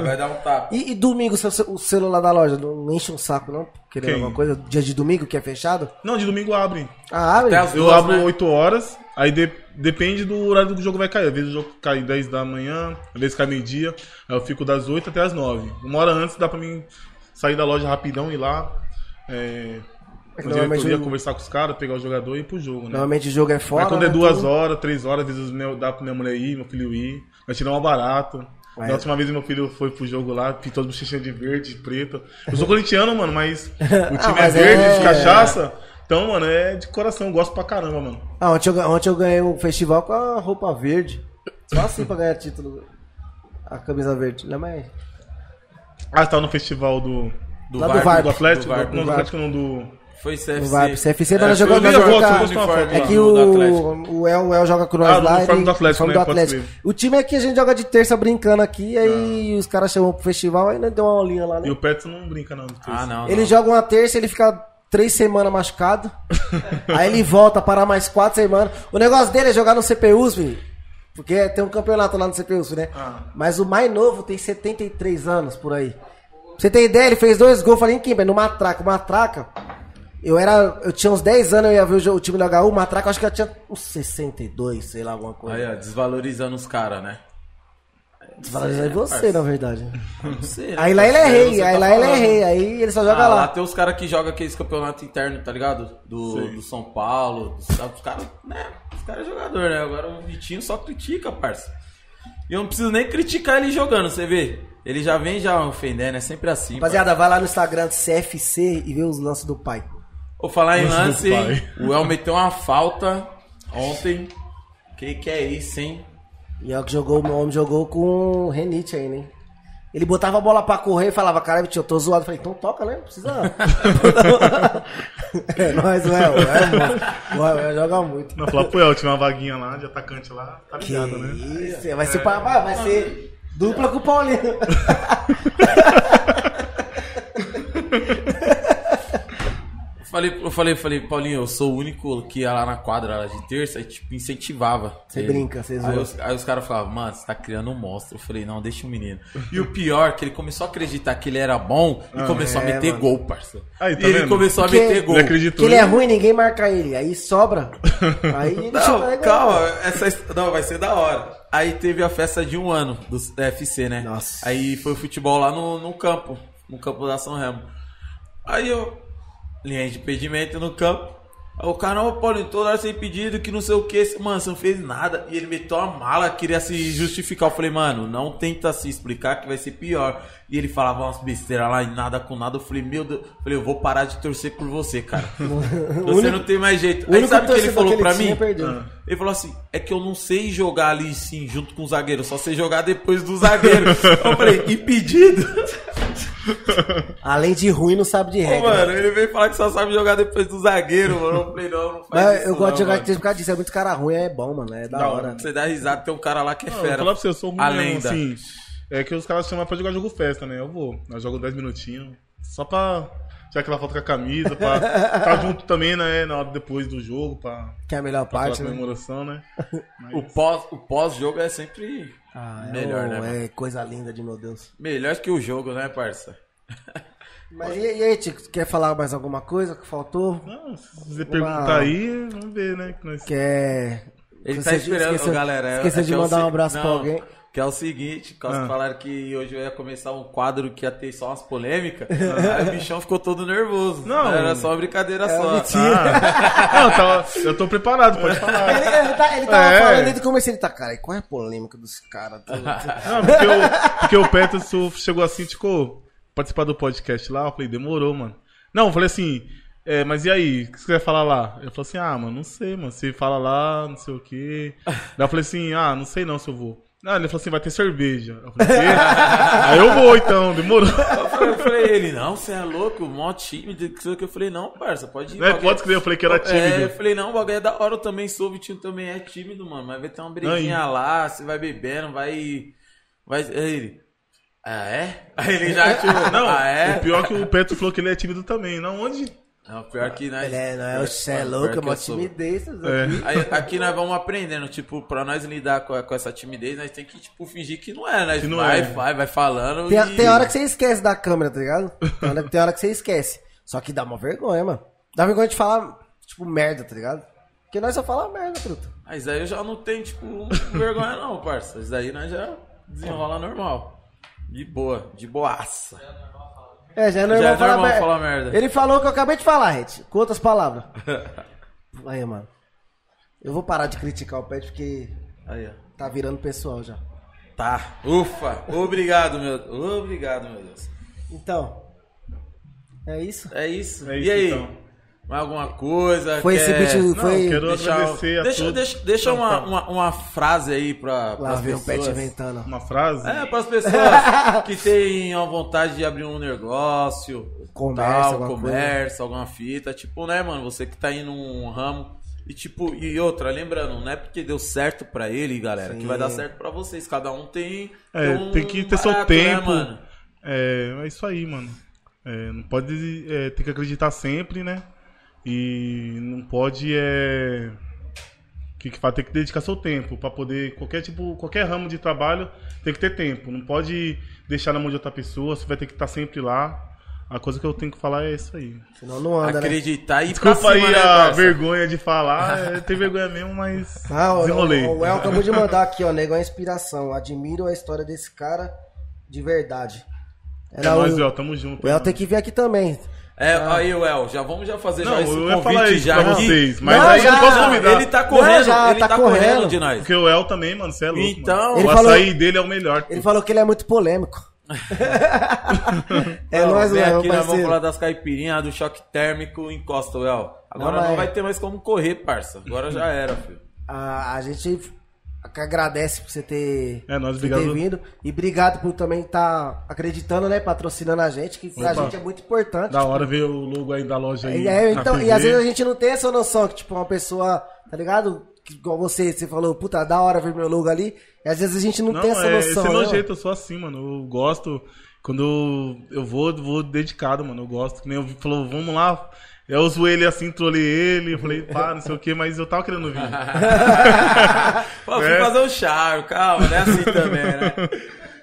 Vai dar um tapa. E, e domingo, seu- o celular da loja não enche um saco, não? Querendo Quem? alguma coisa? Dia de domingo que é fechado? Não, de domingo abre. Ah, abre. Até as- Eu Duas, abro né? 8 horas, aí de- depende do horário que o jogo vai cair. Às vezes o jogo cai 10 da manhã, às vezes cai meio-dia, aí eu fico das 8 até as 9. Uma hora antes dá pra mim sair da loja rapidão e ir lá. É, É na normalmente diretoria, o- conversar com os caras, pegar o jogador e ir pro jogo, né? Normalmente o jogo é fora. Mas quando é né, duas tudo. horas, três horas, às vezes meu- dá pra minha mulher ir, meu filho ir. Nós tiramos um barato. Ué. Da última vez meu filho foi pro jogo lá, pintou as bochechinhas de verde, de preto. Eu sou corintiano, mano, mas (laughs) o time é mas verde, é- de cachaça. Então, mano, é de coração, gosto pra caramba, mano. Ah, ontem, eu, ontem eu ganhei um festival com a roupa verde. Só assim pra ganhar título. A camisa verde. Não, mas... Ah, você tava no festival do. Do Lá do VAR, VAR. Do Atlético? Do não, do do. Atlético não, do. Foi CFC. Não vai pro CFC, É, nós foi jogamos eu vi nós a jogamos foto, com a- eu postei uma foto É que o, o, El, o El joga com nós Ah, do lá. ele- do Atlético, né? do Atlético. O time é que a gente joga de terça brincando aqui, aí os caras chamam pro festival, aí deu uma aulinha lá, né? E o Petson não brinca, não. Ah, não. Ele não. joga uma terça, ele fica três semanas machucado. (laughs) aí ele volta para mais quatro semanas. O negócio dele é jogar no CPUSP, porque tem um campeonato lá no CPUSP, né? Ah. Mas o mais novo tem 73 anos por aí. Pra você ter ideia, ele fez dois gols, falei em quem? No Matraca. O Matraca, eu era. Eu tinha uns 10 anos, eu ia ver o, o time do HU, o Matraca, eu acho que eu tinha uns 62, sei lá, alguma coisa. Aí, ó, desvalorizando os caras, né? Desvalorizando você, na verdade. (laughs) Você, né, Aí lá ele é rei, Você aí tá lá ele é falando. rei, aí ele só joga Ah, lá. lá tem os caras que jogam aqueles campeonatos internos, tá ligado? Do, do São Paulo. Os, os caras, né? Os caras é jogador, né? Agora o Vitinho só critica, parça. E eu não preciso nem criticar ele jogando, você vê? Ele já vem já ofendendo, é sempre assim. Rapaziada, vai lá no Instagram do CFC e vê os lances do pai. Vou falar em lance. O El meteu uma falta ontem. Que que é isso, hein? E é o que jogou, o homem jogou com o Renite aí, né? Ele botava a bola pra correr e falava, caralho, tio, eu tô zoado. Eu falei, então toca, né? Não precisa. (laughs) é nóis, o El. O El, o El joga muito. Não, falar pro El, tinha uma vaguinha lá de atacante lá, tá Que ligado, né? isso, vai ser, pra, vai, vai ser dupla com o Paulinho. (laughs) Eu falei, eu falei, falei, Paulinho, eu sou o único que ia lá na quadra lá de terça e tipo, incentivava. Você ele. brinca, você aí os, aí os caras falavam, mano, você tá criando um monstro. Eu falei, não, deixa o menino. E o pior, que ele começou a acreditar que ele era bom e começou a é, meter mano. gol, parça. Aí, tá e ele vendo? começou a Porque meter gol. Ele Que acreditou. ele é ruim, ninguém marca ele. Aí sobra. (laughs) Aí ele Não, chama- calma, essa não, vai ser da hora. Aí teve a festa de um ano do FC, né? Nossa. Aí foi o futebol lá no, no campo, no campo da São Remo. Aí eu, linha de impedimento no campo, O cara, ô Paulinho, toda hora sem pedido, que não sei o que. Mano, você não fez nada. E ele meteu a mala, queria se justificar. Eu falei, mano, não tenta se explicar que vai ser pior. E ele falava umas besteiras lá e nada com nada. Eu falei, meu Deus. Eu falei, eu vou parar de torcer por você, cara. (laughs) você não tem mais jeito. Aí único sabe o que ele falou que pra ele tinha, mim? perdeu. Ele falou assim: é que eu não sei jogar ali sim, junto com o zagueiro, só sei jogar depois do zagueiro. (laughs) eu falei, impedido. (laughs) (laughs) Além de ruim, não sabe de Ô, regra. mano, ele veio falar que só sabe jogar depois do zagueiro, mano. Eu falei, não, não faz Mas isso eu gosto não, de jogar mano. de por causa disso. É muito cara ruim, é bom, mano. É da, Da hora. hora. Você dá risada, tem um cara lá que é Não, fera. falar pra você, eu sou ruim A lenda. assim. É que os caras chamam pra jogar jogo festa, né? Eu vou. Eu jogo 10 minutinhos. Só pra tirar aquela foto com a camisa, pra estar (laughs) junto também, né? Na hora depois do jogo, pra, Que é a melhor pra parte, né? comemoração, né? (laughs) O pós- o pós-jogo é sempre Ah, é melhor, um- né? mano? É coisa linda de meu Deus. Melhor que o jogo, né, parça? (laughs) Mas e, e aí, Tico, quer falar mais alguma coisa que faltou? Não, se você perguntar aí, vamos ver, né? Que nós... Quer. Ele Você tá esperando, esqueceu- galera. é- Esqueceu é de é mandar um se- abraço pra não, alguém. Que é o seguinte, quando Ah. falaram que hoje eu ia começar um quadro que ia ter só umas polêmicas, (laughs) aí o bichão ficou todo nervoso. Não. Era só uma brincadeira É só. mentira. Ah, (laughs) não, tava, eu tô preparado, pode falar. Ele, ele, tá- ele tava É. falando desde o começo, ele tá, cara, e qual é a polêmica dos caras? (laughs) Não, porque, o, porque o Peterson chegou assim, tipo, participar do podcast lá, eu falei, demorou, mano. Não, eu falei assim, é, mas e aí, o que você vai falar lá? Ele falou assim, ah, mano, não sei, mano, você fala lá, não sei o quê. Daí eu falei assim, ah, não sei não se eu vou. Ah, ele falou assim, vai ter cerveja. Eu falei, (laughs) aí eu vou então, demorou. Eu falei, eu falei, ele, não, você é louco, mó tímido, eu falei, não, parça, pode ir. Bagulho- pode escrever, eu falei que era É, eu tímido. falei, não, o bagulho é da hora, eu também sou, o Vitinho também é tímido, mano, mas vai ter uma briguinha Aí. lá, você vai bebendo, vai... vai aí ele, ah, é? Aí ele já, (laughs) tipo, Não, ah, é? o pior é que o Petro falou que ele é tímido também. Não, onde? Não, pior que nós... É, não é, o cê é pior louco, é uma timidez. É. aqui. Aí, aqui nós vamos aprendendo, tipo, pra nós lidar com, com essa timidez, nós tem que, tipo, fingir que não é, né? Que não vai, é. vai, vai falando Tem, e... tem hora que você esquece da câmera, tá ligado? Tem hora, tem hora que você esquece. Só que dá uma vergonha, mano. Dá vergonha de falar, tipo, merda, tá ligado? Porque nós só fala merda, truta. Mas aí eu já não tenho, tipo, vergonha não, parça. Isso daí nós já desenrola normal. De boa, de boaça. É, já é normal, Já é falar, normal merda. falar merda. Ele falou o que eu acabei de falar, gente. Com outras palavras. (laughs) Aí, mano. Eu vou parar de criticar o Pet porque Aí, ó. tá virando pessoal já. Tá. Ufa. Obrigado, meu Obrigado, meu Deus. Então, é isso. É isso. É e isso, aí? então. Mais alguma coisa? Foi esse Quer- vídeo, Não, foi... quero Deixa, agradecer a deixa, todos. deixa, deixa Não, uma, uma, uma frase aí pra, Lá pras vem o Pet pessoas. inventando. Uma frase? É, para as pessoas (laughs) que têm a vontade de abrir um negócio, Comércio, tal, alguma comércio, alguma fita, tipo, né, mano, você que tá indo num ramo e tipo, e outra, lembrando, não é porque deu certo pra ele, galera, Sim. que vai dar certo pra vocês, cada um tem É, um tem que ter seu barato, né, tempo. mano? É, é isso aí, mano. É, não pode. É, tem que acreditar sempre, né? E não pode. É, que que fala? Tem que dedicar seu tempo pra poder. Qualquer tipo, qualquer ramo de trabalho tem que ter tempo. Não pode deixar na mão de outra pessoa. Você vai ter que estar sempre lá. A coisa que eu tenho que falar é isso aí. Senão não anda, né? Acreditar e ir pra Desculpa cima, aí né, a vergonha de falar. É, tem vergonha mesmo, mas. Ah, desenrolei. o, o El acabou de mandar aqui, ó, nego, é inspiração. Admiro a história desse cara de verdade. É Era nóis, o, El, tamo junto. o El tem que vir aqui também. É, aí, El, já vamos já fazer Não, já esse eu ia falar convite isso já pra aqui. vocês, mas Não, aí eu já, não posso convidar. Ele tá correndo, já, ele tá tá, correndo. correndo. de nós. Porque o El também, mano, você é louco. Então- mano. Ele o falou- açaí dele é o melhor. Ele falou que ele é muito polêmico. (laughs) é Não, nóis, vem meu aqui, nós vamos falar das caipirinhas, do choque térmico, encosta, El. Agora Não, não, vai ter mais como correr, parça. Agora já era, filho. A, a gente agradece por você ter, É, nós, por ter vindo. E obrigado por também estar acreditando, né? Patrocinando a gente, que pra Opa. gente é muito importante. Da hora ver o logo aí da loja aí. É, na então, e às vezes a gente não tem essa noção que, tipo, uma pessoa, tá ligado? Igual você, você falou, puta, da hora ver meu logo ali. E às vezes a gente não, Não, tem essa é, noção. esse é né, meu mano? jeito, eu sou assim, mano. Eu gosto. Quando eu vou, vou dedicado, mano. Eu gosto. Que nem eu falou, vamos lá. Eu uso ele assim, trolei ele. Eu falei, pá, não sei o que, mas eu tava querendo vir. (laughs) Pô, fui É. fazer um charme, calma, não é assim também, né?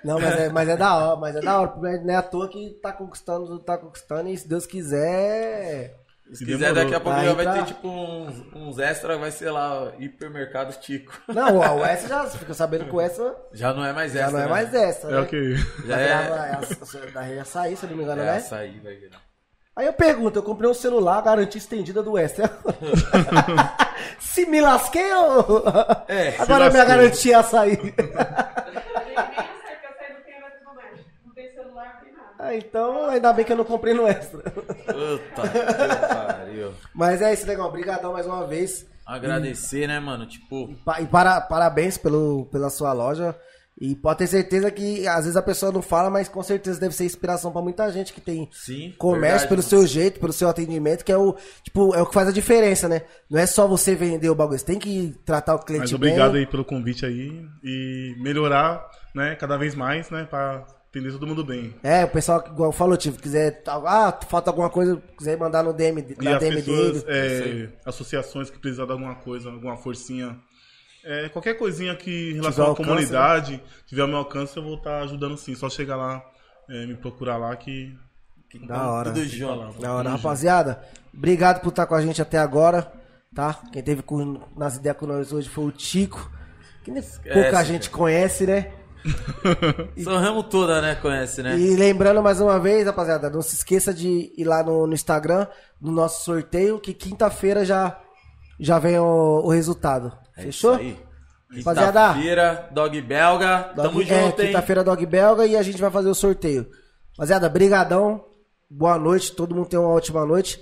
Não, mas é, mas é da hora, mas é da hora. porque Não é à toa que tá conquistando, tá conquistando, e se Deus quiser. Se Demorou. quiser, daqui a pouco Aí já vai pra- ter tipo uns, uns extras, vai ser lá, hipermercado Tico. Não, o essa já você fica sabendo que o essa Já não é mais já extra. não é né? mais essa, É né? o que? Já Vai é. virar- é a- da açaí, se eu não me engano, É né? açaí, vai virar. Aí eu pergunto, eu comprei um celular, garantia estendida do Extra. (laughs) Se me lasquei ou... É, Agora minha garantia ia sair. Eu (laughs) eu. Ah, então ainda bem que eu não comprei no Extra. Puta que pariu. Mas é isso, legal. Obrigadão mais uma vez. Agradecer, né, mano? Tipo, Pa- E para, parabéns pelo, pela sua loja. E pode ter certeza que às vezes a pessoa não fala, mas com certeza deve ser inspiração pra muita gente que tem sim. comércio verdade, pelo mano. seu jeito, pelo seu atendimento, que é o, tipo, é o que faz a diferença, né? Não é só você vender o bagulho, você tem que tratar o cliente Mas obrigado bem. aí pelo convite aí e melhorar, né, cada vez mais, né, pra atender todo mundo bem. É, o pessoal, igual falou, tipo, quiser. Ah, falta alguma coisa, quiser mandar no DM, E na as DM pessoas, dele. é, associações que precisar de alguma coisa, alguma forcinha, é, qualquer coisinha que em relação à alcance, comunidade, tiver ao meu alcance, eu vou estar ajudando sim. Só chegar lá, é, me procurar lá que. Da hora. Tudo junto. Da hora, rapaziada. Obrigado por estar com a gente até agora, tá? Quem teve com- nas ideias com nós hoje foi o Tico. Que nem pouca cara. gente conhece, né? (laughs) São Ramo toda, né? Conhece, né? E lembrando mais uma vez, rapaziada, não se esqueça de ir lá no, no Instagram, no nosso sorteio, que quinta-feira já, já vem o, o resultado. É Fechou? isso aí. Rapaziada. Quinta-feira, dog belga. Dog- Tamo é, junto, quinta-feira Dog Belga e a gente vai fazer o sorteio. Rapaziada, brigadão. Boa noite, todo mundo tem uma ótima noite.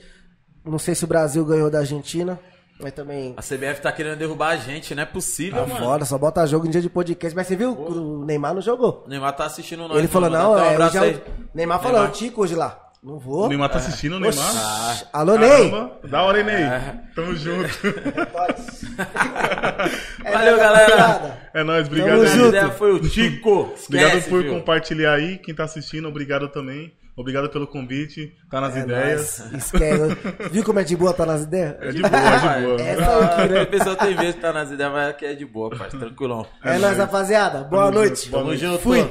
Não sei se o Brasil ganhou da Argentina, mas também A CBF tá querendo derrubar a gente, não é possível, tá mano. foda, só bota jogo em dia de podcast. Mas você viu, o Neymar não jogou. O Neymar tá assistindo nós. Ele falou, não, Dá um é, aí. o... Neymar falou, Neymar. é o Tico hoje lá. Não vou. O Neymar tá assistindo, o Neymar. Oxi. Alô, Ney! Caramba, Da hora, hein, Ney? Tamo junto. (laughs) É Valeu, galera. É nóis, obrigado. Tamo aí. A junto. ideia foi o Tico. Obrigado por viu? compartilhar aí. Quem tá assistindo, obrigado também. Obrigado pelo convite. Tá nas É ideias. nóis. Esquece. Viu como é de boa tá nas ideias? É de boa, é de boa. (laughs) Essa eu queria. A pessoa tem medo de estar nas ideias, mas aqui é de boa, parceiro. Tranquilão. É nóis, rapaziada. Boa Tamo noite. junto. Boa Tamo noite. junto. Fui.